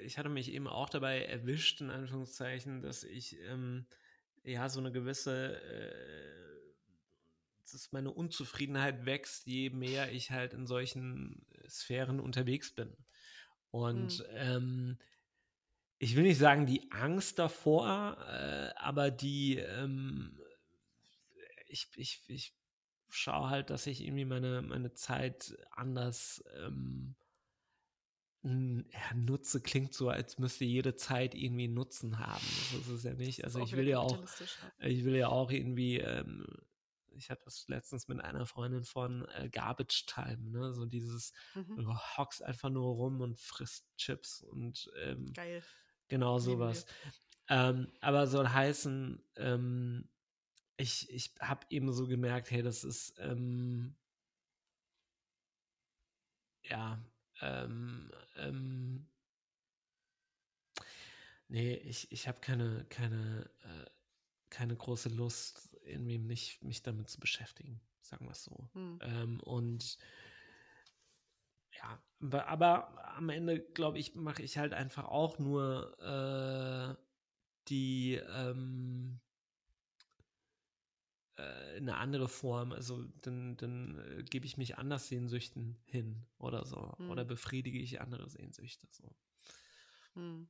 ich hatte mich eben auch dabei erwischt, in Anführungszeichen, dass ich ähm, ja so eine gewisse, äh, dass meine Unzufriedenheit wächst, je mehr ich halt in solchen Sphären unterwegs bin. Und
Mhm.
ähm, ich will nicht sagen die Angst davor, äh, aber die, ähm, ich, ich, ich schaue halt, dass ich irgendwie meine, meine Zeit anders ähm, nutze. Klingt so, als müsste jede Zeit irgendwie einen Nutzen haben. Das ist es ja nicht. Also ich will ja auch, ich will ja auch irgendwie, ähm, ich hatte das letztens mit einer Freundin von äh, Garbage Time, ne? So dieses,
Mhm.
du hockst einfach nur rum und frisst Chips und ähm,
Geil.
Genau sowas. Ähm, aber soll heißen, ähm, ich, ich habe eben so gemerkt, hey, das ist, ähm, ja, ähm, ähm, nee, ich, ich habe keine, keine, äh, keine große Lust, irgendwie mich, mich damit zu beschäftigen, sagen wir es so.
Hm.
Ähm, und ja, aber, aber am Ende, glaube ich, mache ich halt einfach auch nur äh, die ähm, äh, eine andere Form. Also dann, dann äh, gebe ich mich anders Sehnsüchten hin oder so.
Hm.
Oder befriedige ich andere Sehnsüchte. So.
Hm.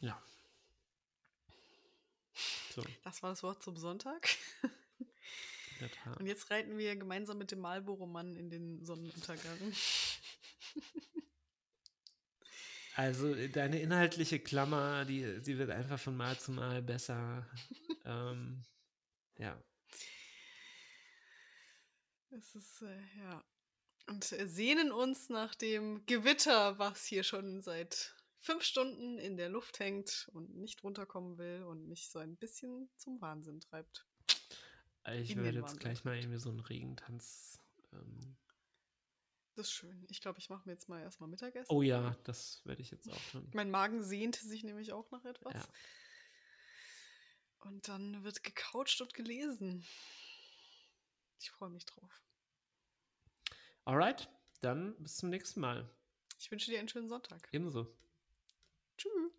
Ja. So,
Das war das Wort zum Sonntag. Und jetzt reiten wir gemeinsam mit dem Marlboro-Mann in den Sonnenuntergang.
Also deine inhaltliche Klammer, die, die wird einfach von Mal zu Mal besser. ähm, ja.
Es ist, äh, ja. Und äh, sehnen uns nach dem Gewitter, was hier schon seit fünf Stunden in der Luft hängt und nicht runterkommen will und mich so ein bisschen zum Wahnsinn treibt.
Ich
In
werde jetzt
Wahnsinn.
gleich mal irgendwie so einen Regentanz. Ähm,
Das ist schön. Ich glaube, ich mache mir jetzt mal erstmal Mittagessen.
oh ja, das werde ich jetzt auch tun.
Mein Magen sehnte sich nämlich auch nach etwas.
Ja.
Und dann wird gecoucht und gelesen. Ich freue mich drauf.
Alright, dann bis zum nächsten Mal.
Ich wünsche dir einen schönen Sonntag.
Ebenso.
Tschüss.